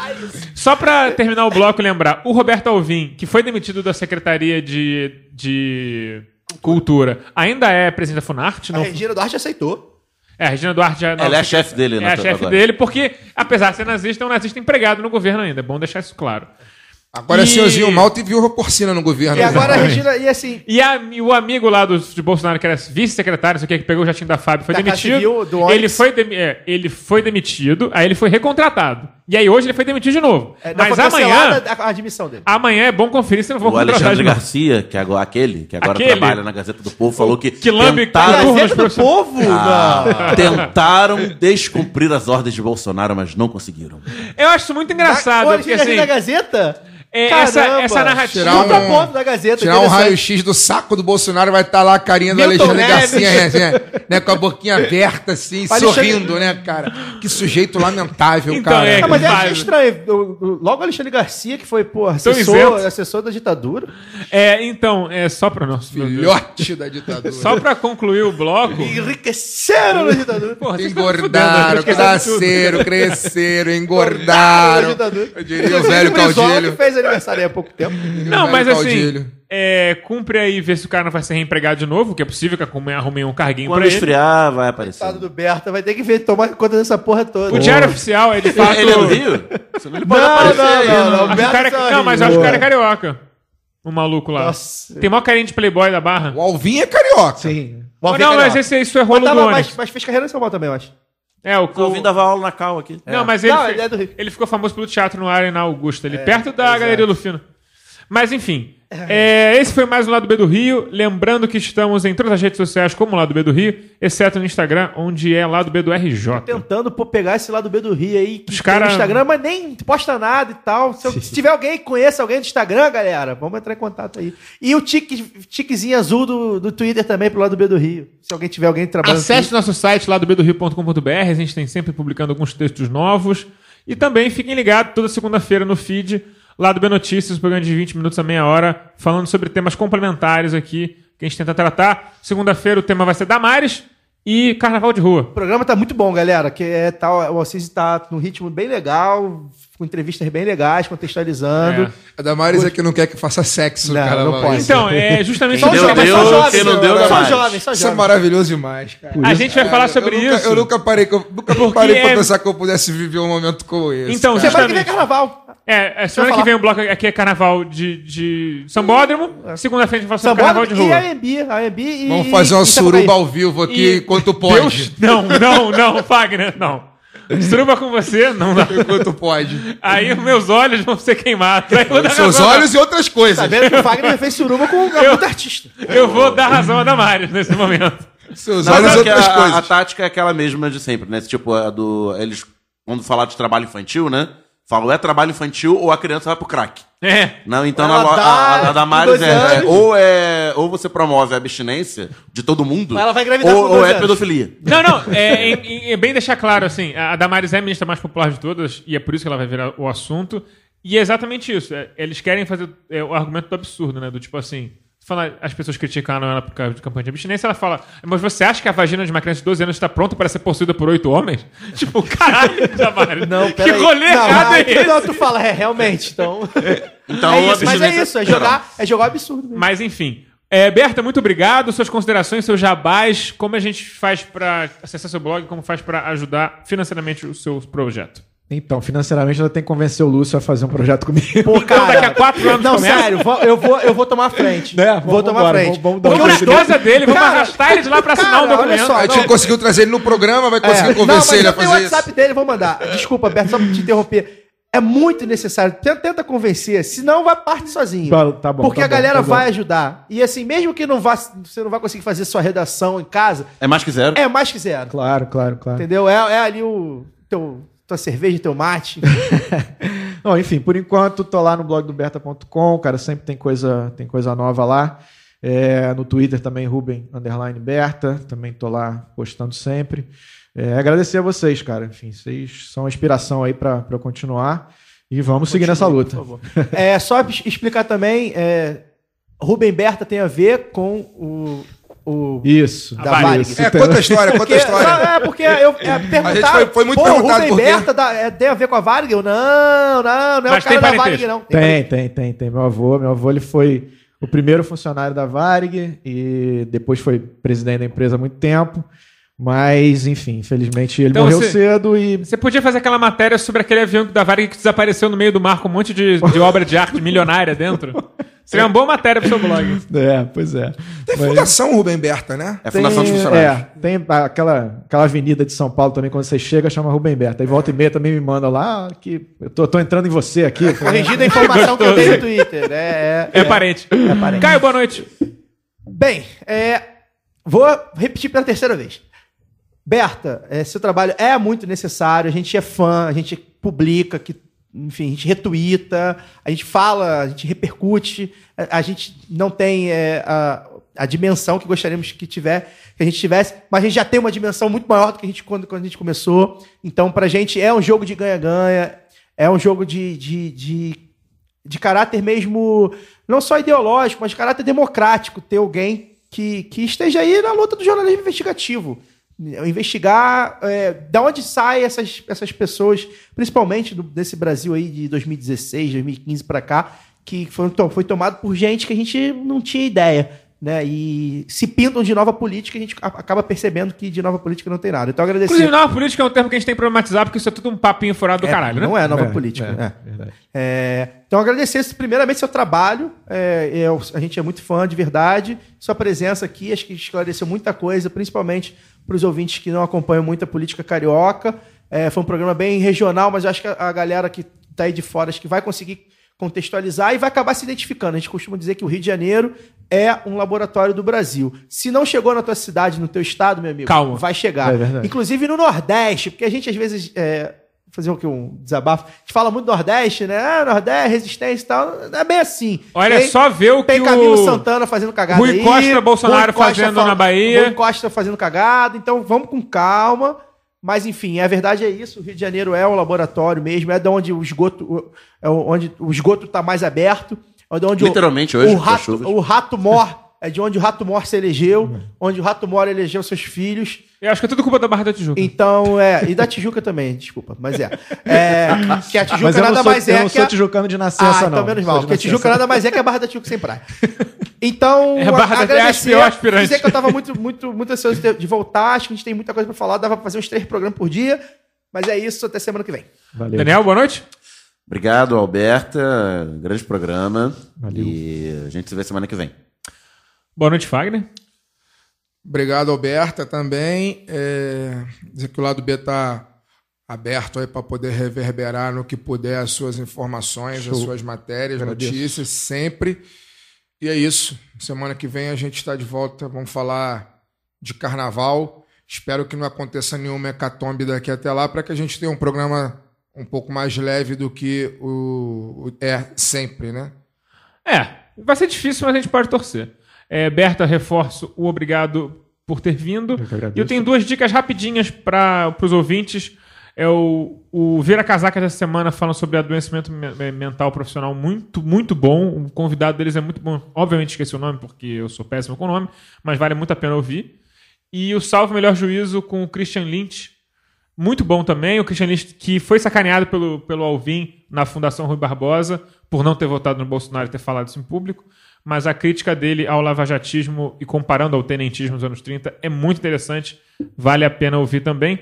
Só pra terminar o bloco, lembrar, o Roberto Alvim, que foi demitido da Secretaria de, de Cultura, ainda é presidente da Funarte? A Não, Regina Duarte aceitou. É, a Regina Duarte já não- Ela é a chefe dele, É né? a chefe dele, porque, apesar de ser nazista, é um nazista empregado no governo ainda. É bom deixar isso claro. Agora é E- senhorzinho Malta e viúva porcina no governo. E agora a. Regina, e assim, E, a- e o amigo lá do, de Bolsonaro, que era vice-secretário, não sei o que, que pegou o jatinho da Fábio, foi Da demitido. Civil, do ele, foi demi- é, ele foi demitido, aí ele foi recontratado. E aí hoje ele foi demitido de novo. é, Mas amanhã, a, a admissão dele. amanhã é bom conferir se não vou O contratar de Alexandre. Garcia, que agora, aquele, que agora Aquele? trabalha na Gazeta do Povo, falou que, que lambe tentaram, Gazeta do Povo? Ah, tentaram descumprir as ordens de Bolsonaro, mas não conseguiram. Eu acho isso muito engraçado, Olha, porque assim... na Gazeta? É, essa- essa narrativa- Tirar Puta um- ponto da Gazeta. Tirar um raio-x do saco do Bolsonaro vai estar lá a carinha do Milton Alexandre Neves. Garcia, né, né, com a boquinha aberta, assim, Alexandre- sorrindo, né, cara? Que sujeito lamentável, Então, cara. é, Ah, mas é Faz. estranho. Logo o Alexandre Garcia, que foi, pô, assessor, assessor da ditadura. É, então, é só meu Deus. Filhote da ditadura. Só pra concluir o bloco... Enriqueceram na ditadura. Porra, Engordaram, cresceram, cresceram, engordaram. Eu diria o velho caudilho. Aniversário há pouco tempo. Não, mas assim, é, cumpre aí ver se o cara não vai ser reempregado de novo, que é possível que arrumem, um carguinho Quando pra ele. esfriar, vai aparecer. Coitado do Berta, vai ter que ver, tomar conta dessa porra toda. O diário oficial é de fato. Ele é do Rio? Ele Não, pode não, aparecer não, aí, não, né? não. O cara, é não, mas eu acho que o cara é carioca. O maluco lá. Nossa. Tem maior carinha de playboy da barra. O Alvin é carioca. Sim. Vamos não, mas esse, isso é Mas, rolo do tava- ônibus. mas, mas fez carreira em São Paulo também, eu acho. É, o, Tô ouvindo dava aula na cal aqui. Não, mas ele, Não, ele é ele ficou famoso pelo teatro no Arena Augusta, ali perto da Galeria Lufino. Mas enfim, é, esse foi mais o Lado B do Rio. Lembrando que estamos em todas as redes sociais como Lado B do Rio, exceto no Instagram, onde é Lado B do RJ. Tentando pô, pegar esse lado B do Rio aí, que Os tem cara- no Instagram, mas nem posta nada e tal. Se, eu- se tiver alguém que conheça alguém do Instagram, galera, vamos entrar em contato aí. E o tique, tiquezinho azul do, do Twitter também pro lado B do Rio. Se alguém tiver alguém trabalhando. Acesse nosso site lá do bedorio.com.br, a gente tem sempre publicando alguns textos novos. E também fiquem ligados toda segunda-feira no feed, lá do B Notícias, um programa de 20 minutos a meia hora, falando sobre temas complementares aqui que a gente tenta tratar. Segunda-feira o tema vai ser Damares e Carnaval de Rua. O programa tá muito bom, galera. Que é tal, o Assis tá num ritmo bem legal, com entrevistas bem legais, contextualizando. É. A Damares é que não quer que faça sexo no Não, carnaval. não pode. Então, é justamente Quem Só deu, jovens, deu, só jovens, quem não deu, só jovens, só Isso é jovens. maravilhoso demais, cara. A gente vai falar Eu sobre nunca- isso. Eu nunca parei, eu nunca Porque parei é- pra pensar que eu pudesse viver um momento como esse. Então, cara. Semana que vem carnaval. É, a semana que vem o bloco aqui é carnaval de, de Sambódromo. Segunda-feira a gente fala sobre carnaval de e rua. a AMB. A AMB e. Vamos fazer uma e suruba ao vivo aqui E- enquanto pode. Deus, não, não, não, Fagner, não. Suruba com você, não dá. Enquanto pode. Aí os meus olhos vão ser queimados. Seus olhos e outras coisas. Vendo que o Fagner fez suruba com Eu- muito artista. Eu vou dar razão a Damares nesse momento. Seus Não, olhos e que outras a, a- coisas. a tática é aquela mesma de sempre, né? Tipo, a do. Eles, quando falar de trabalho infantil, né? Falam, é trabalho infantil ou a criança vai pro crack. É. Não, então Ela lo- dá a, a Damares é, é, ou é. Ou você promove a abstinência de todo mundo. Ela vai engravidar ou, ou é anos. pedofilia. Não, não, é, é- é bem deixar claro assim, a Damares é a ministra mais popular de todas e é por isso que ela vai virar o assunto. E é exatamente isso. é, eles querem fazer é, o argumento do absurdo, né? Do tipo assim, fala, as pessoas criticaram ela por causa de campanha de abstinência, ela fala, mas você acha que a vagina de uma criança de 12 anos está pronta para ser possuída por oito homens? tipo, caralho, Damares. Não, que peraí. rolê não, errado é esse? Não, tu fala, é, realmente. Então. Então, é isso, mas é isso, é jogar, é jogar absurdo. mesmo. Mas enfim. É, Berta, muito obrigado. Suas considerações, seus jabás, como a gente faz para acessar seu blog, como faz para ajudar financeiramente o seu projeto. Então, financeiramente, ela tem que convencer o Lúcio a fazer um projeto comigo. Pô, Então, daqui a quatro anos Não, começa. sério, vou- eu vou, eu vou tomar a frente. Né? Vou Vamos tomar embora, a frente. vamos- vamos dar Porque casa dele, vamos Cara, arrastar ele de lá pra assinar cara, um olha documento. só, A gente não. conseguiu trazer ele no programa, vai conseguir É, convencer não, ele a mas eu tenho fazer o isso. WhatsApp dele, vou mandar. Desculpa, Beto, só pra te interromper. É muito necessário. Tenta, tenta convencer, senão vai parte sozinho. Tá- tá bom, Porque tá a bom, galera tá bom. vai ajudar. E assim, mesmo que não vá, você não vai conseguir fazer sua redação em casa, É mais que zero. é mais que zero. Claro, claro, claro. Entendeu? É, é ali o teu, tua cerveja, teu mate. Não, enfim, por enquanto tô lá no blog do Berta.com, cara, sempre tem coisa, tem coisa nova lá. É, no Twitter também, Ruben Underline Berta, também tô lá postando sempre. É, agradecer a vocês, cara. Enfim, vocês são a inspiração aí pra pra eu continuar. E vamos seguir nessa luta. Por favor. É, só explicar também, é, Rubem Berta tem a ver com o... o Isso. Da Varig. isso. É, conta a história, conta a história. não, é, porque eu é, perguntar, gente foi- foi muito pô, perguntado Rubem quê. Berta dá- é, tem a ver com a Varig? Eu, não, não, não é Mas o tem cara da. Varig, não. Tem, tem, tem, tem. Meu avô, meu avô ele foi o primeiro funcionário da Varig e depois foi presidente da empresa há muito tempo. Mas, enfim, infelizmente ele Então morreu você- cedo e Você podia fazer aquela matéria sobre aquele avião da Varig que desapareceu no meio do mar com um monte de, de obra de arte milionária dentro? Seria uma boa matéria pro seu blog. É, pois é. Tem Mas Fundação Rubem Berta, né? É a Fundação tem, de Funcionários. É, tem aquela, aquela avenida de São Paulo também, quando você chega, chama Rubem Berta. Aí volta e meia também me manda lá, ah, que eu tô, tô entrando em você aqui. Corrigida a informação que eu dei no Twitter. É, É, parente. É parente. Caio, boa noite. Bem, é, vou repetir pela terceira vez. Berta, é, seu trabalho é muito necessário, a gente é fã, a gente publica, que, enfim, a gente retuita, a gente fala, a gente repercute, a, a gente não tem é, a, a dimensão que gostaríamos que, tiver, que a gente tivesse, mas a gente já tem uma dimensão muito maior do que a gente quando, quando a gente começou. Então, pra gente é um jogo de ganha-ganha, é um jogo de, de, de de caráter mesmo, não só ideológico, mas de caráter democrático, ter alguém que, que esteja aí na luta do jornalismo investigativo. Investigar é, da onde saem essas, essas pessoas, principalmente do- desse Brasil aí de 2016, 2015 para cá, que foi, foi tomado por gente que a gente não tinha ideia. Né? E se pintam de nova política, a gente acaba percebendo que de nova política não tem nada. Então agradecer. Inclusive, nova política é um termo que a gente tem que problematizar, porque isso é tudo um papinho furado do É, caralho, né? Não é nova É, política. é, né? verdade. É, então, agradecer primeiramente seu trabalho. É, eu- a gente é muito fã de verdade. Sua presença aqui, acho que esclareceu muita coisa, principalmente para os ouvintes que não acompanham muito a política carioca. É, foi um programa bem regional, mas eu acho que a, a galera que está aí de fora acho que vai conseguir contextualizar e vai acabar se identificando. A gente costuma dizer que o Rio de Janeiro é um laboratório do Brasil. Se não chegou na tua cidade, no teu estado, meu amigo, Calma. vai chegar. É. Inclusive no Nordeste, porque a gente às vezes. É, fazer o que? Um desabafo. A gente fala muito do Nordeste, né? Ah, Nordeste, resistência e tal. Não é bem assim. Olha, Tem- só ver o Tem que Camilo o... Santana fazendo cagada Rui aí, Costa, Bolsonaro fazendo na Bahia. Rui Costa fazendo cagada. Então vamos com calma. Mas enfim, a verdade é isso. O Rio de Janeiro é um laboratório mesmo. É de onde o esgoto, o- é onde o esgoto está mais aberto. É de onde o- Literalmente hoje, o com as rato, o rato mor é de onde o rato mor se elegeu, onde o rato mor elegeu seus filhos. Eu acho que é tudo culpa da Barra da Tijuca. Então, é. E da Tijuca também, desculpa, mas é. é que a Tijuca Mas eu nada não sou, mais eu é não que. sou a- tijucano de Ah, nascença, então não. menos Sou mal. Porque a Tijuca nada mais é que a Barra da Tijuca sem praia. Então, É a Barra da- é agradecer, pior aspirante. dizer que eu tava muito, muito, muito ansioso de de voltar. Acho que a gente tem muita coisa pra falar. Dava pra fazer uns três programas por dia. Mas é isso, até semana que vem. Valeu. Daniel, boa noite. Obrigado, Alberta. Grande programa. Valeu. E a gente se vê semana que vem. Boa noite, Fagner. Obrigado, Alberta, também. É, dizer que o lado B está aberto aí para poder reverberar no que puder as suas informações, as suas matérias, notícias, sempre. E é isso. Semana que vem a gente está de volta. Vamos falar de carnaval. Espero que não aconteça nenhuma hecatombe daqui até lá, para que a gente tenha um programa um pouco mais leve do que o, o é sempre, né? É, vai ser difícil, mas a gente pode torcer. É, Berta, reforço o obrigado por ter vindo. Eu. E eu tenho duas dicas rapidinhas para os ouvintes. É o, o Vira Casaca dessa semana falando sobre adoecimento me- mental profissional muito, muito bom. O convidado deles é muito bom. Obviamente esqueci o nome porque eu sou péssimo com o nome, mas vale muito a pena ouvir. E o Salve Melhor Juízo com o Christian Lynch. Muito bom também. O Christian Lynch, que foi sacaneado pelo, pelo Alvin na Fundação Rui Barbosa por não ter votado no Bolsonaro e ter falado isso em público. Mas a crítica dele ao lavajatismo e comparando ao tenentismo dos anos 30 é muito interessante. Vale a pena ouvir também.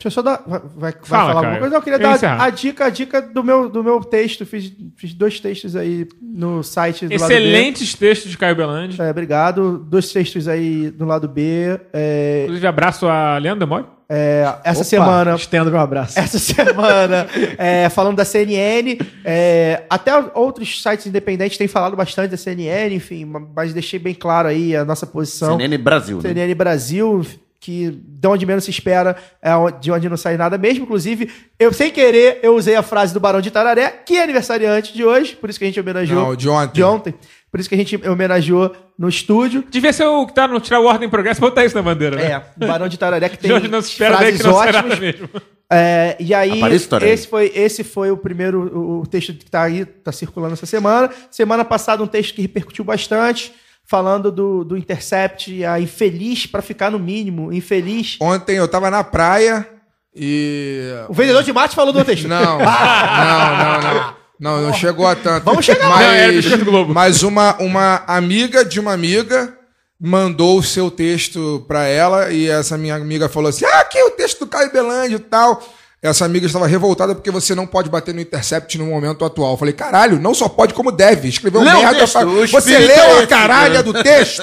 Deixa eu só dar. Vai, vai, Fala, falar alguma coisa? Não, eu queria Eu dar a, a dica, a dica do meu, do meu texto. Fiz, fiz dois textos aí no site do. Excelentes textos de Caio Belandi. É, obrigado. Dois textos aí do lado B. É, Inclusive, abraço a Leandro Demore. É, essa Opa, semana. Estendo meu abraço. Essa semana, é, falando da CNN, é, até outros sites independentes têm falado bastante da CNN, enfim, mas deixei bem claro aí a nossa posição. CNN Brasil. né? CNN Brasil, que de onde menos se espera, é de onde não sai nada mesmo. Inclusive, eu sem querer, eu usei a frase do Barão de Tararé, que é aniversariante de hoje, por isso que a gente homenageou. Não, de ontem. De ontem. Por isso que a gente homenageou no estúdio. Devia ser o que tá no Tirar o Ordem em Progresso, botar isso na bandeira, né? É, o Barão de Tararé que tem De onde não se espera frases que não ótimas. mesmo. É, e aí, Aparece esse foi, esse foi o primeiro o, o texto que está aí, está circulando essa semana. Semana passada, um texto que repercutiu bastante, falando do, do Intercept, a infeliz, para ficar no mínimo, infeliz. Ontem eu tava na praia e. O vendedor de mate falou do texto. Não, não, não, não. Não, não chegou a tanto. Vamos chegar lá. mas, Não, era Biscoito Globo. Mas uma, uma amiga de uma amiga mandou o seu texto pra ela e essa minha amiga falou assim: Ah, aqui é o texto do Caio Belândio e tal. Essa amiga estava revoltada porque você não pode bater no Intercept no momento atual. Eu falei, caralho, não só pode como deve. Escreveu Lê o merda. texto, pra- o Você leu é a esse, caralha né? do texto?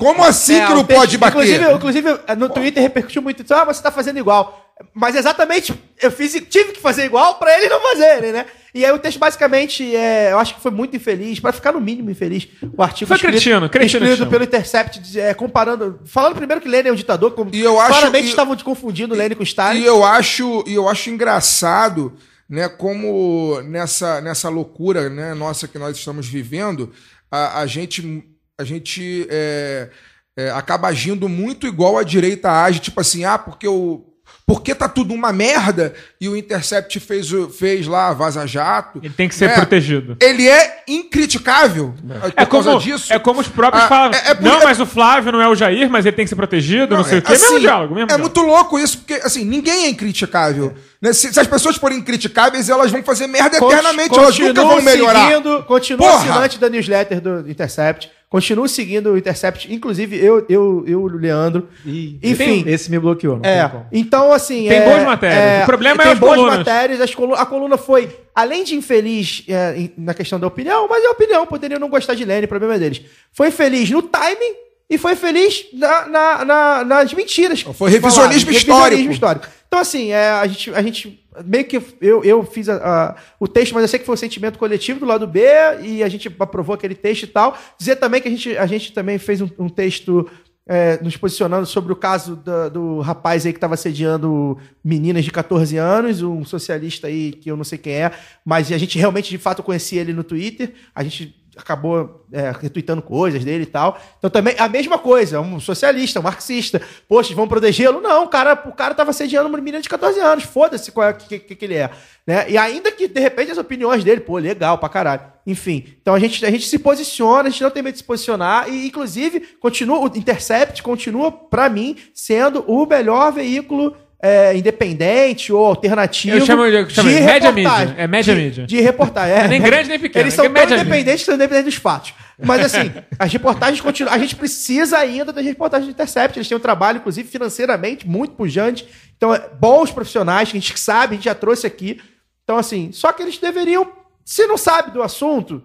Como assim É, que não texto- pode bater? Inclusive, inclusive, no Twitter repercutiu muito isso. Ah, você tá fazendo igual. Mas exatamente, eu fiz, tive que fazer igual pra eles não fazerem, né? E aí o texto basicamente, é, eu acho que foi muito infeliz, pra ficar no mínimo infeliz. O artigo Foi cretino, cretino que escrito pelo Intercept, é, comparando, falando primeiro que Lenin é um ditador, como E eu acho- claramente e- estavam confundindo Lenin com Stalin. E eu acho, e eu acho engraçado, né, como nessa, nessa loucura, né, nossa que nós estamos vivendo, a, a gente, a gente é, é, acaba agindo muito igual a direita age, tipo assim, ah, porque o porque tá tudo uma merda e o Intercept fez, o- fez lá a Vaza Jato. Ele tem que ser né? protegido. Ele é incriticável por É como, causa disso. é como os próprios Ah, falam. é- é por- não, é- mas o Flávio não é o Jair, mas ele tem que ser protegido, não, sei o quê. assim, mesmo diálogo, mesmo É diálogo. muito louco isso, porque assim, ninguém é incriticável. Né? Se, se as pessoas forem criticáveis, elas vão fazer merda Con- eternamente, elas nunca vão melhorar. Seguindo, continua Porra! assinante da newsletter do Intercept. Continuo seguindo o Intercept. Inclusive, eu, eu, eu o Leandro. Enfim. Esse me bloqueou, É, então assim. Tem é, boas matérias. O problema é tem as boas colunas. matérias. a coluna foi, além de infeliz é, na questão da opinião, mas é opinião, poderiam não gostar de Lene, problema é deles. Foi feliz no timing e foi feliz na, na- na- nas mentiras. Foi revisionismo histórico. histórico. Então, assim, é, a, gente, a gente. Meio que eu, eu fiz a- a- o texto, mas eu sei que foi um sentimento coletivo do lado B e a gente aprovou aquele texto e tal. Dizer também que a gente, a gente também fez um, um texto é, nos posicionando sobre o caso da- do rapaz aí que estava assediando meninas de 14 anos, um socialista aí que eu não sei quem é, mas a gente realmente, de fato, conhecia ele no Twitter. A gente acabou é, retweetando coisas dele e tal. Então também a mesma coisa, um socialista, um marxista. Poxa, vão protegê-lo? Não, o cara, o cara tava assediando uma menina de 14 anos. Foda-se qual é que, que, que ele é. Né? E ainda que, de repente, as opiniões dele, pô, legal pra caralho. Enfim, então a gente, a gente se posiciona, a gente não tem medo de se posicionar, e inclusive continua, o Intercept continua, pra mim, sendo o melhor veículo é, independente ou alternativo. Eu chamo- eu chamo de média mídia. É média de, mídia. De reportagem. É, é nem grande nem pequeno, Eles são é tão independentes que são independentes dos fatos. Mas assim, as reportagens continuam. A gente precisa ainda das reportagens do Intercept. Eles têm um trabalho, inclusive, financeiramente, muito pujante. Então, é, bons profissionais que a gente sabe, a gente já trouxe aqui. Então, assim, só que eles deveriam, se não sabe do assunto,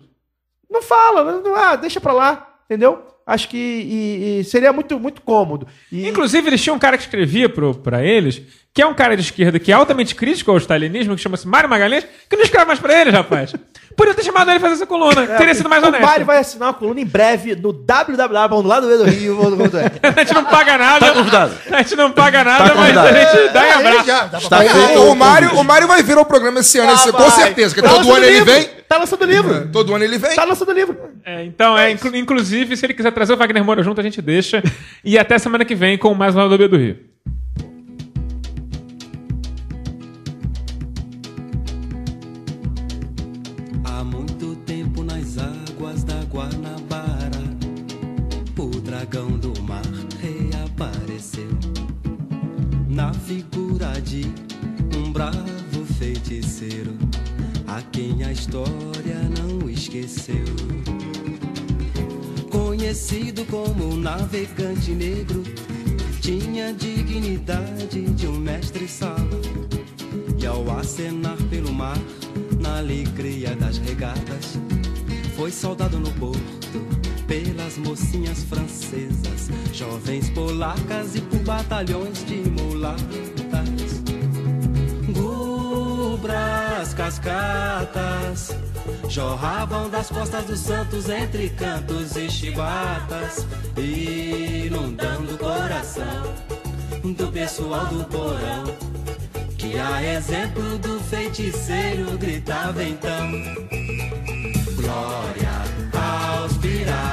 não fala, não- ah, deixa pra lá, entendeu? Acho que e- e seria muito, muito cômodo. E, Inclusive, eles tinham um cara que escrevia pro, pra eles, que é um cara de esquerda que é altamente crítico ao stalinismo, que chama-se Mário Magalhães, que não escreve mais pra eles, rapaz. Podia ter chamado ele pra fazer essa coluna. Teria sido mais o honesto. Mário vai assinar uma coluna em breve no www.ladoedorio.com.br. A gente não paga nada. Tá convidado. A gente não paga nada, Tá mas a gente dá É, abraço. já, dá pra Está pagar. feito O, o Mário, o Mário vai vir ao programa esse ano, Ah, esse- com certeza, que Tá todo ano ele vem. Tá lançando livro. Todo ano ele vem. Tá lançando livro. É, então, é, inclu- inclusive, se ele quiser trazer o Wagner Moura junto, a gente deixa. E até semana que vem com mais uma do B do Rio. Há muito tempo nas águas da Guanabara, o dragão do mar reapareceu na figura de um bravo feiticeiro, a quem a história não esqueceu. Conhecido como navegante negro, tinha dignidade de um mestre-sala. E ao acenar pelo mar, na alegria das regatas, foi soldado no porto pelas mocinhas francesas, jovens polacas e por batalhões de mulatas. Gubras, cascatas, jorravam das costas dos santos entre cantos e chibatas, inundando o coração do pessoal do porão. Que a exemplo do feiticeiro gritava então Glória aos piratas,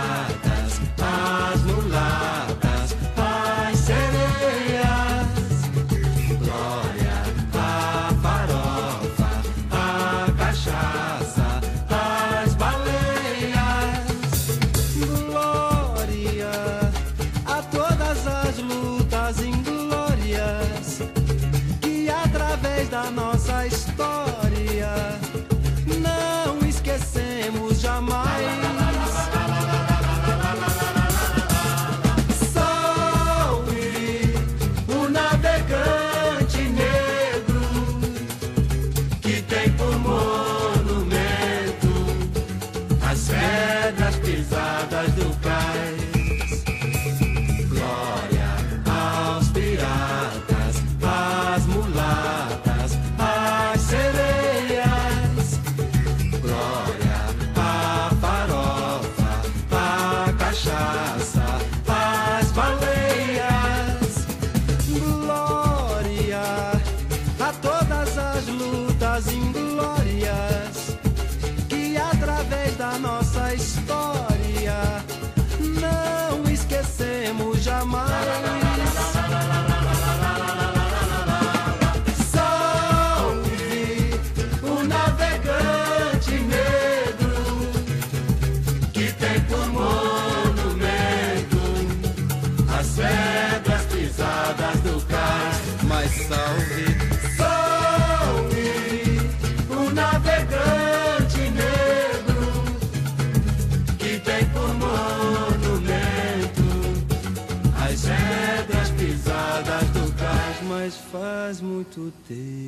faz muito tempo